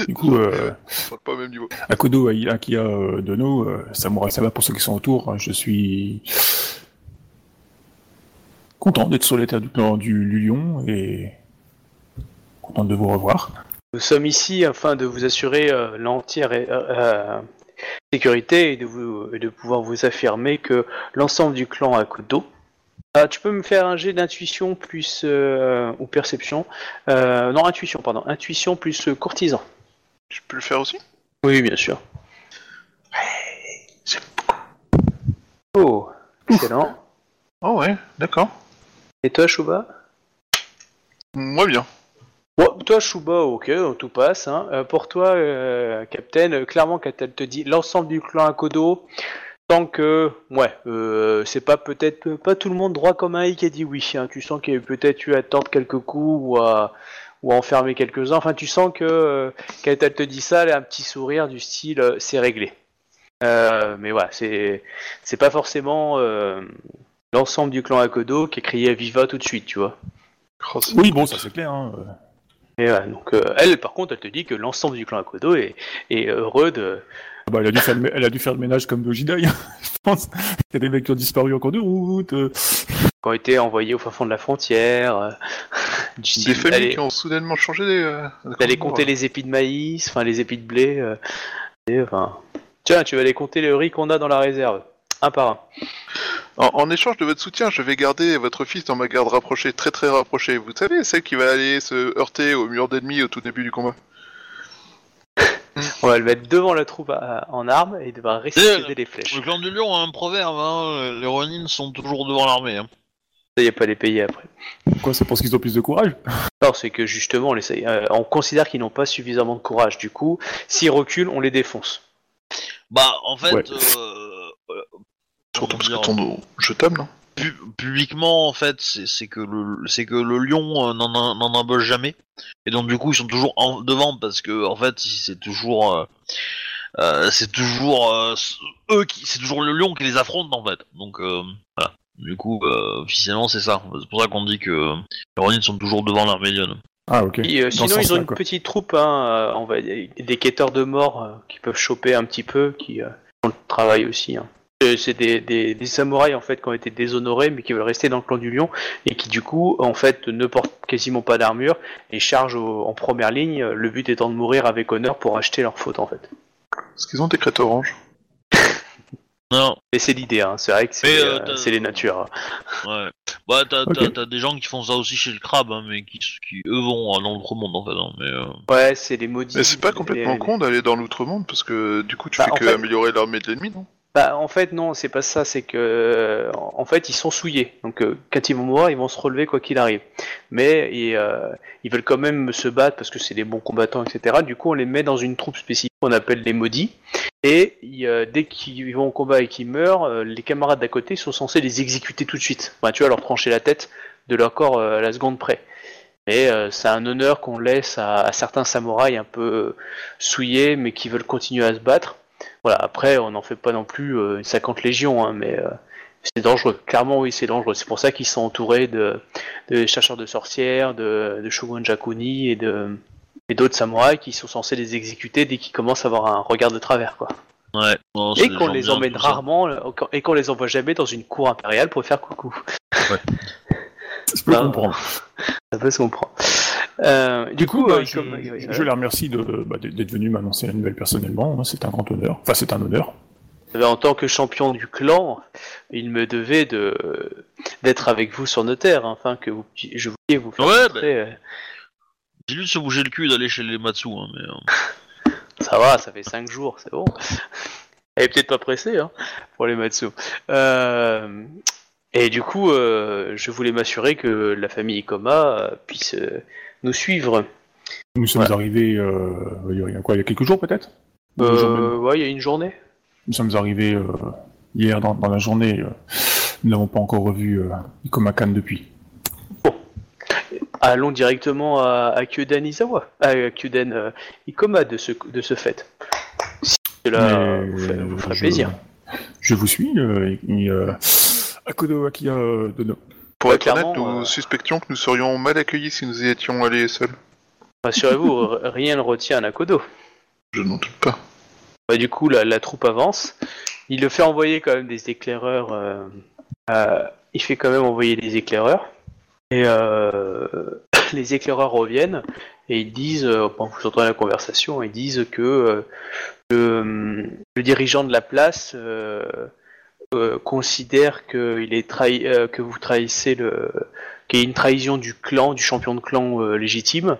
Du coup, euh, pas au même niveau. Akodo, Akia, euh, Dono, euh, Samurai Sama pour ceux qui sont autour, hein, je suis content d'être sur les terres du clan du Lulion et content de vous revoir. Nous sommes ici afin de vous assurer euh, l'entière euh, sécurité et de, vous, et de pouvoir vous affirmer que l'ensemble du clan Akodo. Ah, tu peux me faire un jet d'intuition plus euh, ou perception Euh, Non, intuition, pardon. Intuition plus euh, courtisan. Je peux le faire aussi? Oui, bien sûr. Oh, excellent. Oh ouais, d'accord. Et toi, Shuba Moi bien. Bon, toi, Shuba, ok, tout passe. Hein. Euh, pour toi, euh, Captain, euh, clairement, quand elle te dit l'ensemble du clan Akodo, tant que, ouais, euh, c'est pas peut-être pas tout le monde droit comme un i qui a dit oui. Hein. Tu sens qu'il y a peut-être eu à tordre quelques coups ou à, ou à enfermer quelques-uns. Enfin, tu sens que euh, quand elle te dit ça, elle a un petit sourire du style euh, c'est réglé. Euh, mais voilà, c'est c'est pas forcément euh, l'ensemble du clan Akodo qui a crié Viva tout de suite, tu vois. Oh, Oui, bon, ça c'est clair. Hein. Et voilà, donc euh, elle, par contre, elle te dit que l'ensemble du clan Akodo est, est heureux de. Bah, elle, a dû faire le, elle a dû faire le ménage comme Dojidai, *laughs* je pense. Il y a des mecs qui ont disparu en cours de route. euh. qui ont été envoyés au fin fond de la frontière. euh, *laughs* du Des style familles qui ont soudainement changé. Euh, d'aller compter les épis de maïs, enfin les épis de blé. euh, et, enfin, tiens, tu vas aller compter le riz qu'on a dans la réserve, un par un. En, en échange de votre soutien, je vais garder votre fils dans ma garde rapprochée, très très rapprochée. Vous savez, celle qui va aller se heurter au mur d'ennemis au tout début du combat. On va le mettre devant la troupe à- en armes et il devra Euh, les flèches. Le clan du lion a un proverbe, hein, les Ronin sont toujours devant l'armée. Hein. Ça y est pas les payer après. Pourquoi C'est parce qu'ils ont plus de courage? Non, c'est que justement, on, essaye- euh, on considère qu'ils n'ont pas suffisamment de courage. Du coup, s'ils reculent, on les défonce. Bah, en fait, Ouais. euh, euh, Surtout parce que ton je t'aime, non pu- publiquement, en fait, c'est que le c'est que le lion euh, n'en embauche jamais, et donc du coup ils sont toujours en, devant parce que en fait c'est toujours euh, euh, c'est toujours euh, eux qui c'est toujours le lion qui les affronte en fait. Donc euh, voilà. Du coup, euh, officiellement c'est ça. C'est pour ça qu'on dit que les Ronin sont toujours devant l'armée lionne. Ah, ok. Et, euh, sinon, ils ont une quoi. petite troupe, hein, euh, on va dire, des quêteurs de mort euh, qui peuvent choper un petit peu, qui euh, font le travail aussi. hein. Euh, C'est des, des, des samouraïs en fait qui ont été déshonorés mais qui veulent rester dans le clan du lion et qui du coup en fait ne portent quasiment pas d'armure et chargent au- en première ligne, euh, le but étant de mourir avec honneur pour acheter leur faute en fait. Est-ce qu'ils ont des crêtes oranges *laughs* Non, Et c'est l'idée, hein. c'est vrai que c'est euh, euh, c'est les natures. ouais. Bah t'as des gens qui font ça aussi chez le crabe, hein, mais qui, qui eux vont dans l'autre monde en fait. hein, mais euh, Ouais, c'est les maudits. Mais c'est pas complètement les- con d'aller dans l'outre-monde parce que du coup tu Bah, fais que fait- améliorer l'armée de l'ennemi, non? Bah, en fait, non, c'est pas ça. C'est que, euh, en fait, ils sont souillés. Donc, euh, quand ils vont mourir, ils vont se relever quoi qu'il arrive. Mais ils, euh, ils veulent quand même se battre parce que c'est des bons combattants, etc. Du coup, on les met dans une troupe spécifique qu'on appelle les maudits. Et dès qu'ils vont au combat et qu'ils meurent, euh, les camarades d'à côté sont censés les exécuter tout de suite. Enfin, tu vois, leur trancher la tête de leur corps à la seconde près. Mais c'est un honneur qu'on laisse à, certains samouraïs un peu souillés, mais qui veulent continuer à se battre. Voilà, après, on n'en fait pas non plus euh, une 50 légions, hein, mais euh, c'est dangereux. Clairement, oui, c'est dangereux. C'est pour ça qu'ils sont entourés de, de chercheurs de sorcières, de, de shogun jakuni et de et d'autres samouraïs qui sont censés les exécuter dès qu'ils commencent à avoir un regard de travers, quoi. Ouais. Et qu'on les emmène ça. rarement, euh, et qu'on les envoie jamais dans une cour impériale pour faire coucou. Je peux Ah. comprendre. Ça peut se comprendre. Euh, du coup, bah, euh, je, comme- je- les remercie de, bah, d'être venu m'annoncer la nouvelle personnellement. hein, C'est un grand honneur. Enfin, c'est un honneur. Euh, En tant que champion du clan, il me devait de d'être avec vous sur nos terres, hein, afin que vous, je voulais vous faire Ouais, montrer, euh, J'ai lu de se bouger le cul d'aller chez les Matsu, hein, mais. *laughs* Ça va, ça fait 5 jours, c'est bon. *laughs* Elle est peut-être pas pressée, hein, pour les Matsu. Euh, et du coup, euh, je voulais m'assurer que la famille Ikoma puisse euh, nous suivre. Nous sommes arrivés, euh, il y a quoi, il y a quelques jours peut-être Euh, ouais, il y a une journée. Nous sommes arrivés euh, hier dans, dans la journée. euh, nous n'avons pas encore revu Ikomakan depuis. Allons directement à, à Kyuden Izawa, à Kyuden Ikoma de ce, de ce fait. Si cela vous, fait- vous ferait je- plaisir. Je vous suis. Et, euh, Akodo Dono. Pour Ouais, être honnête, nous euh, suspections que nous serions mal accueillis si nous y étions allés seuls. Rassurez-vous, rien ne retient Nakodo. Je n'en doute pas. Bah, du coup, la, la troupe avance. Il le fait envoyer quand même des éclaireurs. euh, il fait quand même envoyer des éclaireurs. Et euh, *coughs* les éclaireurs reviennent et ils disent, pendant que vous entendez la conversation, ils disent que le, le dirigeant de la place euh, considère que, il est trahi, euh, que vous trahissez le, qu'il y a une trahison du clan, du champion de clan euh, légitime,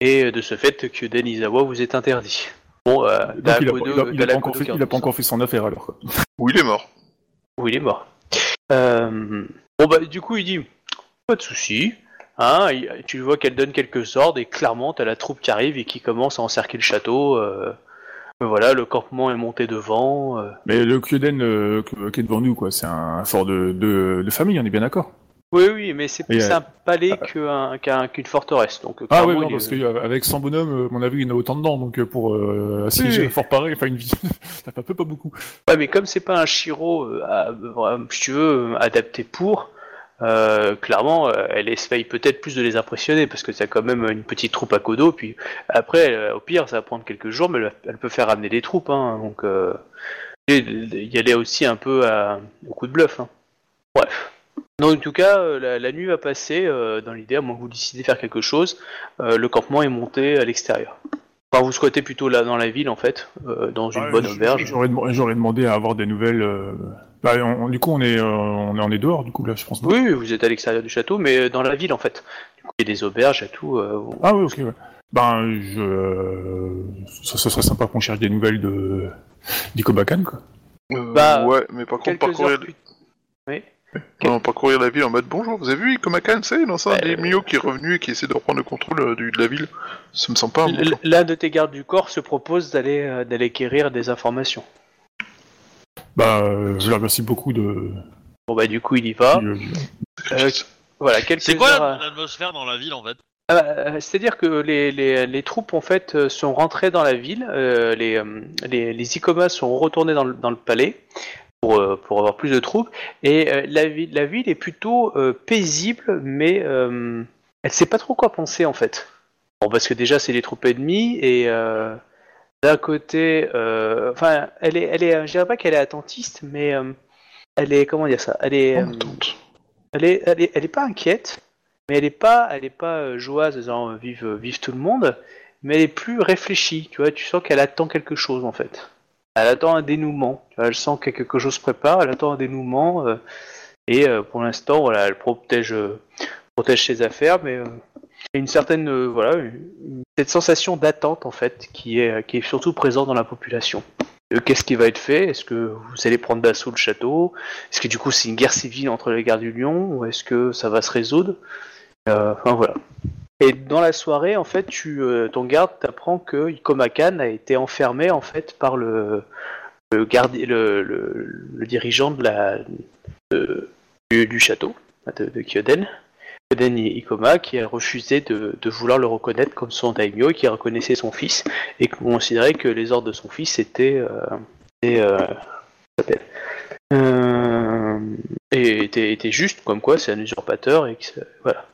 et de ce fait que Den Izawa vous est interdit. Bon, euh, Donc, il a, Dakodo- il a- il a pas encore fait, qui il a pas entend encore fait son affaire alors. quoi. Ou il est mort. où il est mort. Euh, bon bah du coup il dit pas de souci. Hein, tu vois qu'elle donne quelques ordres et clairement t'as la troupe qui arrive et qui commence à encercler le château. Voilà, le campement est monté devant. euh. Mais le Kyoden euh, que- qui est devant nous, quoi, c'est un fort de, de, de famille, on est bien d'accord. Oui oui, mais c'est Et, plus euh, un palais qu'un- qu'un- qu'une forteresse. Donc Ah oui, clairement, non, il parce est- qu'avec 100 bonhommes, euh, à mon avis, il y en a autant dedans, donc euh, pour euh, assiéger Oui. un fort pareil, enfin une vie, *laughs* ça fait pas beaucoup. Ouais, mais comme c'est pas un Shiro, euh, à- euh, si tu veux, euh, adapté pour, euh, clairement, euh, elle essaye peut-être plus de les impressionner parce que c'est quand même une petite troupe à Kodo. Puis après, euh, au pire, ça va prendre quelques jours, mais elle, elle peut faire amener des troupes. Hein, donc, il y allait aussi un peu à, au coup de bluff. Hein. Bref. Donc, en tout cas, la, la nuit va passer dans l'idée, à moins que vous décidez de faire quelque chose. le campement est monté à l'extérieur. Enfin, vous squattez plutôt là dans la ville, en fait, dans une Ouais, bonne auberge. J'aurais demandé à avoir des nouvelles. Bah, on- du coup, on est, euh, on est, on est dehors, du coup, là, je pense. Oui, vous êtes à l'extérieur du château, mais euh, dans la ville en fait. Du coup, il y a des auberges et tout. euh, où- Ah oui, ok, ouais. Ben, je... euh, ça, ça serait sympa qu'on cherche des nouvelles de d'Ikobakan, quoi. Euh, Bah, ouais, mais par contre, parcourir, plus. Oui. non, parcourir la ville en mode bonjour, vous avez vu Ikomakan, c'est Bah, des Mio qui est revenu et qui essaie de reprendre le contrôle de la ville. Ça me semble pas. L'un de tes gardes du corps se propose d'aller euh, d'aller quérir des informations. Bah, je leur remercie beaucoup de. Bon bah du coup il y va. euh, voilà, quelques C'est quoi heures, la- euh, l'atmosphère dans la ville en fait? Ah bah, euh, C'est-à-dire que les, les, les troupes en fait euh, sont rentrées dans la ville, euh, les, les, les Ikomas sont retournés dans le, dans le palais pour, euh, pour avoir plus de troupes, et euh, la, ville, la ville est plutôt euh, paisible, mais euh, elle sait pas trop quoi penser en fait. Bon, parce que déjà c'est les troupes ennemies, et euh, d'un côté, euh, enfin, elle est, elle est, je dirais pas qu'elle est attentiste, mais euh, elle est, comment dire ça, elle est, euh, elle est, elle est, elle est pas inquiète, mais elle est pas, elle est pas euh, joyeuse, disant euh, vive, euh, vive tout le monde, mais elle est plus réfléchie. Tu vois, tu sens qu'elle attend quelque chose en fait. Elle attend un dénouement. Tu vois, elle sent que quelque chose se prépare. Elle attend un dénouement euh, et euh, pour l'instant, voilà, elle protège, euh, protège ses affaires, mais euh, y a une certaine, euh, voilà, cette sensation d'attente en fait qui est, qui est surtout présente dans la population. euh, qu'est-ce qui va être fait? Est-ce que vous allez prendre d'assaut le château? Est-ce que du coup c'est une guerre civile entre les gardes du lion ou est-ce que ça va se résoudre? Euh, Enfin voilà. Et dans la soirée, en fait, tu, ton garde t'apprend que Ikomakan a été enfermé en fait par le, le, le, le, dirigeant de la, du, château de Kyoden. Kyoden Ikoma qui a refusé de, de vouloir le reconnaître comme son daimyo et qui reconnaissait son fils et qui considérait que les ordres de son fils étaient, euh, étaient, euh, Euh, et justes, comme quoi c'est un usurpateur et que voilà.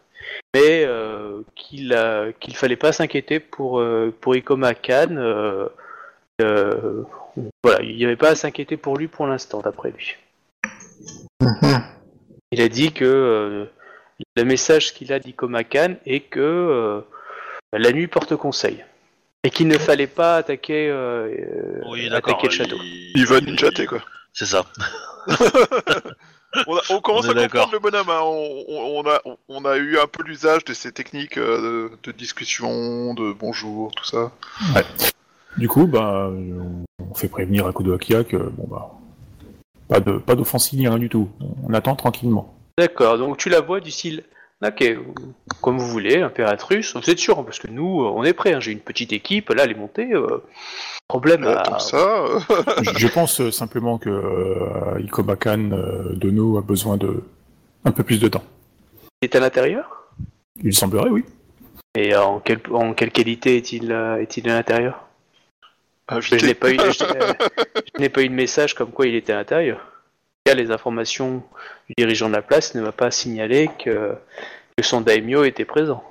Mais euh, qu'il qu'il fallait pas s'inquiéter pour euh, pour Ikoma Khan. voilà, il n'y avait pas à s'inquiéter pour lui pour l'instant, d'après lui. Il a dit que le message qu'il a d'Ikoma Khan est que euh, la nuit porte conseil. Et qu'il ne fallait pas attaquer, euh, euh, Oui, attaquer le château. Il va ninjater, quoi. C'est ça. *laughs* On, a- on commence On à comprendre le bonhomme. hein. On, a, on a eu un peu l'usage de ces techniques de, de discussion, de bonjour, tout ça. Du coup, bah, on- fait prévenir à Kudo Akia que bon bah, pas de pas d'offensive ni rien du tout. On attend tranquillement. D'accord, donc tu la vois du style. Ok, comme vous voulez, impératrice, vous êtes sûr, hein, parce que nous, euh, on est prêts, hein, j'ai une petite équipe, là, elle est montée, euh, problème Là, à... Comme ça, *laughs* je, pense euh, simplement que euh, Ikoma Khan euh, Dono a besoin de un peu plus de temps. Il est à l'intérieur? Il semblerait, oui. Et en, quelle, en quelle qualité est-il euh, est-il à l'intérieur? Invité. Je n'ai pas, eu, *laughs* je n'ai pas eu de message comme quoi il était à l'intérieur. Cas, les informations du dirigeant de la place ne m'a pas signalé que, que son daimyo était présent.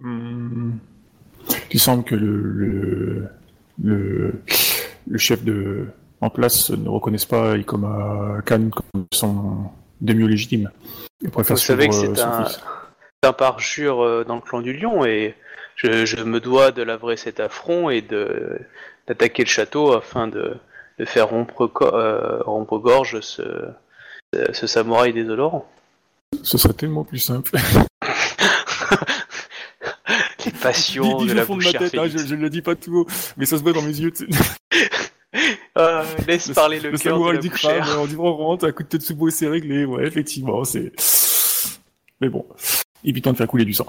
Hmm. Il semble que le, le, le, le chef de en place ne reconnaisse pas Ikoma Khan comme son demi légitime. Il préfère Vous savez que c'est euh, un, c'est un parjure euh, dans le clan du lion et je, je me dois de lavrer cet affront et de d'attaquer le château afin de, de faire rompre, euh, rompre gorge ce, ce, samouraï désolorant. Ce serait tellement plus simple. *laughs* Les passions Dis- dis de la de bouche ma tête, hein, je, je ne le dis pas tout haut, mais ça se voit dans mes yeux. *laughs* Euh, laisse Le- parler le, Le cœur de samouraï la du bouchère. crâne, on dit on rentre, un coup de et c'est réglé. Ouais, effectivement, c'est. Mais bon, évitant de faire couler du sang.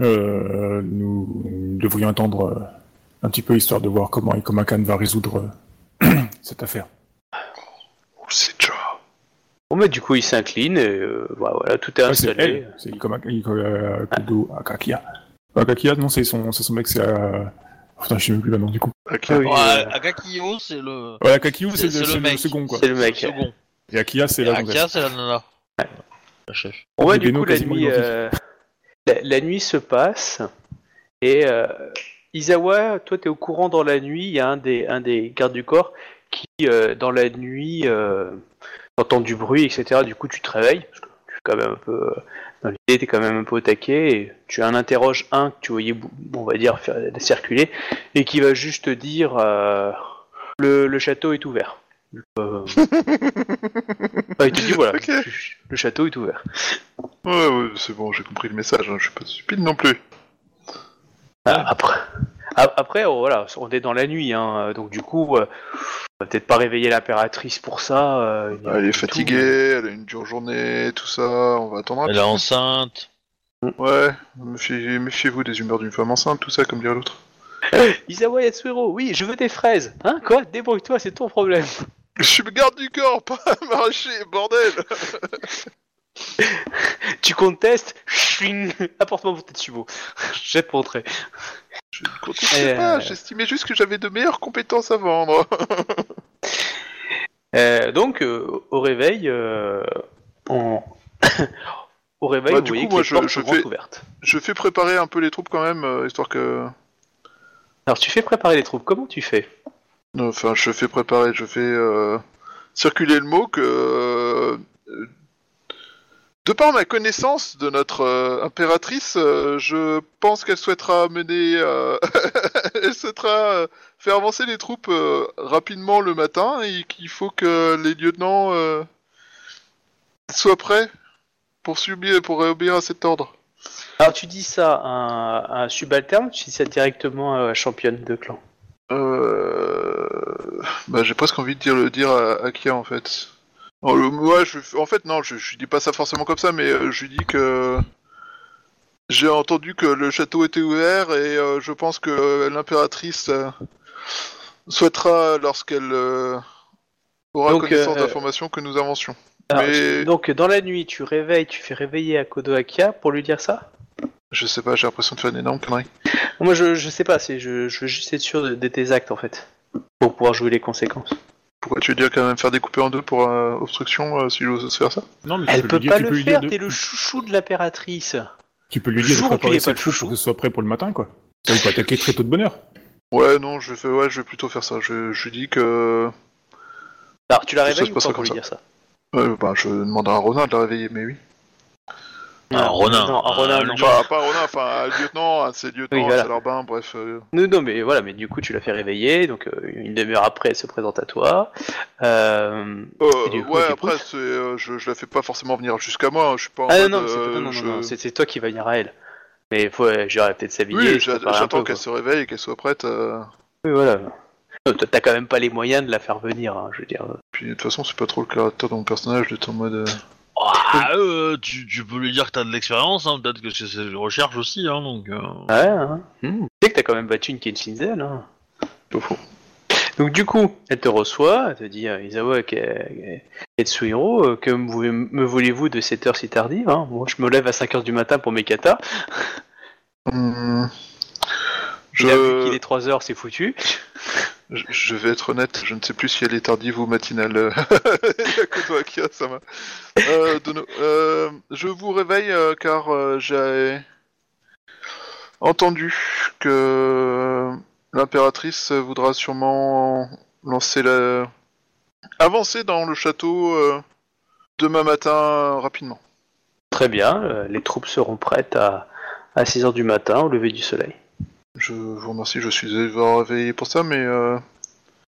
Euh, nous devrions attendre un petit peu histoire de voir comment Ikoma Khan va résoudre *clears throat* cette affaire. Oh, c'est déjà. Bon, mais du coup, il s'incline et euh, voilà, voilà, tout est c'est installé. c'est Ikoma Kudo Akakia. Akakia, non, c'est son, c'est son mec, c'est. Euh... Putain, je sais même plus maintenant du coup. Oui, Ouais, euh, Akakio, c'est le. Ouais, Akakiu, c'est le, le c'est le mec. second quoi. c'est le mec. Second. Et Akia, c'est la Akia, c'est la nana. La chef. Bon, ouais, Des du coup, la nuit, euh, la, la nuit se passe et euh, Isawa, toi, tu es au courant dans la nuit. Il y a un des, un des gardes du corps qui, euh, dans la nuit, euh, entend du bruit, etc. Du coup, tu te réveilles. Parce que tu es quand même un peu. euh, Dans l'idée, tu es quand même un peu au taquet. Et tu en interroges un que tu voyais, on va dire, faire, circuler et qui va juste te dire le, le château est ouvert. *laughs* Euh, ah, il te dit voilà, le château est ouvert. Ouais, ouais, c'est bon, j'ai compris le message. hein, Je suis pas stupide non plus. Ah, Après, après oh, voilà, on est dans la nuit, hein, donc du coup, euh, on va peut-être pas réveiller l'impératrice pour ça. euh, Elle est tout, fatiguée, elle a une dure journée, tout ça. On va attendre un Elle est enceinte. Ouais, méfiez- méfiez-vous des humeurs d'une femme enceinte, tout ça, comme dirait l'autre. *laughs* Isawa Yatsuhiro, oui, je veux des fraises. Hein, quoi? Débrouille-toi, c'est ton problème. Je suis garde du corps, *laughs* pas maraîcher, bordel *laughs* *laughs* Tu contestes Apporte-moi mon Tetsubo. *laughs* Jette mon trait. Je ne contestais Euh. pas, j'estimais juste que j'avais de meilleures compétences à vendre. *laughs* Euh, donc, euh, au réveil, on... *coughs* au réveil, Bah, vous du voyez coup, que moi, les je- portes je sont fais- ouvertes. Je fais préparer un peu les troupes quand même, histoire que... Alors, tu fais préparer les troupes. Comment tu fais? Enfin, je fais préparer, je fais circuler le mot que... de par ma connaissance de notre euh, impératrice, euh, je pense qu'elle souhaitera mener... euh, *laughs* elle souhaitera faire avancer les troupes rapidement le matin et qu'il faut que les lieutenants soient prêts pour, subir, pour obéir à cet ordre. Alors tu dis ça à un, à un subalterne, tu dis ça directement à la championne de clan. Euh... Bah, j'ai presque envie de dire le dire à, à Kia en fait. Non, le- ouais, je, en fait, non, je, je dis pas ça forcément comme ça, mais euh, je lui dis que j'ai entendu que le château était ouvert et euh, je pense que euh, l'impératrice euh, souhaitera, lorsqu'elle euh, aura Donc, connaissance euh, d'informations, que nous avancions. Alors, Mais- tu- Donc dans la nuit, tu réveilles, tu fais réveiller Akodo Akia pour lui dire ça? Je sais pas, j'ai l'impression de faire une énorme connerie. Moi je, je sais pas, c'est je, je veux juste être sûr de, de tes actes en fait. Pour pouvoir jouer les conséquences. Pourquoi tu veux dire quand même faire découper en deux pour euh, obstruction euh, si j'ose faire ça? Non, mais tu Elle peux peut lui dire, pas tu peux le dire faire, de- t'es le chouchou de l'impératrice. Tu peux lui dire de Jour où tu préparer pas le troupes chouchou. pour que ce soit prêt pour le matin, quoi. Ça vous peut attaquer très tôt de bonne heure? Ouais, non, je fais, ouais, je vais plutôt faire ça. Je, je lui dis que, Alors tu la Ça se réveilles ou passera pas pour comme lui ça. dire ça? Ouais, bah, je demanderai à Ronin de la réveiller, mais oui. Un Ronin. Non, un Ronin, Un non. Enfin, pas Ronin, enfin, un lieutenant, un de ses lieutenants, Oui, voilà. c'est bref. euh, Non, non, mais voilà, mais du coup tu l'as fait réveiller, donc euh, une demi-heure après elle se présente à toi. Euh... euh, Et du coup, ouais, après, c'est, euh, je, je la fais pas forcément venir jusqu'à moi. hein, Je suis pas en Ah non, mode, non, c'est euh, non, non, je- non, non, c'est- c'est toi qui va venir à elle. Mais faut, euh, j'aurais peut-être s'habiller. Oui, se j'a- préparer un j'attends peu, qu'elle quoi. se réveille et qu'elle soit prête. euh, Oui, voilà. Non, T'as t'as quand même pas les moyens de la faire venir, hein, je veux dire. Puis de toute façon, c'est pas trop le caractère de mon personnage d'être en mode. euh, Ah, euh, tu, tu peux lui dire que t'as de l'expérience, hein, peut-être que c'est ses recherches aussi, hein, donc... euh, Ouais, hein. Hmm. Tu sais que t'as quand même battu une Kenshin Zen, hein. Au fond. Donc du coup, elle te reçoit, elle te dit euh, Isawa Ke- Ketsuhiro, euh, que me, me voulez-vous de cette heure si tardive hein? Moi je me lève à 5h du matin pour mes katas. Il a vu Je... qu'il est 3h, c'est foutu. Je- vais être honnête, je ne sais plus si elle est tardive ou matinale. *laughs* ça. Euh, euh, je vous réveille euh, car j'ai entendu que l'impératrice voudra sûrement lancer la. avancer dans le château demain matin rapidement. Très bien, les troupes seront prêtes à, à 6h du matin au lever du soleil. Je vous remercie, je suis réveillé pour ça, mais euh,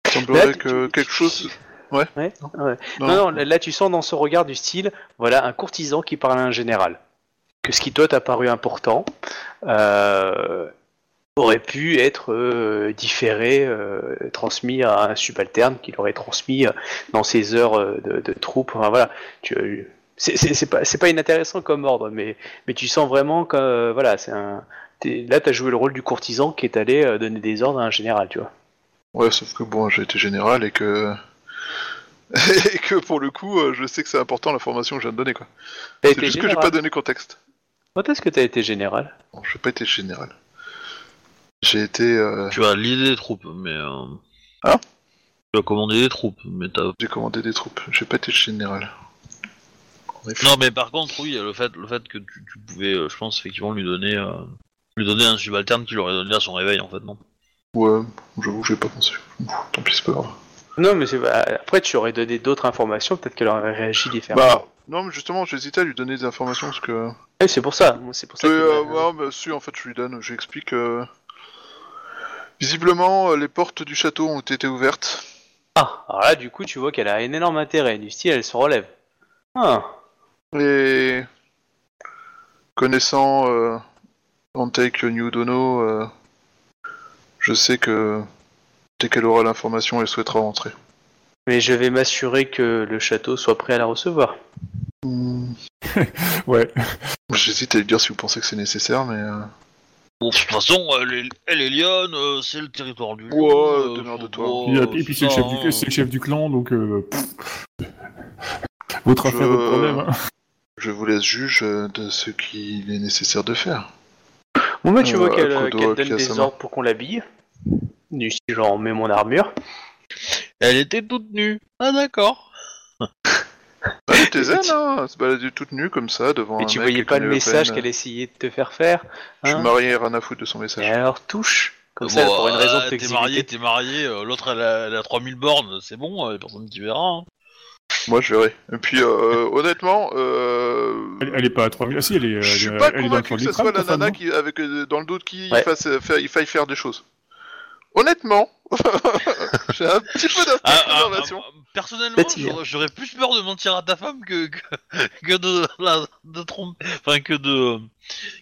il semblerait que tu- quelque chose. Ouais. Ouais, Non. ouais. Non, non, là, là, tu sens dans ce regard du style, voilà, un courtisan qui parle à un général. Que ce qui toi t'a paru important euh, aurait pu être euh, différé, transmis à un subalterne qui l'aurait transmis dans ses heures de, de troupe. Enfin, voilà, tu, c'est, pas, pas inintéressant comme ordre, mais, mais tu sens vraiment que euh, voilà, c'est un. T'es- Là, t'as joué le rôle du courtisan qui est allé euh, donner des ordres à un général, tu vois. Ouais, sauf que bon, j'ai été général et que. *laughs* et que pour le coup, euh, je sais que c'est important l'information que je viens de donner, quoi. T'as C'est juste que j'ai général. pas donné contexte. Quand est-ce que t'as été général? Bon, j'ai pas été général. J'ai été. euh, Tu as l'idée des troupes, mais... Euh... Hein? Tu as commandé des troupes, mais t'as... J'ai commandé des troupes. J'ai pas été général. Non, mais par contre, oui, le fait, le fait que tu, tu pouvais, euh, je pense, effectivement, lui donner... euh, lui donner un subalterne qui l'aurait donné à son réveil, en fait, non? Ouais, j'avoue que j'ai pas pensé. Tant pis, c'est pas grave. Non, mais c'est après tu aurais donné d'autres informations, peut-être qu'elle aurait réagi différemment. Bah, non, mais justement, j'hésitais à lui donner des informations parce que. Ouais, c'est pour ça. moi, C'est pour ça. C'est, que- euh, ouais, bah, si, en fait, je lui donne, j'explique. euh, Visiblement, euh, les portes du château ont été ouvertes. Ah, alors là, du coup, tu vois qu'elle a un énorme intérêt. Du style, elle se relève. Ah, Et connaissant euh, Antec New Dono, euh, je sais que dès qu'elle aura l'information, elle souhaitera rentrer. mais je vais m'assurer que le château soit prêt à la recevoir. *laughs* Ouais. J'hésite à lui dire si vous pensez que c'est nécessaire, mais euh, Bon, de toute façon, elle est, elle est lionne, euh, c'est le territoire du lion. Ouais, euh, démerde-toi. faut Et, pas, et puis c'est le, ça, chef du, hein. c'est le chef du clan, donc... euh, pff. votre Je- affaire, votre problème. hein. je vous laisse juge euh, de ce qu'il est nécessaire de faire. Bon, bah, tu Euh, vois qu'elle Akodo qu'elle donne des ordres pour qu'on l'habille. Du style, genre, on met mon armure. Elle était toute nue. Ah, d'accord. Bah, elle était zen, hein, elle se baladait toute nue comme ça devant Et un tu mec voyais pas le message qu'elle essayait de te faire faire. Je hein suis marié, rien à foutre de son Et message. alors, touche. Comme ça, pour une raison euh, T'es marié, t'es marié, euh, l'autre elle a, elle a 3000 bornes, c'est bon, euh, personne qui verra. hein. Moi, je verrai. Et puis, euh, honnêtement, euh... Elle, elle est pas à 3000. Ah si, elle est, elle, je suis est- pas elle convaincu que ce soit la nana qui, avec euh, dans le doute qui Ouais. fasse, faire- il faille faire des choses. Honnêtement, *laughs* j'ai un petit peu Ah, ah, d'information. ah, personnellement, j'aurais- plus peur de mentir à ta femme que, que, *laughs* que de, la, de tromper, enfin que de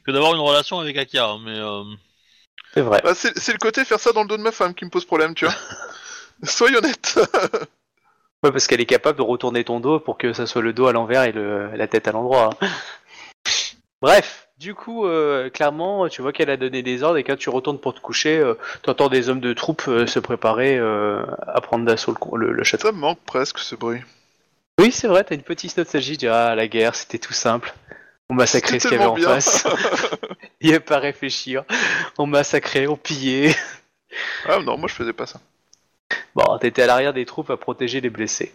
que d'avoir une relation avec Akia. hein, Mais euh, C'est vrai. Bah, c'est c'est le côté faire ça dans le dos de ma femme qui me pose problème, tu vois. *laughs* Soyez honnête. Ouais, parce qu'elle est capable de retourner ton dos pour que ça soit le dos à l'envers et le, la tête à l'endroit. hein. *laughs* Bref, du coup, euh, clairement, tu vois qu'elle a donné des ordres et quand tu retournes pour te coucher, euh, tu entends des hommes de troupes euh, se préparer euh, à prendre d'assaut le, le, le château. Ça me manque presque ce bruit. Oui, c'est vrai, t'as une petite nostalgie, tu dis, ah, la guerre, c'était tout simple. On massacrait ce C'était qu'il y avait en tellement bien. face. *laughs* Il n'y a pas à réfléchir. On massacrait, on pillait. Ah non, moi je faisais pas ça. Bon, t'étais à l'arrière des troupes à protéger les blessés.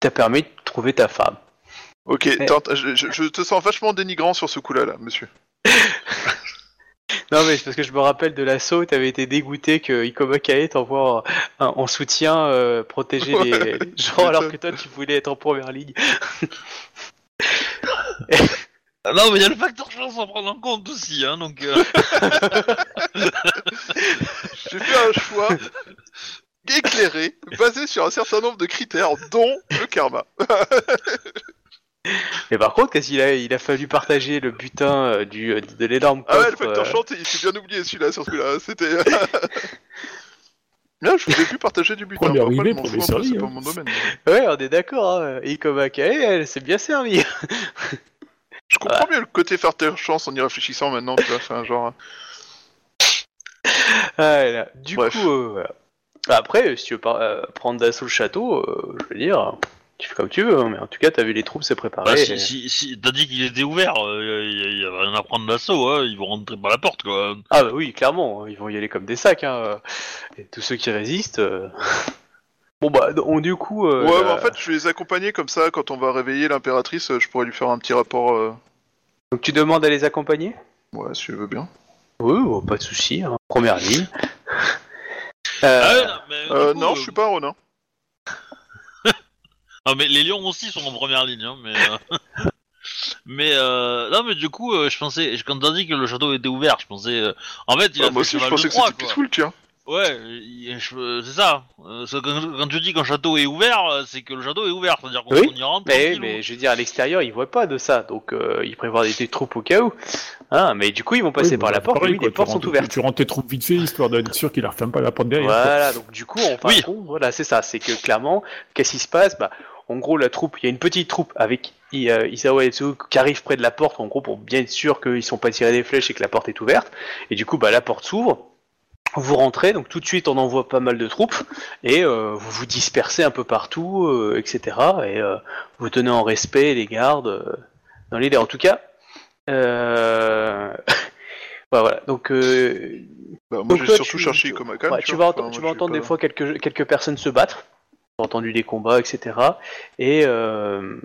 T'as permis de trouver ta femme. Ok, tente- je, je- je te sens vachement dénigrant sur ce coup-là, là, monsieur. *laughs* Non mais c'est parce que je me rappelle de l'assaut, t'avais été dégoûté que Ikoma Kae t'envoie en, en soutien euh, protéger les Ouais, *laughs* *laughs* gens alors que toi tu voulais être en première ligne. Ah Non, mais il y a le facteur chance à prendre en compte aussi, hein, donc... euh, J'ai fait un choix éclairé, basé sur un certain nombre de critères, dont le karma. *laughs* Mais par contre, quand il a, il a fallu partager le butin euh, du, euh, de l'énorme Ah ouais, le coffre, facteur euh, chance, il s'est bien oublié celui-là, sur celui-là. C'était... *laughs* Bien, je voulais plus partager du butin. Premier Après, arrivé, je m'en premier fous un peu, servi, C'est pas hein. mon domaine. Ouais, on est d'accord, hein. Elle s'est bien servie. *laughs* Je comprends mieux le côté facteur chance en y réfléchissant maintenant, tu vois, c'est un genre... Ah, là. Du Bref. coup, euh, voilà. Après, si tu veux par- euh, prendre d'assaut le château, euh, je veux dire, tu fais comme tu veux, hein, mais en tout cas, t'as vu les troupes se préparer. bah, et- si, si, si- t'as dit qu'il était ouvert, il y, a rien à prendre d'assaut, hein, ils vont rentrer par la porte, quoi. Ah bah oui, clairement, ils vont y aller comme des sacs. Hein. Et tous ceux qui résistent. euh, *laughs* Bon bah, donc, du coup. euh, Ouais, la- bah, en fait, je vais les accompagner comme ça, quand on va réveiller l'impératrice, euh, je pourrais lui faire un petit rapport... euh, Donc tu demandes à les accompagner? Ouais, si tu veux bien. Oui, oh, pas de souci. Hein. Première ligne. Euh, Ah ouais, non, mais, du Euh, coup, non, euh, je suis pas un Ronin. *laughs* Non, mais les lions aussi sont en première ligne, hein, mais... euh, *laughs* mais, euh... Non, mais du coup, euh, je pensais... Quand t'as dit que le château était ouvert, je pensais... euh, En fait, il Ah, a moi fait aussi, je pensais de que c'était quoi. peaceful, tiens. Ouais, je- c'est ça. Euh, c'est quand, quand tu dis qu'un château est ouvert, euh, c'est que le château est ouvert, c'est-à-dire qu'on Oui, on y rentre mais, mais je veux dire, à l'extérieur, ils voient pas de ça. Donc euh, ils prévoient des, des troupes au cas où. Hein, mais du coup, ils vont passer Oui, par bah, la porte. pareil, oui, quoi, les portes sont ouvertes. Tu rentres tes troupes vite fait, histoire d'être sûr qu'il ne referme pas la porte derrière. quoi. Voilà, donc du coup, en fin Oui. compte, voilà, c'est ça. C'est que clairement, qu'est-ce qui se passe? Bah, en gros, la troupe, il y a une petite troupe avec I- euh, Isawa et Tsuku qui arrive près de la porte, en gros, pour bien être sûr qu'ils sont pas tirés des flèches et que la porte est ouverte. Et du coup, bah, la porte s'ouvre. Vous rentrez, donc tout de suite, on envoie pas mal de troupes et euh, vous vous dispersez un peu partout, euh, etc. Et euh, vous tenez en respect les gardes euh, dans l'idée. En tout cas, euh... *laughs* ouais, voilà. Donc euh, Bah, moi, Donc surtout tu- cherché Komakan. Ouais, tu vas, entendre, tu vas entendre des fois quelques, quelques personnes se battre. Entendu des combats, etc. Et, euh,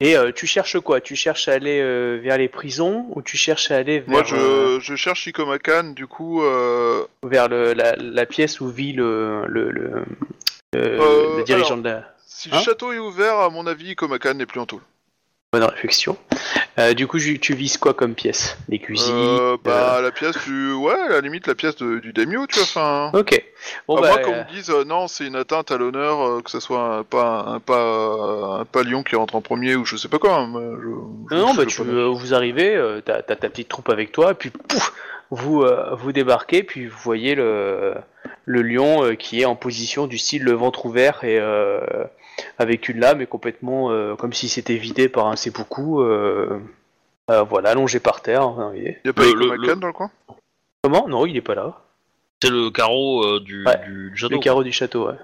et euh, tu cherches quoi? Tu cherches à aller euh, vers les prisons ou tu cherches à aller vers, Moi, je, euh, je cherche Ikomakan, du coup... Euh... vers le, la, la pièce où vit le, le, le, le- le dirigeant alors- de la Si Hein le château est ouvert, à mon avis, Ikomakan n'est plus en tout. bonne réflexion. Euh, du coup, tu tu vises quoi comme pièce? Les cuisines Euh, bah, la pièce du... Ouais, à la limite, la pièce de- du daimyo, tu vois, enfin... Ok. Bon, à bah, moi, qu'on euh, me dise, euh, non, c'est une atteinte à l'honneur, euh, que ce soit un pas, un pas, un pas lion qui rentre en premier, ou je sais pas quoi. hein, mais je- je- Non, non, je bah tu, euh, vous arrivez, euh, t'as t'as ta petite troupe avec toi, puis pouf, vous euh, vous débarquez, puis vous voyez le le lion euh, qui est en position du style le ventre ouvert et euh, avec une lame et complètement euh, comme si c'était vidé par un seppuku, euh, euh, voilà, allongé par terre. hein, vous voyez. Y a pas Le- Ikomakan le- dans le coin? Comment? Non, il est pas là. C'est le carreau euh, du, Ouais, du, du Le château. carreau du château. Ouais.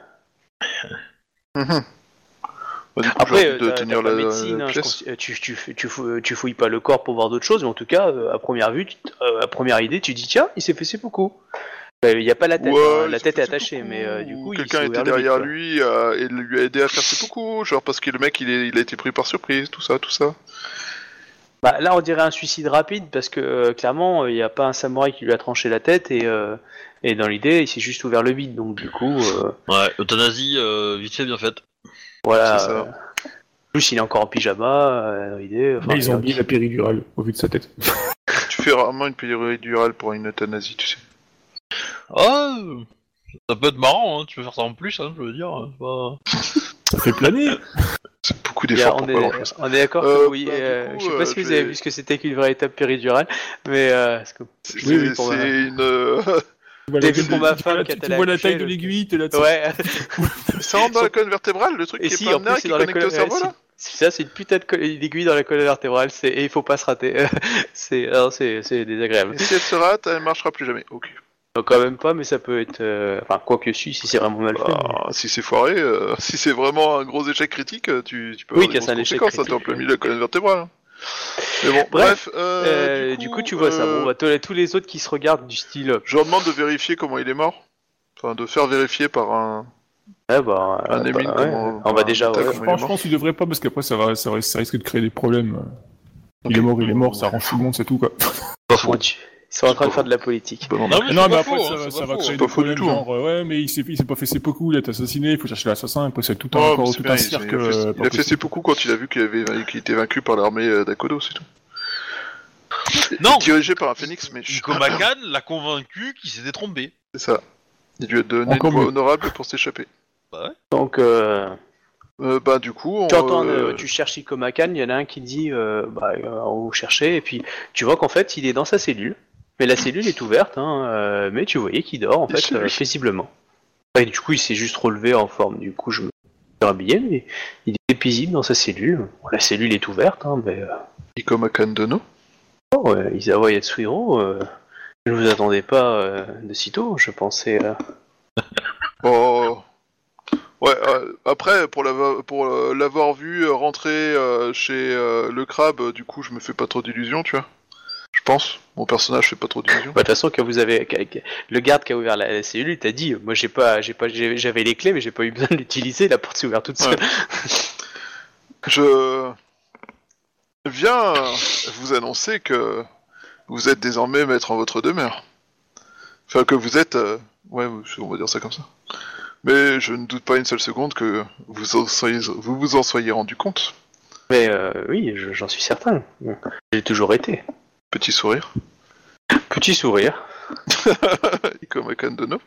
Bah, du coup, Après, euh, de tenir la, médecine, la hein, je pièce. pense- tu, tu, tu, fou- tu fouilles pas le corps pour voir d'autres choses, mais en tout cas, euh, à première vue, tu- euh, à première idée, tu dis tiens, il s'est fait seppuku. Il n'y a pas la tête, Ouais, hein, la tête est attachée, mais euh, du ou coup, il quelqu'un était derrière lui euh, et lui a aidé à faire ses coucous, genre parce que le mec il, est, il a été pris par surprise, tout ça, tout ça. Bah, là, on dirait un suicide rapide parce que euh, clairement, il n'y a pas un samouraï qui lui a tranché la tête et, euh, et dans l'idée, il s'est juste ouvert le bide. Donc, du coup, euh, Ouais, euthanasie, euh, vite fait, bien faite. voilà. C'est ça. euh, en plus, il est encore en pyjama. euh, dans l'idée. enfin, Mais ils ont mis la péridurale au vu de sa tête. Tu fais rarement une péridurale pour une euthanasie, tu sais. Ah, ça peut être marrant, hein, tu peux faire ça en plus, hein, je veux dire. c'est Pas... *laughs* Ça fait planer. C'est beaucoup il y a- d'efforts on, pour est, pas on est d'accord que Euh, oui. bah, du euh, coup, je sais pas euh, si vous avez vu ce que c'était qu'une véritable péridurale, *laughs* mais euh, parce que- C'est oui, oui, pour c'est une, euh, Tu vois T'as vu gueule pour de- ma tu femme vois qui a tu vois la accouché, taille de le- l'aiguille, t'es là. Ouais. *laughs* Ça rentre dans la colonne vertébrale, le truc Et qui si, est pas en qui c'est est dans la connecté au colonne. cerveau là c'est- c'est ça, c'est une putain de co- d'aiguille dans la colonne vertébrale. C'est et il faut pas se rater. c'est alors, c'est c'est désagréable. Et si elle se rate, elle marchera plus jamais. Ok. Quand même pas, mais ça peut être. euh, Enfin, quoi que si, si c'est vraiment mal fait. mais- Ah, si c'est foiré, euh, si c'est vraiment un gros échec critique, euh, tu, tu peux Oui, avoir des un grosses échec conséquences, hein, t'es en critique, plein ouais. milieu de la colonne vertébrale. hein. Mais bon, bref. euh, Euh, du, coup, tu vois ça. euh, Bon, bah, tous les- tous les autres qui se regardent du style. euh, Je leur demande de vérifier comment il est mort. Enfin, de faire vérifier par un. Ouais, bah, Un euh, émine, bah, comment- ouais. On va un déjà. ouais. comment il est mort. Franchement, tu devrais pas parce qu'après ça va, ça, va- ça risque de créer des problèmes. Il est mort, il est mort, ça arrange tout le monde, c'est tout quoi. Pas. Moi, tu- Ils sont en train de faire de la politique. Bon, Non, mais non, c'est mais pas après faux, ça, hein, va- c'est ça pas va faux, créer des Pas faux du problèmes tout, genre euh, ouais mais il s'est il s'est pas fait ses beaucoup, il a été assassiné, il faut chercher l'assassin, après c'est tout un Ouais, encore tout un cirque. il, a fait, euh, il pas a fait ses beaucoup quand il a vu qu'il avait qu'il était vaincu par l'armée euh, d'Akodo, c'est tout. Non. Dirigé par un phénix, mais chut, *laughs* Ikomakan l'a convaincu qu'il s'était trompé. c'est ça. Il lui a donné une voie honorable pour s'échapper. Donc, euh, Euh, bah du coup, on, tu entends, euh, euh, tu cherches Ikomakan, il y en a un qui dit, euh, bah, euh, on vous cherchez, et puis tu vois qu'en fait, il est dans sa cellule. Mais la cellule est ouverte, hein, euh, mais tu voyais qu'il dort, en fait, euh, paisiblement. Et du coup, il s'est juste relevé en forme. Du coup, je me suis rhabillé, mais il est paisible dans sa cellule. Bon, la cellule est ouverte, hein, mais... euh, Ikomakan Dono. Oh, euh, Isawa Yatsuhiro, je ne vous attendais pas de sitôt, je pensais... *laughs* Oh. Ouais, euh, après, pour l'avoir pour euh, l'avoir vu euh, rentrer chez le crabe, du coup, je me fais pas trop d'illusions, tu vois. Je pense. Mon personnage fait pas trop d'illusions. Bah, de toute façon, quand vous avez le garde qui a ouvert la, la cellule, il t'a dit, moi j'ai pas, j'ai pas, j'avais les clés, mais j'ai pas eu besoin de l'utiliser. La porte s'est ouverte toute seule. Je viens vous annoncer que vous êtes désormais maître en votre demeure. Enfin, que vous êtes... euh, Ouais, on va dire ça comme ça. Mais je ne doute pas une seule seconde que vous, soyez... vous vous en soyez rendu compte. Mais euh, oui, je- j'en suis certain. J'ai toujours été. Petit sourire. Petit sourire. *laughs* Ikomakan Dono.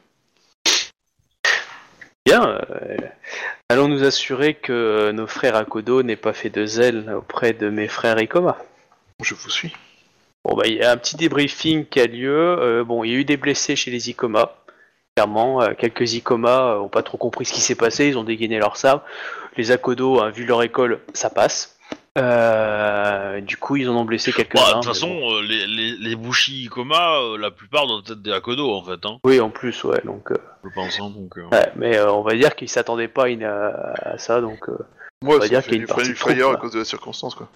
Bien. euh, allons nous assurer que nos frères Akodo n'aient pas fait de zèle auprès de mes frères Ikoma. Je vous suis. Bon bah il y a un petit débriefing qui a lieu. Euh, bon, il y a eu des blessés chez les Ikoma. Clairement, euh, quelques Ikoma euh, ont pas trop compris ce qui s'est passé, ils ont dégainé leur sabre. Les Akodo, hein, vu leur école, ça passe. Euh, du coup, ils en ont blessé quelques-uns. Bah, de toute façon, bon. euh, les, les, les Bushi Ikoma, euh, la plupart doivent être des Akodo en fait, hein, Oui, en plus, ouais. Donc, euh, je pense. Hein, donc, euh. ouais, mais euh, on va dire qu'ils s'attendaient pas à, une- à ça, donc. euh, Moi, va dire qu'il y a une partie frayeur à cause de la circonstance, quoi.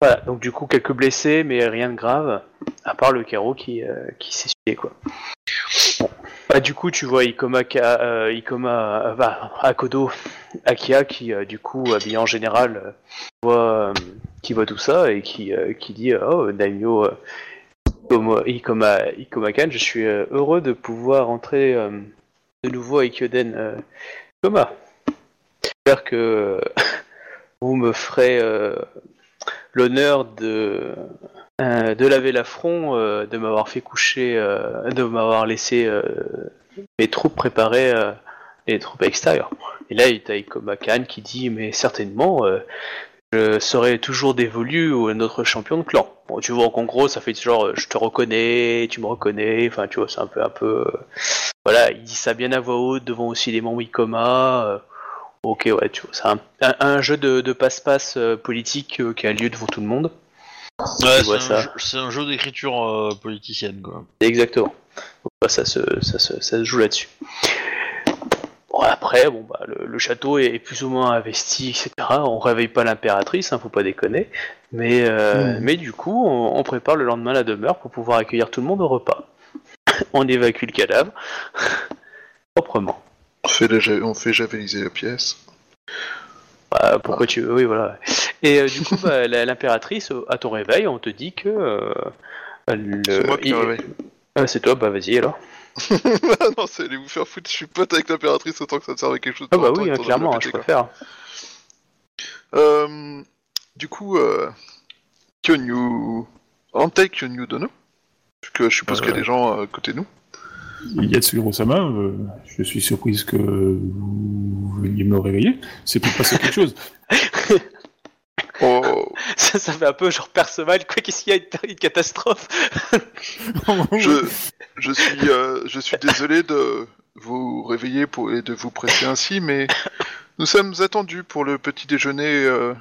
Voilà, donc du coup quelques blessés, mais rien de grave, à part le carreau qui, euh, qui s'est suivi quoi. Bon. Bah, du coup tu vois Ikoma, Ka- euh, Ikoma euh, bah, Akodo, Akia qui euh, du coup habillé en général euh, euh, qui voit tout ça et qui, euh, qui dit euh, oh Daimyo euh, Ikoma, Ikoma, Ikoma-kan, je suis heureux de pouvoir entrer de nouveau avec Yoden euh, Ikoma. J'espère que *laughs* vous me ferez l'honneur de de laver l'affront, de m'avoir fait coucher, de m'avoir laissé mes troupes préparer les troupes extérieures. Et là, il y a Ikoma Khan qui dit mais certainement je serai toujours dévolu à notre champion de clan. Bon, tu vois qu'en gros, ça fait genre euh, je te reconnais, tu me reconnais, enfin tu vois, c'est un peu un peu euh, voilà, il dit ça bien à voix haute devant aussi les membres Ikoma. euh, Ok, ouais, tu vois, c'est un, un- un jeu de, passe-passe politique qui a lieu devant tout le monde. Ouais, c'est un, jeu- c'est un jeu d'écriture euh, politicienne, quoi. Exactement. Donc, bah, ça, se, ça, se, ça se joue là-dessus. Après, bon, bah, le, le château est plus ou moins investi, etc. On réveille pas l'impératrice, hein, faut pas déconner. Mais, euh, Mm. mais du coup, on, on prépare le lendemain la demeure pour pouvoir accueillir tout le monde au repas. *laughs* on évacue le cadavre *laughs* proprement. On fait, la on fait javeliser la pièce. Bah, pourquoi tu veux Oui, voilà. Et euh, du coup, bah, l'impératrice, au- à ton réveil, on te dit que. euh, le- C'est moi qui il- réveille. Ah, c'est toi, bah vas-y alors. Ah *laughs* non, c'est aller vous faire foutre, je suis pote avec l'impératrice autant que ça te serve à quelque chose. Ah, bah oui, hein, clairement, la hein, je préfère. quoi. Euh, du coup, euh, Kyonyu... Antei Kyonyu Dono Vu que je suppose Euh, qu'il y a des gens à côté de nous. Yatsuhiro-sama, euh, je suis surprise que vous veniez me réveiller. C'est pour passer quelque chose. *laughs* Oh, ça, ça fait un peu genre Perceval, quoi, qu'est-ce qu'il y a une, une catastrophe *laughs* je, je suis, euh, je suis désolé de vous réveiller pour, et de vous presser ainsi, mais nous sommes attendus pour le petit déjeuner. euh,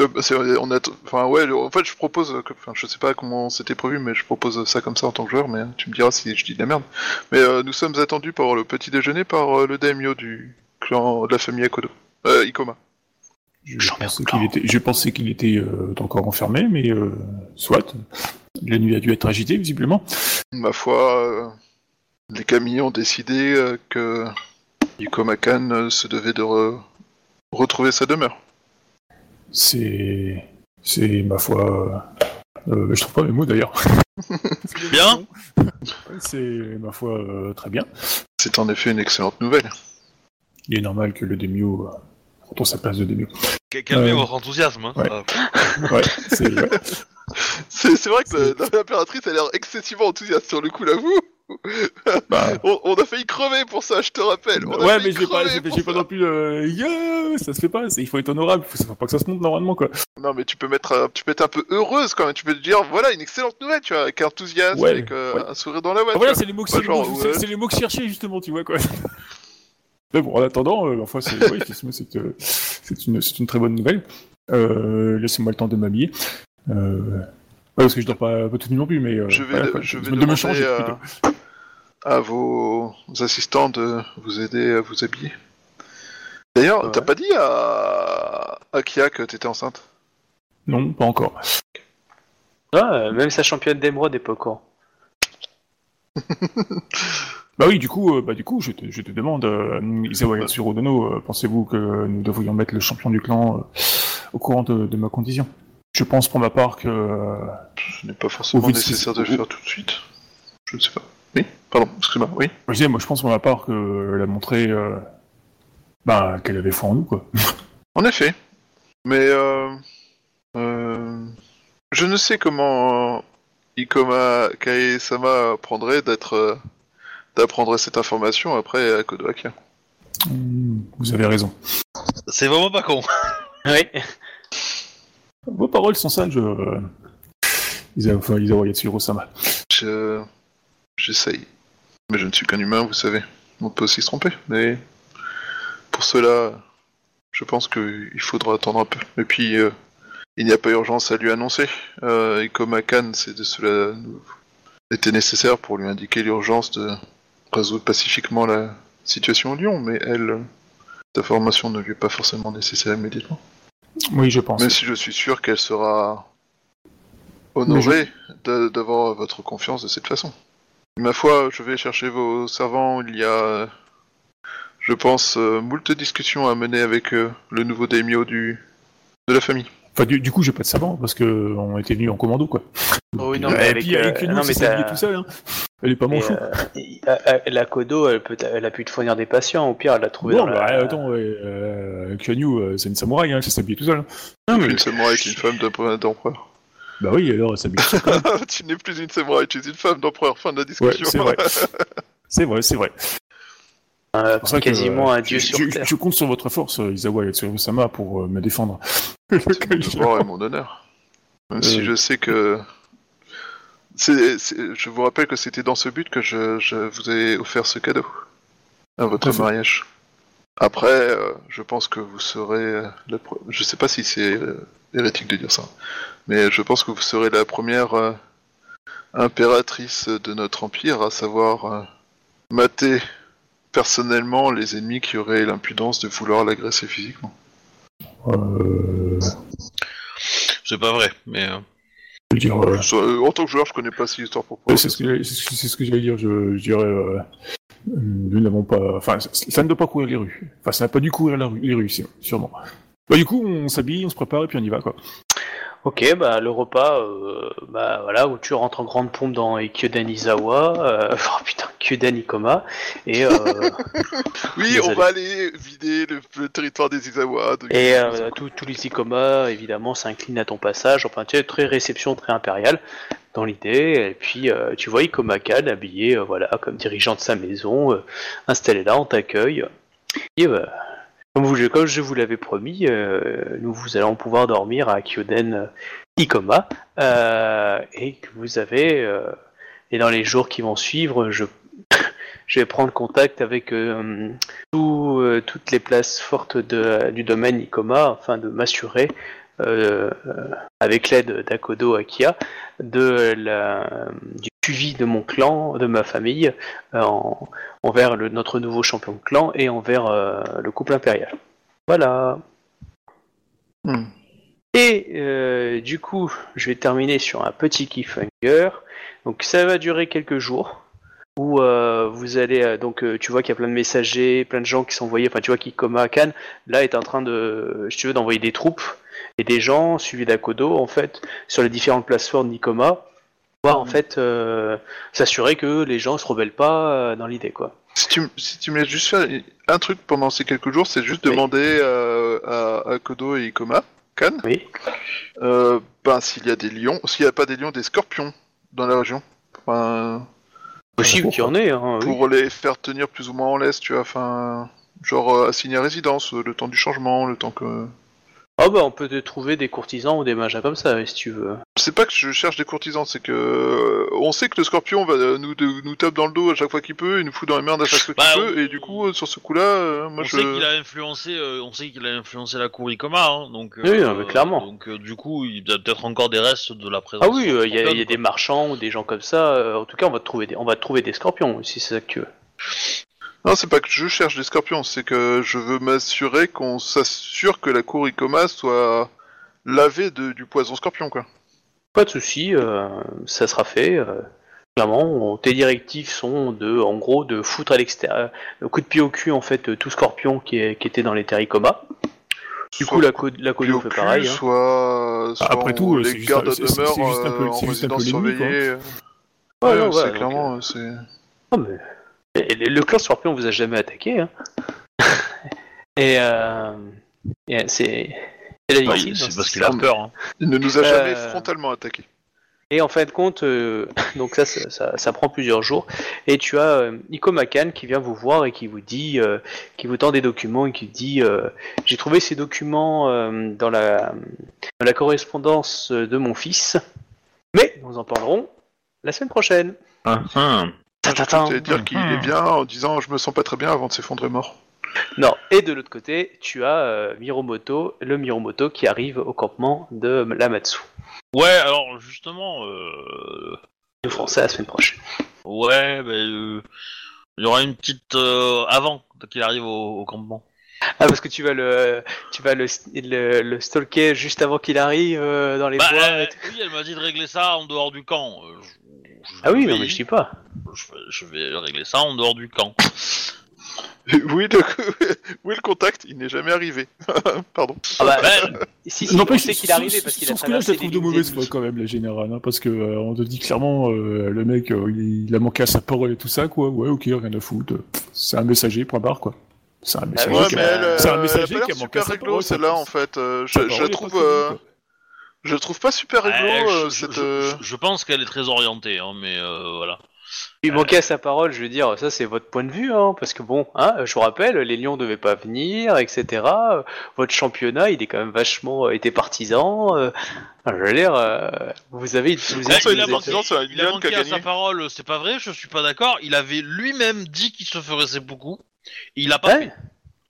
on a, enfin ouais, en fait, je propose, que, enfin, je sais pas comment c'était prévu, mais je propose ça comme ça en tant que joueur, mais tu me diras si je dis de la merde. Mais euh, nous sommes attendus pour le petit déjeuner par euh, le daimyo du clan de la famille Akodo, euh, Ikoma. Je pensais qu'il était, je pensais qu'il était euh, encore enfermé, mais euh, soit. La nuit a dû être agitée, visiblement. Ma foi, euh, les Kami ont décidé euh, que Ikoma-kan euh, se devait de re- retrouver sa demeure. C'est. C'est, ma foi. euh, je trouve pas mes mots d'ailleurs. *laughs* Bien. C'est, ma foi, euh, très bien. C'est en effet une excellente nouvelle. Il est normal que le Demio euh, retrouve sa place de. Cal- Calmez Euh, votre enthousiasme. Hein. ouais. Euh, *laughs* Ouais, c'est. vrai *laughs* que l'impératrice a l'air excessivement enthousiaste sur le coup, l'avoue. *laughs* Bah, On, on a failli crever pour ça, je te rappelle. On ouais, mais je vais pas, crever j'ai pas ça. non plus. Euh, yeah, ça se fait pas. Il faut être honorable. Il faut, faut pas que ça se monte normalement, quoi. Non, mais tu peux mettre, un- tu peux être un peu heureuse quand même. Tu peux te dire, voilà, une excellente nouvelle, tu vois, avec enthousiasme, Ouais, avec euh, ouais. un sourire dans la voix. Ah, voilà, c'est les mots que Pas c'est les mots- genre, c'est- ouais. c'est les mots que je cherchais justement, tu vois quoi. Mais bon, en attendant, euh, enfin, c'est oui, euh, une, très bonne nouvelle. Euh, Laissez-moi le temps de m'habiller. Euh, ouais, parce que je dors pas, pas toute nuit non plus, mais euh, Je vais, voilà, quoi, je vais de me demander changer à, à vos assistants de vous aider à vous habiller. D'ailleurs, Ouais. t'as pas dit à... à Kia que t'étais enceinte? Non, pas encore. Ah, Même sa championne d'émeraude n'est pas au courant. *laughs* Bah oui, du coup, euh, bah du coup, je te, je te demande, euh, Isawa euh, pensez-vous que nous devrions mettre le champion du clan euh, au courant de, de ma condition? Je pense pour ma part que Ce n'est pas forcément nécessaire ce- de le faire tout de suite. Je ne sais pas. Oui Pardon, excuse-moi, oui je disais, moi, je pense pour ma part que elle a montré, bah, qu'elle avait foi en nous, quoi. *laughs* En effet. Mais euh, euh, je ne sais comment Ikoma Kae-sama prendrait d'être d'apprendre cette information après à Kodoaka. Hmm, Vous avez raison. C'est vraiment pas con. Oui. Vos paroles sont sages, euh, Isa- enfin, Isawa Yatsuro-sama. Je j'essaye. Mais je ne suis qu'un humain, vous savez. On peut aussi se tromper, mais pour cela, je pense qu'il faudra attendre un peu. Et puis, euh, il n'y a pas urgence à lui annoncer. Euh, Ikoma Kan, c'est de cela était nécessaire pour lui indiquer l'urgence de résoudre pacifiquement la situation au Lyon, mais elle, cette information ne lui est pas forcément nécessaire immédiatement. Oui, je pense. Même si je suis sûr qu'elle sera honorée d'avoir votre confiance de cette façon. Ma foi, je vais chercher vos servants. Il y a, je pense, euh, moult discussions à mener avec euh, le nouveau daimyo du de la famille. Enfin, du, du coup, j'ai pas de savant, parce que on était venus en commando, quoi. Oh oui, Et non, mais puis, avec, et puis, euh, avec nous, non, c'est mais s'habiller t'as- tout seul, hein. Elle est pas Et, manchot. euh, et- euh, euh, la Kodo, elle, peut, elle a pu te fournir des patients. Au pire, elle l'a trouvé Bon, dans bah, la... attends, ouais, euh, Kyanyu, euh, c'est une samouraï, hein, elle s'habille tout seul. Une samouraï est une femme d'empereur-. Bah oui, alors elle s'habille tout seul. *laughs* tu n'es plus une samouraï, tu es une femme d'empereur. Fin de la Ouais, discussion. c'est vrai. *laughs* C'est vrai, c'est vrai. Euh, pour que, quasiment euh, un dieu je, sur je- Terre. je compte sur votre force, euh, Isawa Yatsuro-sama, pour euh, me défendre. *laughs* C'est mon devoir et mon honneur. Même si Euh. je sais que. Je vous rappelle que c'était dans ce but que je, je vous ai offert ce cadeau. À votre Tout à fait. mariage. Après, euh, je pense que vous serez. euh, la Je sais pas si c'est hérétique de dire ça. Mais je pense que vous serez la première euh, impératrice de notre empire à savoir euh, mater personnellement les ennemis qui auraient l'impudence de vouloir l'agresser physiquement. Euh, C'est pas vrai, mais. euh, je veux dire, euh, euh, en tant que joueur, je connais pas assez l'histoire pour c'est ce que j'allais- c'est ce que- c'est ce que j'allais dire. Je, je dirais, euh, nous n'avons pas, enfin, ça, ça ne doit pas courir les rues. Enfin, ça n'a pas dû courir la rue- les rues, sûrement. Bah, du coup, on s'habille, on se prépare et puis on y va, quoi. Ok, bah le repas, euh, bah voilà, où tu rentres en grande pompe dans Kyuden Izawa, euh, *laughs* oh putain, Kyuden Ikoma, et euh, *laughs* Oui, Désolé. on va aller vider le, le territoire des Izawa. de- et euh, tous les Ikoma, évidemment, s'inclinent à ton passage. Enfin, tu sais, très réception, très impériale dans l'idée. Et puis, euh, tu vois Ikoma Kan habillé, euh, voilà, comme dirigeant de sa maison, euh, installé là, on t'accueille. Et euh, Comme, je vous l'avais promis, euh, nous vous allons pouvoir dormir à Kyoden euh, Ikoma euh, et que vous avez et dans les jours qui vont suivre, je vais prendre contact avec tout, toutes les places fortes du domaine Ikoma afin de m'assurer euh, avec l'aide d'Akodo Akia de la, du suivi de mon clan, de ma famille euh, en- envers le, notre nouveau champion de clan et envers euh, le couple impérial. Voilà. Hmm. Et euh, du coup, je vais terminer sur un petit cliffhanger. Donc ça va durer quelques jours où euh, vous allez euh, donc euh, tu vois qu'il y a plein de messagers, plein de gens qui sont envoyés. Enfin tu vois qu'Ikoma Khan là est en train de, si tu veux, d'envoyer des troupes et des gens suivis d'Akodo en fait sur les différentes places fortes d'Ikoma, voir en fait euh, s'assurer que les gens se rebellent pas euh, dans l'idée quoi. Si tu, si tu me laisses juste faire un truc pendant ces quelques jours, c'est juste Oui. demander euh, à, à Kodo et Ikoma, Kan, Oui. euh, ben, s'il y a des lions, s'il n'y a pas des lions, des scorpions dans la région. Enfin, Possible qu'il y en ait. Hein, oui. pour les faire tenir plus ou moins en laisse, tu vois, enfin, genre assigner à résidence, le temps du changement, le temps que... Ah bah on peut te trouver des courtisans ou des mages comme ça si tu veux. C'est pas que je cherche des courtisans, c'est que euh, on sait que le scorpion va euh, nous, de- nous tape dans le dos à chaque fois qu'il peut, il nous fout dans la merde à chaque fois qu'il Bah, peut, on- et du coup, euh, sur ce coup-là, euh, moi on je... sait qu'il a influencé, euh, on sait qu'il a influencé la cour Ikoma, hein, donc. Oui, non, mais clairement. Donc euh, du coup, il y a peut-être encore des restes de la présence. Ah oui, euh, il y a, y a des marchands ou des gens comme ça. euh, en tout cas, on va te trouver des, on va te trouver des scorpions si c'est ça que tu veux. Non, c'est pas que je cherche des scorpions, c'est que je veux m'assurer qu'on s'assure que la cour Ikoma soit lavée de, du poison scorpion, quoi. Pas de souci, euh, ça sera fait. euh, clairement, on- tes directives sont de, en gros, de foutre à l'extérieur, le coup de pied au cul en fait, euh, tout scorpion qui, est- qui était dans les terricomas. Du Soit coup, la, co la au fait pareil. hein. soit, soit Après on- tout, les c'est juste gardes un- à c'est- c'est demeure juste un peu- euh, c'est en juste un peu résidence l'ennemi, quoi. surveillée. Ouais, Ouais, non, c'est donc, clairement, euh, c'est... Oh, mais... et- le clan scorpion vous a jamais attaqué. Hein. *laughs* et euh... et c'est c'est c'est hein, parce qu'il a peur. Hein. Il ne nous a jamais Euh, frontalement attaqué. Et en fin de compte, euh, *laughs* donc ça, ça, ça- ça prend plusieurs jours. Et tu as euh, Nico Macan qui vient vous voir et qui vous dit, euh, qui vous tend des documents et qui dit, euh, j'ai trouvé ces documents euh, dans la dans la correspondance de mon fils, mais nous en parlerons la semaine prochaine. Ah, ah. Je Ta-ta-ta. vais dire qu'il est bien en disant je me sens pas très bien avant de s'effondrer mort. Non. Et de l'autre côté, tu as euh, Miromoto, le Miromoto qui arrive au campement de l'Amatsu. Ouais, alors justement, euh... Ferons ça la semaine prochaine. ouais, ben, euh, il y aura une petite euh, avant qu'il arrive au, au campement. Ah parce que tu vas le tu vas le, le, le stalker juste avant qu'il arrive euh, dans les Bah, bois. euh, et tout. oui, elle m'a dit de régler ça en dehors du camp. Euh, je- je Ah oui, vais non mais je dis pas. je vais, je vais régler ça en dehors du camp. *laughs* Oui, le... *laughs* où est le contact Il n'est jamais arrivé. *laughs* Pardon. Ah bah, Ben, si, si, on sait qu'il est arrivé parce qu'il a sur ce coup-là, je la trouve de mauvaise foi quand même, la générale, hein, parce que euh, on te dit clairement, euh, le mec, euh, il, il a manqué à sa parole et tout ça, quoi. Ouais, ok, rien à foutre. C'est un messager, point barre, quoi. C'est un messager. oui, Ouais, qui a- elle, c'est un elle a messager qui a manqué super à sa réglo parole, celle-là en fait. Euh, je, je la trouve, je trouve pas super réglo euh, euh, je, cette. je- euh, je- je pense qu'elle est très orientée, hein, mais euh, voilà. Il manquait à sa parole, je veux dire, ça c'est votre point de vue, hein, parce que bon, hein, je vous rappelle, les Lions devaient pas venir, etc. Votre championnat, il est quand même vachement euh, été partisan. euh, je veux dire, euh, vous avez, vous ça, il a vous manqué, il a manqué à sa parole, c'est pas vrai, je suis pas d'accord. Il avait lui-même dit qu'il se ferait ses beaucoup. Il a pas Ouais.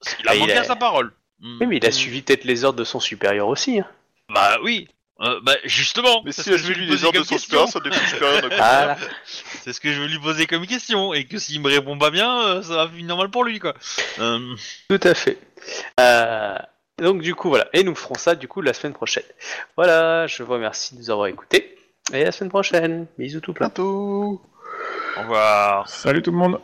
fait. Il a il manqué a- à sa parole. Oui, mais il a suivi peut-être les ordres de son supérieur aussi. hein. Bah oui. Euh, bah justement. Mais c'est si ce elle lui les de son question. supérieur, ça supérieur. *laughs* C'est ce que je vais lui poser comme question et que s'il me répond pas bien, euh, ça va finir mal pour lui quoi. Euh, Tout à fait. Euh, donc du coup voilà, et nous ferons ça du coup la semaine prochaine. Voilà, je vous remercie de nous avoir écoutés et à la semaine prochaine. Bisous tout plein. Bientôt. au revoir. Salut tout le monde